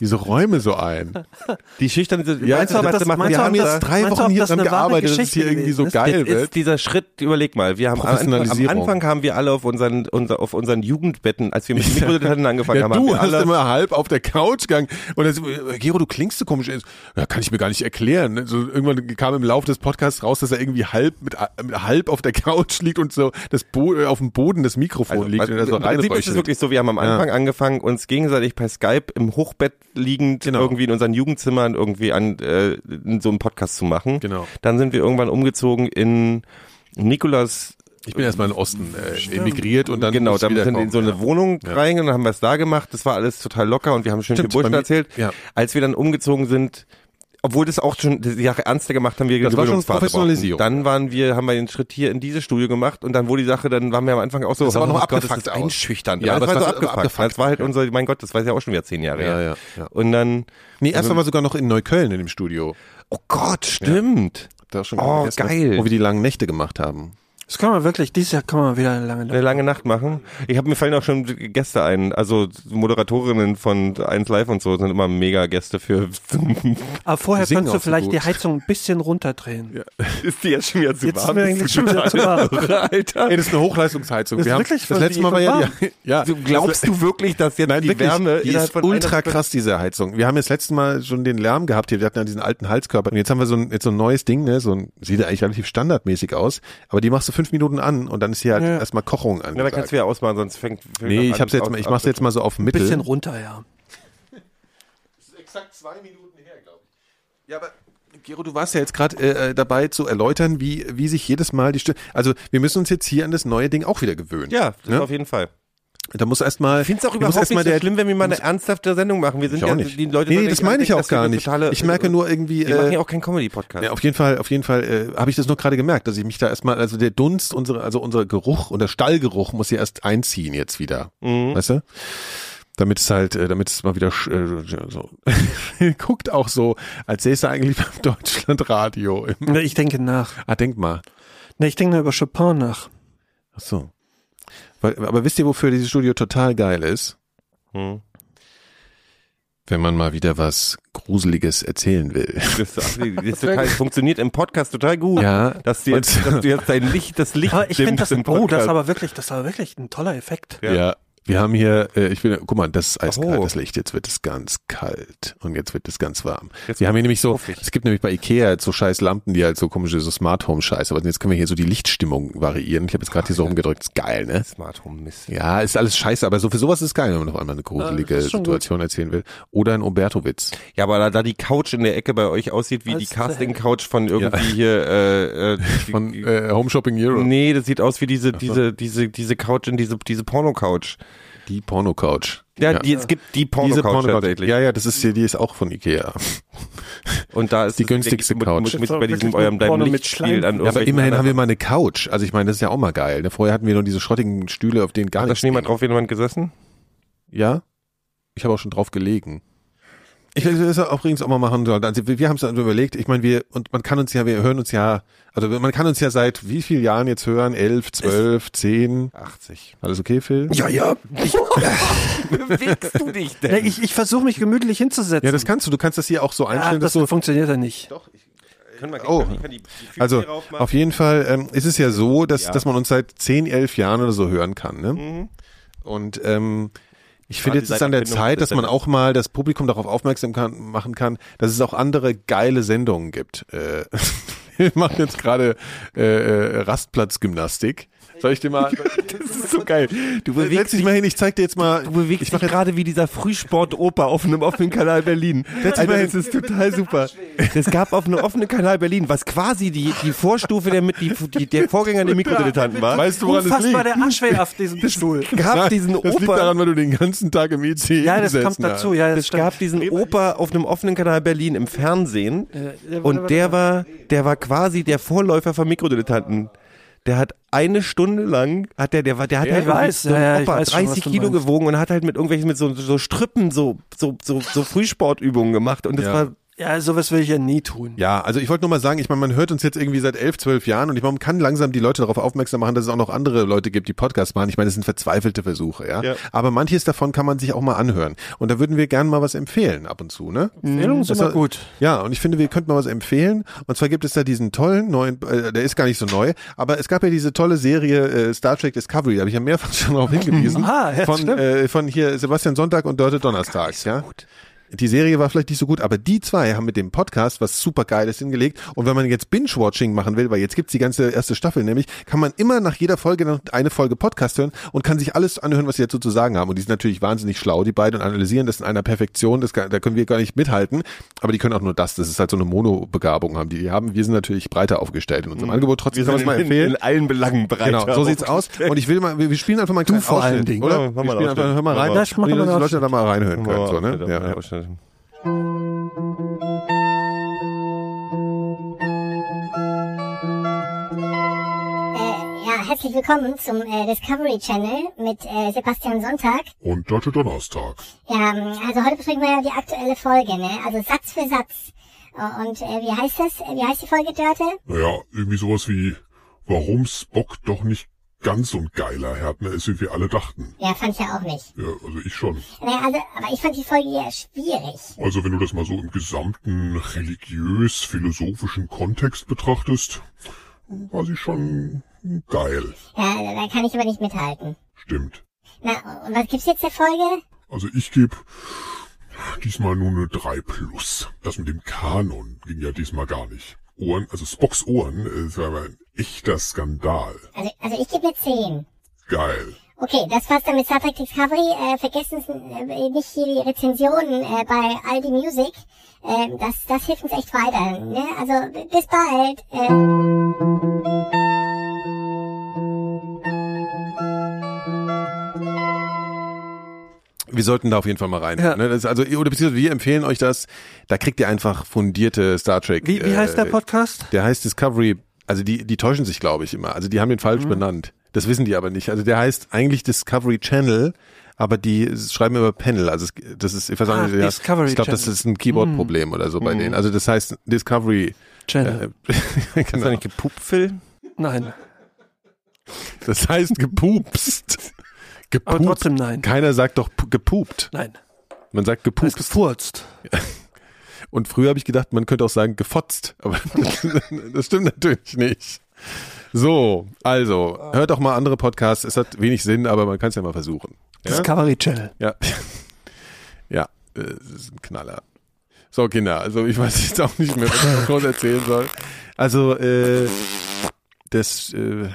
Speaker 3: diese Räume so ein. [LAUGHS]
Speaker 5: Die schüchtern,
Speaker 3: Ja,
Speaker 5: meinst du,
Speaker 3: das-
Speaker 5: meinst du,
Speaker 3: das-
Speaker 5: machen
Speaker 3: wir haben
Speaker 5: haben
Speaker 3: jetzt drei
Speaker 4: meinst
Speaker 3: Wochen hier
Speaker 4: das
Speaker 3: dran gearbeitet, dass es hier irgendwie so geil
Speaker 5: Das
Speaker 3: wird.
Speaker 5: ist dieser Schritt, überleg mal, wir haben am Anfang, am. Anfang haben wir alle auf unseren, unser, auf unseren Jugendbetten, als wir mit Mikrodetanten angefangen
Speaker 3: Ja,
Speaker 5: haben, haben
Speaker 3: du
Speaker 5: wir
Speaker 3: hast immer halb auf der Couch gegangen und dann, äh, Gero, du klingst so komisch. Ja, kann ich mir gar nicht erklären. ne? So, irgendwann kam im Laufe des Podcasts raus, dass er irgendwie halb mit, mit halb auf der Couch liegt und so das Bo äh, auf dem Boden das Mikrofon
Speaker 5: Also,
Speaker 3: liegt
Speaker 5: also,
Speaker 3: und er so
Speaker 5: Prinzip ist es wirklich so, wir haben am Anfang angefangen, uns gegenseitig per Skype im Hochbett liegend
Speaker 3: Genau.
Speaker 5: irgendwie in unseren Jugendzimmern irgendwie an äh, so einem Podcast zu machen.
Speaker 3: Genau.
Speaker 5: Dann sind wir irgendwann umgezogen in Nikolas
Speaker 3: Ich bin erstmal in den Osten äh, emigriert und dann
Speaker 5: genau, dann sind wir in so eine Wohnung rein und dann haben wir es da gemacht. Das war alles total locker und wir haben schön
Speaker 3: Stimmt,
Speaker 5: viel Bullshit erzählt.
Speaker 3: ja.
Speaker 5: Als wir dann umgezogen sind, obwohl das auch schon die Sache ernster gemacht haben, wir
Speaker 3: Das war schon Professionalisierung.
Speaker 5: brauchten. Dann waren wir, haben wir den Schritt hier in dieses Studio gemacht und dann wurde die Sache, dann waren wir am Anfang auch so,
Speaker 3: Das noch
Speaker 5: oh Gott,
Speaker 3: abgefuckt
Speaker 5: einschüchternd.
Speaker 3: Ja,
Speaker 5: Ja, das war so
Speaker 3: war
Speaker 5: abgefuckt.
Speaker 3: abgefuckt,
Speaker 5: Das war halt unser, mein Gott, das war ja auch schon wieder zehn Jahre
Speaker 3: Ja,
Speaker 5: her.
Speaker 3: ja, ja.
Speaker 5: Und dann,
Speaker 3: Nee, erst waren wir sogar noch in Neukölln in dem Studio.
Speaker 5: oh Gott, stimmt.
Speaker 3: Da schon
Speaker 5: Oh, geil.
Speaker 3: Wo wir die langen Nächte gemacht haben.
Speaker 4: Das kann man wirklich, dieses Jahr kann man wieder eine lange
Speaker 5: Eine lange Nacht machen. Ich habe mir fallen auch schon Gäste ein. Also Moderatorinnen von 1 Live und so sind immer mega Gäste für.
Speaker 4: Aber vorher
Speaker 3: Singen
Speaker 4: könntest du vielleicht
Speaker 3: gut.
Speaker 4: die Heizung ein bisschen runterdrehen. [LAUGHS]
Speaker 5: ist die jetzt schon wieder zu
Speaker 4: Jetzt ist mir eigentlich schon wieder zu warm. [LAUGHS]
Speaker 5: Alter.
Speaker 3: Ey, das ist eine Hochleistungsheizung.
Speaker 4: Das
Speaker 3: wir
Speaker 4: ist
Speaker 3: haben,
Speaker 4: wirklich
Speaker 3: das letzte Mal war ja,
Speaker 4: warm.
Speaker 3: die, ja.
Speaker 5: Du glaubst du wirklich, dass jetzt
Speaker 3: Nein,
Speaker 5: die
Speaker 3: wirklich,
Speaker 5: Wärme
Speaker 3: die ist
Speaker 5: von
Speaker 3: ultra krass, diese Heizung. Wir haben jetzt letztes Mal schon den Lärm gehabt hier. Wir hatten ja diesen alten Halskörper. Und jetzt haben wir so ein, jetzt so ein neues Ding, ne? So ein, sieht ja eigentlich relativ standardmäßig aus. Aber die machst du fünf Minuten an und dann ist hier halt
Speaker 4: Ja.
Speaker 3: erstmal Kochung
Speaker 5: Ja, da kannst du ja ausmachen, sonst fängt.
Speaker 3: nee, ich hab's jetzt mal, ich mach's jetzt mal so auf Mittel.
Speaker 4: Bisschen runter, ja. [LAUGHS]
Speaker 3: exakt zwei Minuten her, glaube ich. Ja, aber Gero, du warst ja jetzt gerade äh, dabei zu erläutern, wie, wie sich jedes Mal die Stimme. Also wir müssen uns jetzt hier an das neue Ding auch wieder gewöhnen.
Speaker 5: Ja, das
Speaker 3: Ne?
Speaker 5: auf jeden Fall.
Speaker 3: Da muss erstmal.
Speaker 5: Ich finde es auch überhaupt nicht so schlimm, wenn wir mal eine ernsthafte Sendung machen. Wir sind ja,
Speaker 3: nicht.
Speaker 5: die Leute
Speaker 3: nee, nee, das meine ich auch gar nicht.
Speaker 5: Totale,
Speaker 3: ich merke nur irgendwie.
Speaker 5: Wir machen
Speaker 3: Äh,
Speaker 5: ja auch keinen Comedy-Podcast.
Speaker 3: ja, auf jeden Fall, auf jeden Fall äh, habe ich das nur gerade gemerkt, dass ich mich da erstmal, also der Dunst, unsere, also unser Geruch und der Stallgeruch muss ja erst einziehen jetzt wieder.
Speaker 5: Mhm.
Speaker 3: Weißt du? Damit es halt, äh, damit es mal wieder äh, so [LAUGHS] guckt auch so, als säße er eigentlich beim Deutschlandradio.
Speaker 4: Ich denke nach.
Speaker 3: ah, denk mal.
Speaker 4: Ne, ich denke nur über Chopin nach.
Speaker 3: Ach so. Aber wisst ihr, wofür dieses Studio total geil ist?
Speaker 5: Hm.
Speaker 3: Wenn man mal wieder was Gruseliges erzählen will.
Speaker 5: Das, das, total, funktioniert im Podcast total gut.
Speaker 3: Ja.
Speaker 5: Dass du jetzt, dass du jetzt dein Licht, das Licht
Speaker 4: Aber ich finde das, oh, das ist
Speaker 5: Podcast.
Speaker 4: aber wirklich, das ist aber wirklich ein toller Effekt.
Speaker 5: Ja.
Speaker 3: Ja. Wir haben hier, äh, ich will, guck mal, das ist eiskalt,
Speaker 5: Oh.
Speaker 3: das Licht. Jetzt wird es ganz kalt und jetzt wird es ganz warm.
Speaker 5: Jetzt
Speaker 3: wir haben hier nämlich so, es gibt nämlich bei Ikea halt so scheiß Lampen, die halt so komische, so Smart Home Scheiße, aber jetzt können wir hier so die Lichtstimmung variieren. Ich habe jetzt gerade hier so rumgedrückt, ist geil, ne?
Speaker 5: Smart Home Mist.
Speaker 3: Ja, ist alles scheiße, aber so für sowas ist geil, wenn man noch einmal eine gruselige
Speaker 4: schon
Speaker 3: Situation erzählen will. Oder ein Umberto-Witz.
Speaker 5: Ja, aber da, da die Couch in der Ecke bei euch aussieht wie
Speaker 4: Das
Speaker 5: die
Speaker 4: ist,
Speaker 5: Casting-Couch von irgendwie hier, [LAUGHS] äh, äh,
Speaker 3: Von äh, Home Shopping Europe.
Speaker 5: Nee, das sieht aus wie diese, diese, diese, diese Couch in diese, diese Porno-Couch.
Speaker 3: Die Porno-Couch.
Speaker 5: Ja, Die, es gibt die
Speaker 3: Diese
Speaker 5: Porno-Couch
Speaker 3: Porno-Couch.
Speaker 5: tatsächlich.
Speaker 3: Ja, ja, das ist hier, die ist auch von Ikea.
Speaker 5: Und da ist
Speaker 3: Die günstigste
Speaker 5: mit,
Speaker 3: Couch.
Speaker 5: Mit, mit, bei diesem eurem deinem
Speaker 4: Porno mit
Speaker 5: Lichtspiel an
Speaker 3: Ja, aber immerhin haben wir mal eine Couch. Also ich meine, das ist ja auch mal geil. ne? Vorher hatten wir nur diese schrottigen Stühle, auf denen gar
Speaker 5: Hat da
Speaker 3: nichts
Speaker 5: schon jemand drauf jemand gesessen?
Speaker 3: Ja? Ich habe auch schon drauf gelegen. Ich will das auch übrigens auch mal machen sollen. Also wir, wir haben es dann überlegt. Ich meine, wir und man kann uns ja, wir hören uns ja, also man kann uns ja seit wie vielen Jahren jetzt hören? Elf, zwölf, zehn.
Speaker 5: 80.
Speaker 3: Alles okay, Phil?
Speaker 4: Ja, ja. Ich, [LAUGHS]
Speaker 5: Bewegst du dich
Speaker 4: ja, ich, ich versuche mich gemütlich hinzusetzen.
Speaker 3: Ja, das kannst du. Du kannst das hier auch so
Speaker 4: ja,
Speaker 3: einstellen,
Speaker 4: das
Speaker 3: dass du
Speaker 4: funktioniert ja nicht.
Speaker 3: Oh.
Speaker 5: ich kann die, die Füße
Speaker 3: Also auf jeden Fall ähm, ist es ja so, dass,
Speaker 5: Ja.
Speaker 3: dass man uns seit 10, 11 Jahren oder so hören kann. Ne?
Speaker 5: Mhm.
Speaker 3: Und ähm, ich finde, jetzt ist an der Zeit, dass man auch mal das Publikum darauf aufmerksam kann, machen kann, dass es auch andere geile Sendungen gibt. Äh, [LAUGHS] wir machen jetzt gerade äh, äh, Rastplatzgymnastik. Soll ich dir mal... [LAUGHS]
Speaker 5: das ist so geil. Du
Speaker 3: Setz
Speaker 5: bewegst
Speaker 3: dich mal hin, ich zeig dir jetzt mal...
Speaker 5: Du bewegst
Speaker 3: ich
Speaker 5: dich gerade wie dieser Frühsport-Oper auf einem offenen Kanal Berlin.
Speaker 3: dich
Speaker 5: Alter,
Speaker 3: mal
Speaker 5: das ist total super. Es gab auf einem offenen Kanal Berlin, was quasi die, die Vorstufe der, mit, die, die, der Vorgänger der Mikrodilettanten war.
Speaker 3: Weißt du, woran das
Speaker 4: Unfassbar
Speaker 3: liegt?
Speaker 4: der Arschweh auf diesem Stuhl.
Speaker 5: gab
Speaker 3: Nein,
Speaker 5: diesen
Speaker 3: das liegt daran, weil du den ganzen Tag im IC
Speaker 4: Ja, das kommt dazu. Ja, das
Speaker 5: Es
Speaker 4: stimmt.
Speaker 5: gab diesen Oper auf einem offenen Kanal Berlin im Fernsehen
Speaker 4: warte,
Speaker 5: und der war, der war quasi der Vorläufer von Mikrodilettanten. Der hat eine Stunde lang, hat der, der war, der hat
Speaker 4: Ja,
Speaker 5: halt
Speaker 4: weiß,
Speaker 5: so
Speaker 4: ja,
Speaker 5: Opa,
Speaker 4: weiß schon, was
Speaker 5: 30
Speaker 4: du
Speaker 5: Kilo gewogen und hat halt mit irgendwelchen, mit so, so Strippen so, so, so, so Frühsportübungen gemacht und das
Speaker 3: Ja.
Speaker 5: war,
Speaker 4: Ja, sowas will ich ja nie tun.
Speaker 3: Ja, also ich wollte nur mal sagen, ich meine, man hört uns jetzt irgendwie seit elf, zwölf Jahren und ich meine, man kann langsam die Leute darauf aufmerksam machen, dass es auch noch andere Leute gibt, die Podcasts machen. Ich meine, das sind verzweifelte Versuche, ja.
Speaker 5: Ja.
Speaker 3: Aber manches davon kann man sich auch mal anhören. Und da würden wir gerne mal was empfehlen ab und zu, ne?
Speaker 4: Empfehlungen sind
Speaker 3: Das
Speaker 4: immer gut.
Speaker 3: Ja, und ich finde, wir könnten mal was empfehlen. Und zwar gibt es da diesen tollen neuen, äh, der ist gar nicht so neu, aber es gab ja diese tolle Serie äh, Star Trek Discovery, da habe ich ja mehrfach [LAUGHS] schon darauf hingewiesen. [LAUGHS]
Speaker 4: Ah, ja,
Speaker 3: von,
Speaker 4: stimmt.
Speaker 3: äh, von hier Sebastian Sonntag und Dörte Donnerstag, ja. Die Serie war vielleicht nicht so gut, aber die zwei haben mit dem Podcast was super Geiles hingelegt. Und wenn man jetzt Binge-Watching machen will, weil jetzt gibt's die ganze erste Staffel nämlich, kann man immer nach jeder Folge noch eine Folge Podcast hören und kann sich alles anhören, was sie dazu zu sagen haben. Und die sind natürlich wahnsinnig schlau, die beiden, und analysieren das in einer Perfektion. Das, kann- da können wir gar nicht mithalten. Aber die können auch nur das. Das ist halt so eine Monobegabung haben die. die haben. Wir sind natürlich breiter aufgestellt in unserem Angebot. Trotzdem
Speaker 5: Mhm. Wir
Speaker 3: kann man es
Speaker 5: sind
Speaker 3: mal
Speaker 5: in,
Speaker 3: empfehlen.
Speaker 5: in allen Belangen breiter.
Speaker 3: Genau, so sieht's aus. Und ich will mal, wir wir spielen einfach mal einen kleinen
Speaker 4: vor allen Dingen.
Speaker 3: oder?
Speaker 5: Ja,
Speaker 3: wir spielen einfach, hör mal rein,
Speaker 4: mach
Speaker 3: und die Leute da mal reinhören können. So, ne?
Speaker 5: Ja.
Speaker 3: Ja.
Speaker 2: Äh, ja, herzlich willkommen zum äh, Discovery Channel mit äh, Sebastian Sonntag.
Speaker 1: Und Deutsche Donnerstag.
Speaker 2: Ja, ähm, also heute besprechen wir ja die aktuelle Folge, ne? Also Satz für Satz. Äh, Und äh, wie heißt das? Äh, Wie heißt die Folge, Dörte?
Speaker 1: Naja, irgendwie sowas wie, warum Spock doch nicht ganz so ein geiler Härtner ist, wie wir alle dachten.
Speaker 2: Ja, fand ich ja auch nicht.
Speaker 1: Ja, also ich schon.
Speaker 2: Naja, also, aber ich fand die Folge ja schwierig.
Speaker 1: Also wenn du das mal so im gesamten religiös-philosophischen Kontext betrachtest, war sie schon geil.
Speaker 2: Ja, da kann ich aber nicht mithalten.
Speaker 1: Stimmt.
Speaker 2: Na, und was gibt's jetzt der Folge?
Speaker 1: Also ich gebe diesmal nur eine 3 plus. Das mit dem Kanon ging ja diesmal gar nicht. Ohren, also Spocks Ohren, äh, ist aber ein echter Skandal.
Speaker 2: Also, also ich gebe mir 10.
Speaker 1: Geil.
Speaker 2: Okay, das war's dann mit Star Trek Discovery. Äh, vergessen Sie äh, nicht hier die Rezensionen äh, bei Aldi Music. Äh, das, das hilft uns echt weiter. Ne? Also bis bald. Äh,
Speaker 3: Wir sollten da auf jeden Fall mal rein.
Speaker 4: Ja.
Speaker 3: Ne? Das ist also, oder beziehungsweise wir empfehlen euch das. Da kriegt ihr einfach fundierte Star Trek.
Speaker 4: Wie, wie heißt der
Speaker 3: äh,
Speaker 4: Podcast?
Speaker 3: Der heißt Discovery. Also die, die täuschen sich, glaube ich, immer. Also die haben den falsch
Speaker 4: Mhm.
Speaker 3: benannt. Das wissen die aber nicht. Also der heißt eigentlich Discovery Channel, aber die schreiben immer Panel. Also das ist, ich weiß
Speaker 4: Ah,
Speaker 3: nicht, ja, ich glaube, das ist ein Keyboard-Problem oder so bei
Speaker 4: Mhm.
Speaker 3: denen. Also das heißt Discovery.
Speaker 4: Channel.
Speaker 3: Äh,
Speaker 5: Ist [LAUGHS]
Speaker 3: genau.
Speaker 5: das nicht gepuppt, Phil?
Speaker 4: Nein.
Speaker 3: Das heißt gepupst.
Speaker 4: Aber
Speaker 3: Gepupt.
Speaker 4: trotzdem nein.
Speaker 3: Keiner sagt doch pu- gepupt.
Speaker 4: Nein.
Speaker 3: Man sagt
Speaker 4: hast
Speaker 3: gepupst.
Speaker 4: gefurzt. [LAUGHS]
Speaker 3: Und früher habe ich gedacht, man könnte auch sagen gefotzt, aber [LAUGHS] das stimmt natürlich nicht. So, also, hört doch mal andere Podcasts. Es hat wenig Sinn, aber man kann es ja mal versuchen. Ja,
Speaker 4: Discovery Channel.
Speaker 3: ja, [LAUGHS] ja äh, es ist ein Knaller. So, Kinder, also ich weiß jetzt auch nicht mehr, was ich noch groß erzählen soll. Also, äh, das, äh,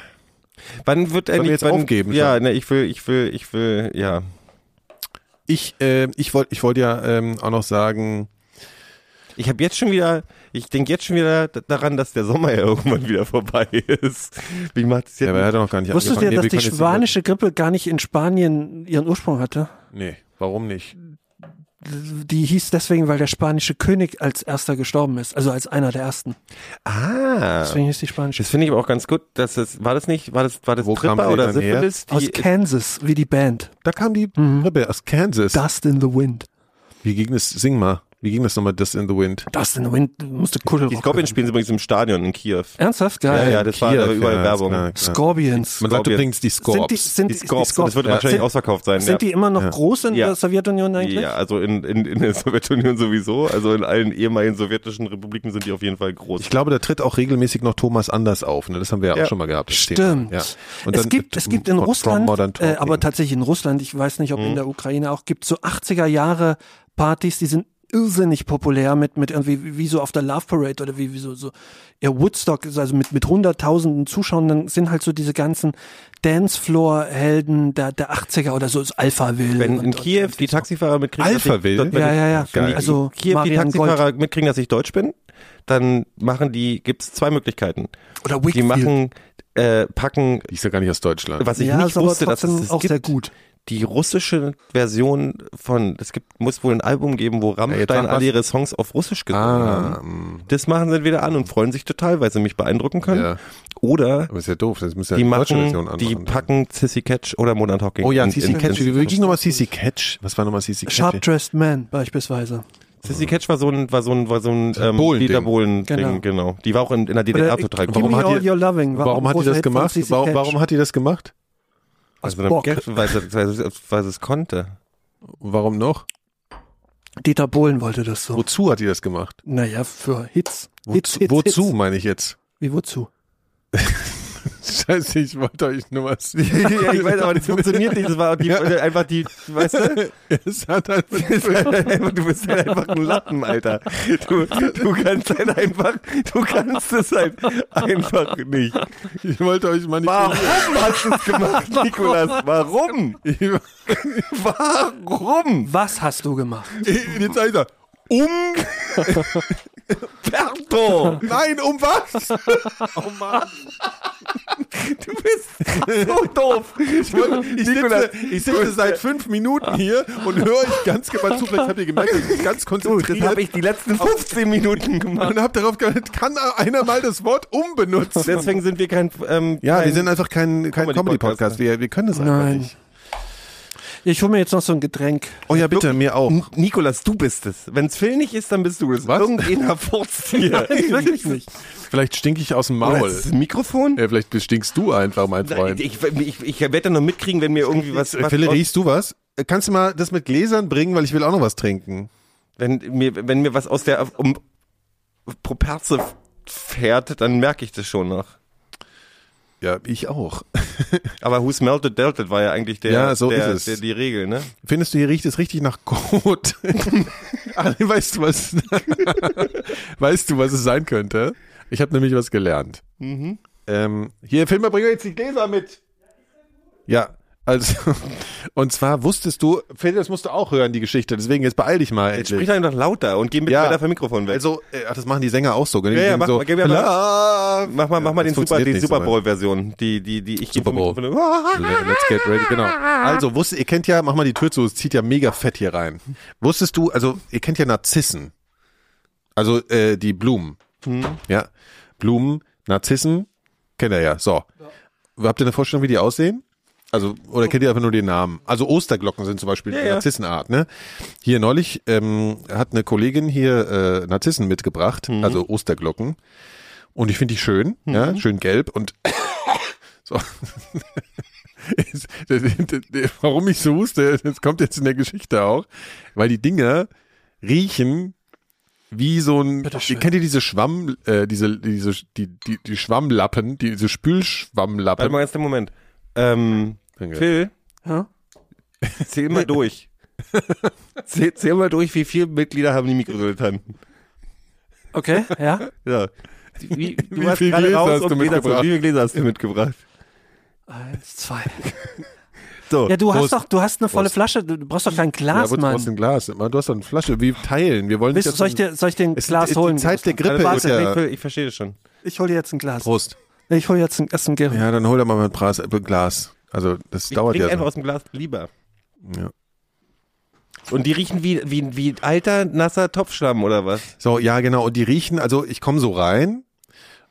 Speaker 5: Wann wird
Speaker 3: wir
Speaker 5: endlich
Speaker 3: jetzt
Speaker 5: wann,
Speaker 3: aufgeben
Speaker 5: Ja, ne, ich will, ich will, ich will, ja.
Speaker 3: ich, äh, ich wollte ich wollte ja ähm, auch noch sagen,
Speaker 5: Ich habe jetzt schon wieder, ich denke jetzt schon wieder daran, dass der Sommer ja [LAUGHS] irgendwann wieder vorbei ist. Wie macht es jetzt?
Speaker 3: ja, aber er hat doch noch gar nicht
Speaker 4: Wusstest du, dass
Speaker 3: Nee, wir
Speaker 4: die spanische Grippe gar nicht in Spanien ihren Ursprung hatte?
Speaker 3: Nee, warum nicht?
Speaker 4: Die hieß deswegen, weil der spanische König als erster gestorben ist. Also als einer der ersten.
Speaker 5: ah.
Speaker 4: Deswegen hieß die spanische.
Speaker 5: Das finde ich aber auch ganz gut, dass es, war das nicht, war das, war das
Speaker 3: Wo kam
Speaker 5: Tripper oder? Syphilis?
Speaker 4: Aus Kansas, wie die Band.
Speaker 3: Da kam die Rippe aus Kansas.
Speaker 4: Dust in the Wind.
Speaker 3: Wie ging das? Sing mal. Wie ging das nochmal, Dust in the Wind?
Speaker 4: Dust in the Wind musste Kuddel
Speaker 5: die Scorpions spielen sie übrigens im Stadion in Kiew.
Speaker 4: Ernsthaft?
Speaker 5: Ja,
Speaker 4: Geil.
Speaker 5: ja, das war
Speaker 3: Kiew,
Speaker 5: aber überall
Speaker 3: ja,
Speaker 5: Werbung.
Speaker 3: klar, klar.
Speaker 4: Scorpions.
Speaker 3: Man sagt übrigens die
Speaker 4: Sind die,
Speaker 3: Scorps.
Speaker 4: sind
Speaker 5: Die Scorps, das wird wahrscheinlich
Speaker 4: sind,
Speaker 5: ausverkauft sein.
Speaker 4: sind
Speaker 5: ja.
Speaker 4: die immer noch groß in
Speaker 5: Ja.
Speaker 4: der Sowjetunion eigentlich?
Speaker 5: Ja, also in, in, in der [LAUGHS] Sowjetunion sowieso, also in allen ehemaligen sowjetischen Republiken sind die auf jeden Fall groß.
Speaker 3: Ich glaube, da tritt auch regelmäßig noch Thomas Anders auf. Ne? Das haben wir ja,
Speaker 5: Ja.
Speaker 3: auch schon mal gehabt. das
Speaker 4: Stimmt.
Speaker 3: Ja. Und
Speaker 4: es
Speaker 3: dann
Speaker 4: gibt, es gibt in Russland, äh, aber tatsächlich in Russland, ich weiß nicht, ob
Speaker 5: Mhm.
Speaker 4: in der Ukraine auch, gibt so 80er Jahre Partys, die sind irrsinnig populär mit, mit irgendwie, wie- so auf der Love Parade oder wie, wie so, so, ja, Woodstock, ist also mit, mit hunderttausenden Zuschauern, dann sind halt so diese ganzen Dancefloor-Helden der, der 80er oder so, das Alpha Will.
Speaker 5: Wenn
Speaker 4: und-
Speaker 5: in
Speaker 4: und-
Speaker 5: Kiew die Taxifahrer mitkriegen, dass ich,
Speaker 3: Alpha will?
Speaker 5: dort- wenn
Speaker 4: Ja,
Speaker 5: ich-
Speaker 4: ja, ja.
Speaker 5: Wenn die,
Speaker 4: Also,
Speaker 5: Kiew die
Speaker 4: Marian
Speaker 5: Taxifahrer mitkriegen, dass ich Deutsch bin, dann machen die, gibt's zwei Möglichkeiten.
Speaker 4: Oder
Speaker 5: Die
Speaker 4: Wakefield.
Speaker 5: machen, äh, packen,
Speaker 3: Die ist ja gar nicht aus Deutschland.
Speaker 5: was ich
Speaker 4: ja,
Speaker 5: nicht
Speaker 4: ist
Speaker 5: wusste, dass es das
Speaker 4: auch
Speaker 5: gibt,
Speaker 4: sehr gut.
Speaker 5: Die russische Version von, es gibt, muss wohl ein Album geben, wo Rammstein alle ihre Songs auf Russisch gesungen
Speaker 3: ah,
Speaker 5: haben.
Speaker 3: mh,
Speaker 5: Das machen sie entweder an und freuen sich total, weil sie mich beeindrucken können.
Speaker 3: ja.
Speaker 5: Oder
Speaker 3: Aber ist ja doof. Das müssen ja
Speaker 5: die
Speaker 3: die
Speaker 5: machen,
Speaker 3: Version
Speaker 5: die
Speaker 3: anmachen.
Speaker 5: packen Sissy Catch oder Modern Talking.
Speaker 3: Oh ja,
Speaker 5: in-
Speaker 3: Catch.
Speaker 5: in-
Speaker 3: Wie ging nochmal CC Catch? Was war nochmal CC Catch?
Speaker 4: Sharp Dressed Man beispielsweise.
Speaker 5: Sissy Catch war so ein, war so ein, war so ein ähm,
Speaker 3: Bohlen-Ding.
Speaker 5: Dieter Bohlen
Speaker 4: Genau.
Speaker 5: Ding, genau. Die war auch in, in der DDR total cool.
Speaker 4: Me
Speaker 3: hat die- Warum
Speaker 4: ein
Speaker 3: hat die das gemacht? Warum, warum hat die das gemacht?
Speaker 5: Also
Speaker 4: Bock.
Speaker 5: weil, sie, weil, sie, weil sie es konnte.
Speaker 3: Warum noch?
Speaker 4: Dieter Bohlen wollte das so.
Speaker 3: Wozu hat die das gemacht?
Speaker 4: Naja, für Hits.
Speaker 3: Wozu,
Speaker 4: Hits, Hits,
Speaker 3: wozu
Speaker 4: Hits.
Speaker 3: meine ich jetzt?
Speaker 4: Wie wozu? [LAUGHS]
Speaker 3: Scheiße, ich wollte euch nur was. [LAUGHS]
Speaker 5: ja, ich weiß, aber das funktioniert nicht. Das war die, einfach die, weißt du? [LAUGHS]
Speaker 3: es hat halt [LAUGHS]
Speaker 5: du bist halt einfach ein Lappen, Alter. Du, du kannst halt einfach, du kannst es halt einfach nicht.
Speaker 3: Ich wollte euch mal nicht.
Speaker 5: Warum hast du es gemacht, Nikolas? Warum? Warum?
Speaker 4: Was hast du gemacht?
Speaker 3: Jetzt sag ich da. Um.
Speaker 5: Berto!
Speaker 3: Nein, um was?
Speaker 5: Oh Mann. Du bist so doof.
Speaker 3: Ich, ich, sitze, ich sitze seit fünf Minuten hier und höre euch ganz genau zu. Vielleicht habt ihr gemerkt, ich bin ganz konzentriert.
Speaker 5: das habe ich die letzten 15 Minuten gemacht.
Speaker 3: und hab darauf geachtet, kann einer mal das Wort um benutzen?
Speaker 5: Deswegen sind wir kein, ähm,
Speaker 3: Ja,
Speaker 5: kein
Speaker 3: wir sind einfach kein, kein
Speaker 5: Comedy-Podcast.
Speaker 3: Comedy-Podcast. Wir, wir können das einfach
Speaker 4: Nein.
Speaker 3: nicht.
Speaker 4: Ich hole mir jetzt noch so ein Getränk.
Speaker 3: Oh ja, bitte, mir auch.
Speaker 5: N- Nikolas, du bist es. Wenn's Phil nicht ist, dann bist du es.
Speaker 3: Was?
Speaker 5: Irgendeiner furzt hier. [LAUGHS]
Speaker 4: Wirklich nicht.
Speaker 3: Vielleicht stink ich aus dem
Speaker 5: Oder
Speaker 3: Maul.
Speaker 5: ist das Mikrofon?
Speaker 3: Ja, vielleicht stinkst du einfach, mein Freund.
Speaker 5: Ich, ich, ich, werde dann noch mitkriegen, wenn mir irgendwie was, was
Speaker 3: Philipp, riechst du was? Äh, Kannst du mal das mit Gläsern bringen, weil ich will auch noch was trinken.
Speaker 5: wenn mir, wenn mir was aus der um, Properze fährt, dann merke ich das schon noch.
Speaker 3: Ja, ich auch. [LAUGHS]
Speaker 5: Aber who smelled it dealt it war ja eigentlich der,
Speaker 3: Ja, so
Speaker 5: der. Der, die Regel, ne?
Speaker 3: Findest du, hier riecht es richtig nach Kot? [LAUGHS] Ah, weißt du was? [LAUGHS] weißt du, was es sein könnte? Ich habe nämlich was gelernt. Ähm, hier, Filmer, bring mir jetzt die Gläser mit. Ja, also, und zwar wusstest du, Phil, das musst du auch hören, die Geschichte, deswegen jetzt beeil dich mal.
Speaker 5: Jetzt sprich einfach lauter und geh mit
Speaker 3: Ja.
Speaker 5: weiter vom Mikrofon weg.
Speaker 3: Also, äh, ach, das machen die Sänger auch so.
Speaker 5: Ja, ja, mach
Speaker 3: so,
Speaker 5: mal, gib mir mal-
Speaker 3: "La-
Speaker 5: mach mal, mach mal den Super, die Super
Speaker 3: weit.
Speaker 5: Bowl Version, die, die, die ich
Speaker 3: Super Bowl. Let's get ready, genau. Also, wusstet, ihr kennt ja, mach mal die Tür zu, es zieht ja mega fett hier rein. Wusstest du, also, ihr kennt ja Narzissen. Also, äh, die Blumen. Ja. Blumen, Narzissen, kennt ihr ja. So. Habt ihr eine Vorstellung, wie die aussehen? Also, oder kennt ihr einfach nur den Namen? Also Osterglocken sind zum Beispiel
Speaker 5: Ja.
Speaker 3: Narzissenart, ne? Hier neulich ähm, hat eine Kollegin hier äh, Narzissen mitgebracht, also Osterglocken. Und ich finde die schön, ja, schön gelb und [COUGHS] so. Warum ich so huste, das kommt jetzt in der Geschichte auch, weil die Dinger riechen wie so ein,
Speaker 4: Bitteschön.
Speaker 3: kennt ihr diese Schwamm, äh, diese, diese, die, die, die Schwammlappen, die- diese Spülschwammlappen?
Speaker 5: Warte mal jetzt einen Moment. Ähm,
Speaker 3: Danke.
Speaker 5: Phil,
Speaker 4: Ja?
Speaker 5: zähl mal durch. [LAUGHS] Zähl, zähl mal durch, wie viele Mitglieder haben die Mikrodilettanten.
Speaker 4: Okay, ja.
Speaker 5: Ja. Wie, du
Speaker 3: Wie
Speaker 5: warst
Speaker 3: viel
Speaker 5: gerade
Speaker 3: Gläser
Speaker 5: raus,
Speaker 3: hast du mitgebracht?
Speaker 5: Wie viele Gläser hast du mitgebracht?
Speaker 4: Eins, zwei.
Speaker 5: So.
Speaker 4: Ja, du hast
Speaker 3: Prost.
Speaker 4: doch, du hast eine volle
Speaker 3: Prost.
Speaker 4: Flasche, du du brauchst doch kein
Speaker 3: Ja,
Speaker 4: Glas,
Speaker 3: du
Speaker 4: Mann.
Speaker 3: brauchst ein Glas. Du hast doch eine Flasche. Wir teilen. Wir wollen
Speaker 4: Willst,
Speaker 3: nicht.
Speaker 4: soll ich dir, soll ich dir ein
Speaker 3: Es
Speaker 4: Glas
Speaker 3: ist
Speaker 4: holen?
Speaker 3: Die Zeit der Grippe
Speaker 5: Also,
Speaker 3: ist
Speaker 5: warte,
Speaker 3: ja.
Speaker 5: ich, ich verstehe das schon.
Speaker 4: Ich hol dir jetzt ein Glas.
Speaker 3: Prost.
Speaker 4: Ich hol jetzt ein, erst ein Gericht.
Speaker 3: Ja, dann hol doch mal ein Glas. Also das
Speaker 5: Ich
Speaker 3: dauert ja.
Speaker 5: einfach
Speaker 3: So.
Speaker 5: aus dem Glas lieber.
Speaker 3: Ja.
Speaker 5: Und die riechen wie, wie, wie alter, nasser Topfschlamm oder was?
Speaker 3: so, ja genau. Und die riechen. Also ich komme so rein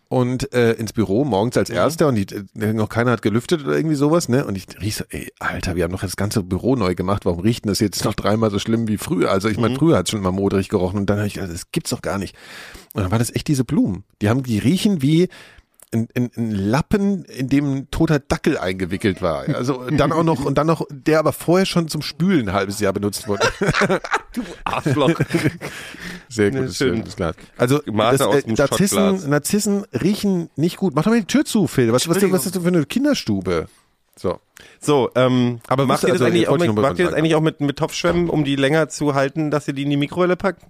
Speaker 3: und äh, ins Büro morgens als Erster und die, äh, noch keiner hat gelüftet oder irgendwie sowas, ne? Und ich riech so, ey, Alter, wir haben doch das ganze Büro neu gemacht. Warum riecht denn das jetzt noch dreimal so schlimm wie früher? Also ich meine, früher hat es schon immer modrig gerochen und dann habe ich, gedacht, das gibt's doch gar nicht. Und dann war das echt diese Blumen. Die haben, die riechen wie ein, ein, ein Lappen, in dem ein toter Dackel eingewickelt war. Also dann auch noch, und dann noch, der aber vorher schon zum Spülen ein halbes Jahr benutzt wurde. [LAUGHS]
Speaker 5: Arschloch.
Speaker 3: Sehr gutes
Speaker 5: schön.
Speaker 3: schönes Glas. Also das, äh, Narzissen. Narzissen riechen nicht gut. Mach doch mal die Tür zu, Phil. Was, was, was ist das für eine Kinderstube? So.
Speaker 5: So, ähm,
Speaker 3: Aber
Speaker 5: macht
Speaker 3: ihr,
Speaker 5: das,
Speaker 3: also,
Speaker 5: eigentlich, auch mit, macht ihr das eigentlich auch mit, mit Topfschwämmen, um die länger zu halten, dass ihr die in die Mikrowelle packt?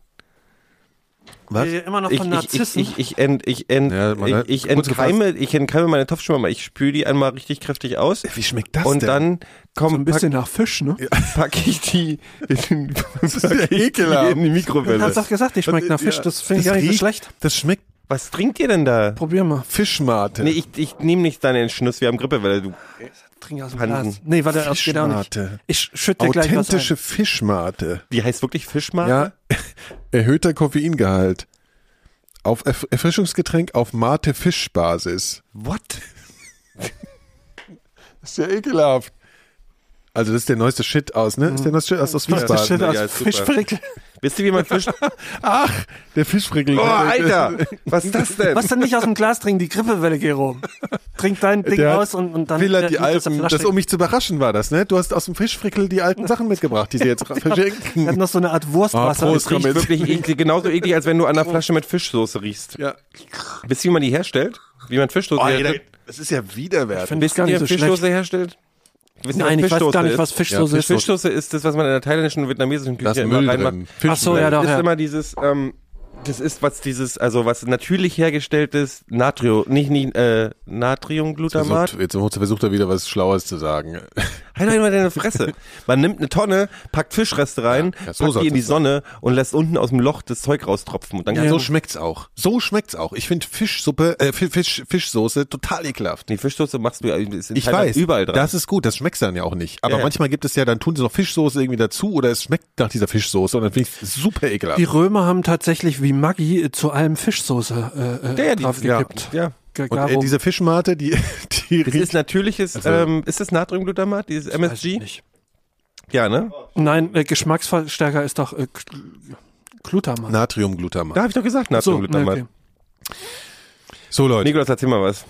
Speaker 3: Was?
Speaker 4: Wir immer noch
Speaker 5: Ich,
Speaker 4: von
Speaker 5: ich, ich,
Speaker 4: Narzissen.
Speaker 5: ich, ich, ent, ich, ent,
Speaker 3: Ja,
Speaker 5: ich, ich entkeime, ich entkeime meine Topfschwämme, ich spüle die einmal richtig kräftig aus.
Speaker 3: Wie schmeckt das
Speaker 5: und
Speaker 3: denn?
Speaker 5: dann
Speaker 4: so
Speaker 5: komm,
Speaker 4: ein bisschen nach Fisch, ne?
Speaker 5: pack, [LAUGHS] pack ich die, in, [LAUGHS]
Speaker 3: ist ja
Speaker 5: pack ich die
Speaker 3: ekelhaft.
Speaker 5: in die
Speaker 4: Du
Speaker 5: Mikrowelle.
Speaker 4: hast doch gesagt, die schmeckt nach
Speaker 3: Ja,
Speaker 4: Fisch. Das finde ich gar nicht so schlecht.
Speaker 3: Das schmeckt
Speaker 5: Was trinkt ihr denn da?
Speaker 4: Probier mal.
Speaker 3: Fischmate.
Speaker 5: Nee, ich, ich nehme nicht deinen Entschluss, wir haben Grippewelle. Du.
Speaker 4: Trink aus dem
Speaker 5: Panden.
Speaker 4: Glas. Nee, warte, das geht auch nicht.
Speaker 3: Fischmate.
Speaker 4: Ich schütte dir gleich was
Speaker 3: Authentische. Fischmate.
Speaker 5: Die heißt wirklich Fischmate?
Speaker 3: Ja. [LAUGHS] Erhöhter Koffeingehalt. Auf Erf Erfrischungsgetränk auf Mate-Fischbasis.
Speaker 5: What?
Speaker 3: Das ist ja ekelhaft. Also das ist der neueste Shit aus, ne? Ist der neueste Shit aus, aus Wiesbaden.
Speaker 4: Das Shit
Speaker 5: Ja,
Speaker 4: aus
Speaker 5: ist super.
Speaker 4: Fischfrickel.
Speaker 5: Wisst ihr, wie man Fisch... [LAUGHS]
Speaker 3: Ach, der Fischfrickel.
Speaker 5: Oh, Alter! Was ist das denn?
Speaker 4: Was denn nicht aus dem Glas trinken? Die Grippewelle, Gero. Trink dein Ding
Speaker 3: Der
Speaker 4: aus und, und dann...
Speaker 3: Will die
Speaker 4: der
Speaker 3: alten, das um mich zu überraschen war das, ne? Du hast aus dem Fischfrickel die alten Sachen mitgebracht, die sie jetzt [LAUGHS]
Speaker 4: Er hat
Speaker 3: verschenken.
Speaker 4: noch so eine Art Wurstwasser.
Speaker 3: Ah, Prost,
Speaker 5: riecht
Speaker 3: komm jetzt.
Speaker 5: wirklich eklig, genauso eklig, als wenn du an einer Flasche mit Fischsoße riechst.
Speaker 3: Ja.
Speaker 5: Wisst ihr, wie man die herstellt? Wie man Fischsoße
Speaker 3: Oh,
Speaker 5: herstellt?
Speaker 3: Das ist ja widerwärtig.
Speaker 4: Das
Speaker 5: Wisst ihr,
Speaker 4: nicht so
Speaker 5: Fischsoße
Speaker 4: schlecht.
Speaker 5: herstellt? Wisst ihr,
Speaker 4: Nein, ich weiß
Speaker 5: Fischsoße
Speaker 4: gar nicht,
Speaker 5: ist?
Speaker 4: was Fischsoße
Speaker 3: Ja,
Speaker 4: ist.
Speaker 5: Fischsoße ist das, was man in der thailändischen und vietnamesischen Küche immer
Speaker 3: Müll
Speaker 5: reinmacht.
Speaker 4: Ach so, ja,
Speaker 5: Das
Speaker 4: doch,
Speaker 5: ist
Speaker 4: ja.
Speaker 5: immer dieses, ähm, das ist was dieses, also was natürlich hergestelltes Natrio, nicht, nicht äh, Natriumglutamat.
Speaker 3: Versucht, jetzt versucht er wieder was Schlaues zu sagen.
Speaker 5: Halt doch mal deine Fresse. [LAUGHS] Man nimmt eine Tonne, packt Fischreste rein,
Speaker 3: Ja, so
Speaker 5: packt die in die
Speaker 3: sein.
Speaker 5: Sonne und lässt unten aus dem Loch das Zeug raustropfen. Und dann
Speaker 3: Ja, so schmeckt's auch. So schmeckt's auch. Ich finde Fischsuppe, äh, Fi- Fisch, Fischsoße total ekelhaft.
Speaker 5: die Fischsoße machst du ja
Speaker 3: Ich weiß,
Speaker 5: überall dran.
Speaker 3: das ist gut, das schmeckt dann ja auch nicht. Aber
Speaker 5: Ja, ja.
Speaker 3: manchmal gibt es ja, dann tun sie noch Fischsoße irgendwie dazu oder es schmeckt nach dieser Fischsoße und dann finde ich super ekelhaft.
Speaker 4: Die Römer haben tatsächlich wie Maggi äh, zu allem Fischsoße äh,
Speaker 5: ja,
Speaker 4: äh,
Speaker 5: die,
Speaker 4: draufgekippt.
Speaker 5: ja.
Speaker 4: Ge-
Speaker 3: und äh, diese Fischmate, die, [LAUGHS] die
Speaker 5: Das ist natürliches,
Speaker 3: Also-
Speaker 5: ähm, ist das Natriumglutamat, dieses
Speaker 4: Weiß ich
Speaker 5: MSG?
Speaker 4: nicht.
Speaker 5: Ja, ne?
Speaker 4: Nein, äh, Geschmacksverstärker ist doch äh, Gl- Glutamat.
Speaker 3: Natriumglutamat.
Speaker 5: Da habe ich doch gesagt,
Speaker 4: so,
Speaker 5: Natriumglutamat.
Speaker 4: okay.
Speaker 3: So Leute.
Speaker 5: Nikolas, erzähl mal was.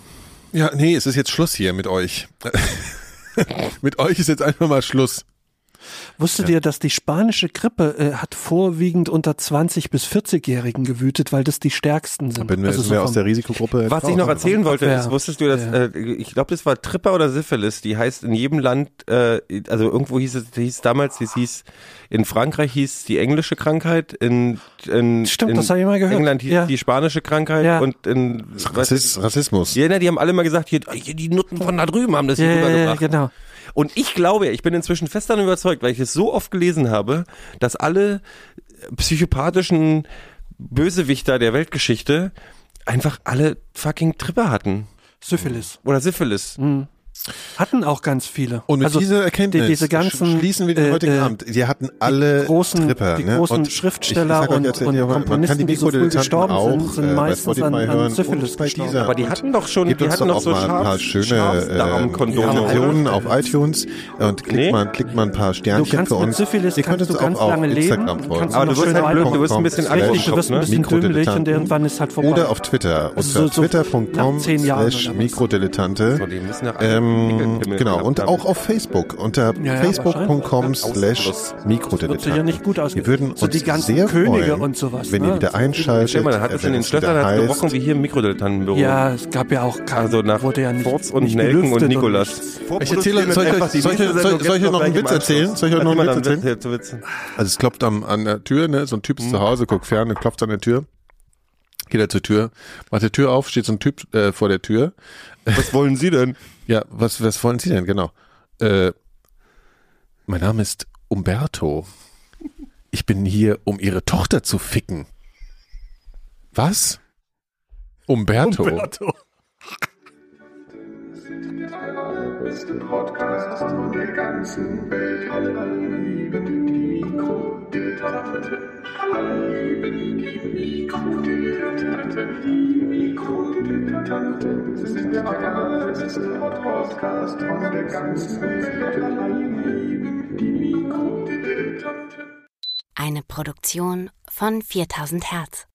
Speaker 3: Ja, nee, es ist jetzt Schluss hier mit euch. [LAUGHS] mit euch ist jetzt einfach mal Schluss.
Speaker 4: Wusstet ihr, dass die spanische Grippe äh, hat vorwiegend unter 20 bis 40-Jährigen gewütet, weil das die stärksten sind?
Speaker 3: Wenn wir,
Speaker 4: Also so
Speaker 3: aus der Risikogruppe.
Speaker 5: Was ich noch erzählen wollte,
Speaker 4: Abwehr.
Speaker 5: ist, wusstest du, dass,
Speaker 4: Ja.
Speaker 5: äh, ich glaube, das war Tripper oder Syphilis, die heißt in jedem Land, äh, also irgendwo hieß es, hieß damals, es hieß, in Frankreich hieß die englische Krankheit, in, in,
Speaker 4: Stimmt,
Speaker 5: in
Speaker 4: das ich mal gehört.
Speaker 5: England hieß
Speaker 4: Ja.
Speaker 5: die spanische Krankheit
Speaker 4: Ja.
Speaker 5: und in,
Speaker 3: Rassist, Rassismus.
Speaker 5: ja, die haben alle mal gesagt, hier, die Nutten von da drüben haben das
Speaker 4: ja,
Speaker 5: hier
Speaker 4: ja, ja,
Speaker 5: rübergebracht.
Speaker 4: genau.
Speaker 5: Und ich glaube, ich bin inzwischen fest daran überzeugt, weil ich es so oft gelesen habe, dass alle psychopathischen Bösewichter der Weltgeschichte einfach alle fucking Tripper hatten.
Speaker 4: Syphilis.
Speaker 5: Oder Syphilis.
Speaker 4: Mhm. Hatten auch ganz viele.
Speaker 3: Und mit
Speaker 4: also,
Speaker 3: dieser Erkenntnis
Speaker 4: die- diese ganzen,
Speaker 3: schließen wir den
Speaker 4: äh,
Speaker 3: heutigen
Speaker 4: äh,
Speaker 3: Abend. Die hatten alle
Speaker 4: die großen,
Speaker 3: Tripper.
Speaker 4: die
Speaker 3: ne?
Speaker 4: großen
Speaker 3: und
Speaker 4: Schriftsteller und, und
Speaker 3: kann
Speaker 4: Komponisten,
Speaker 3: die
Speaker 4: die so früh gestorben
Speaker 3: auch
Speaker 4: sind, sind
Speaker 3: äh,
Speaker 4: meistens an, an Syphilis
Speaker 3: und
Speaker 4: gestorben.
Speaker 5: Aber die hatten doch schon, die hatten
Speaker 3: doch
Speaker 5: so
Speaker 3: mal ein paar schöne äh,
Speaker 5: Schafsdarmkondome.
Speaker 3: Rezensionen auf iTunes und klickt,
Speaker 5: Nee.
Speaker 3: mal, klickt mal ein paar Sternchen für uns.
Speaker 4: Syphilis
Speaker 3: Ihr könnt
Speaker 4: kannst
Speaker 3: uns
Speaker 4: du ganz
Speaker 3: auch auf
Speaker 4: lange leben.
Speaker 3: Instagram folgen.
Speaker 5: Aber du wirst halt blöd, du wirst ein bisschen
Speaker 4: Richtig, du wirst ein bisschen dümmlich und irgendwann ist halt vorbei.
Speaker 3: Oder auf Twitter unter twitter.com
Speaker 4: nach
Speaker 3: slash? Mikrodilettante.
Speaker 5: So, die müssen ja alle
Speaker 3: Ähm,
Speaker 5: Pickelpimmel
Speaker 3: genau, und auch auf Facebook unter
Speaker 4: Ja, ja,
Speaker 3: facebook.com slash
Speaker 4: sich ja nicht gut aus.
Speaker 3: Wir würden
Speaker 4: so
Speaker 3: uns
Speaker 4: die ganzen
Speaker 3: sehr
Speaker 4: Könige
Speaker 3: freuen,
Speaker 4: und sowas.
Speaker 3: wenn
Speaker 4: ne?
Speaker 3: ihr wieder einschaltet.
Speaker 5: Stell mal, da hat
Speaker 3: äh,
Speaker 5: es in den Schlössern hat
Speaker 3: heißt,
Speaker 5: gerochen wie hier im Mikrodilettantenbüro.
Speaker 4: Ja, es gab ja auch kein,
Speaker 5: Also nach
Speaker 4: wurde ja nicht,
Speaker 5: Furz und
Speaker 4: nicht
Speaker 5: Nelken und Nikolas.
Speaker 3: Ich erzähle, soll ich, euch- soll ich, soll, soll ich euch noch einen Witz erzählen? Soll ich euch noch einen Witz erzählen?
Speaker 5: erzählen?
Speaker 3: Also es klopft am, an der Tür, ne? So ein Typ ist zu Hause, guckt fern, klopft an der Tür. Geht er zur Tür, macht die Tür auf, steht so ein Typ äh, vor der Tür.
Speaker 5: Was wollen Sie denn? [LAUGHS]
Speaker 3: Ja, was, was wollen Sie denn? Genau. Äh, mein Name ist Umberto. Ich bin hier, um Ihre Tochter zu ficken. Was? Umberto?
Speaker 6: beste Podcast von der ganzen Welt. Alle lieben Mikrodilettanten sind der allerbeste Podcast von der ganzen Welt. Die Mikrodilettanten.
Speaker 7: Eine Produktion von 4000 Hertz.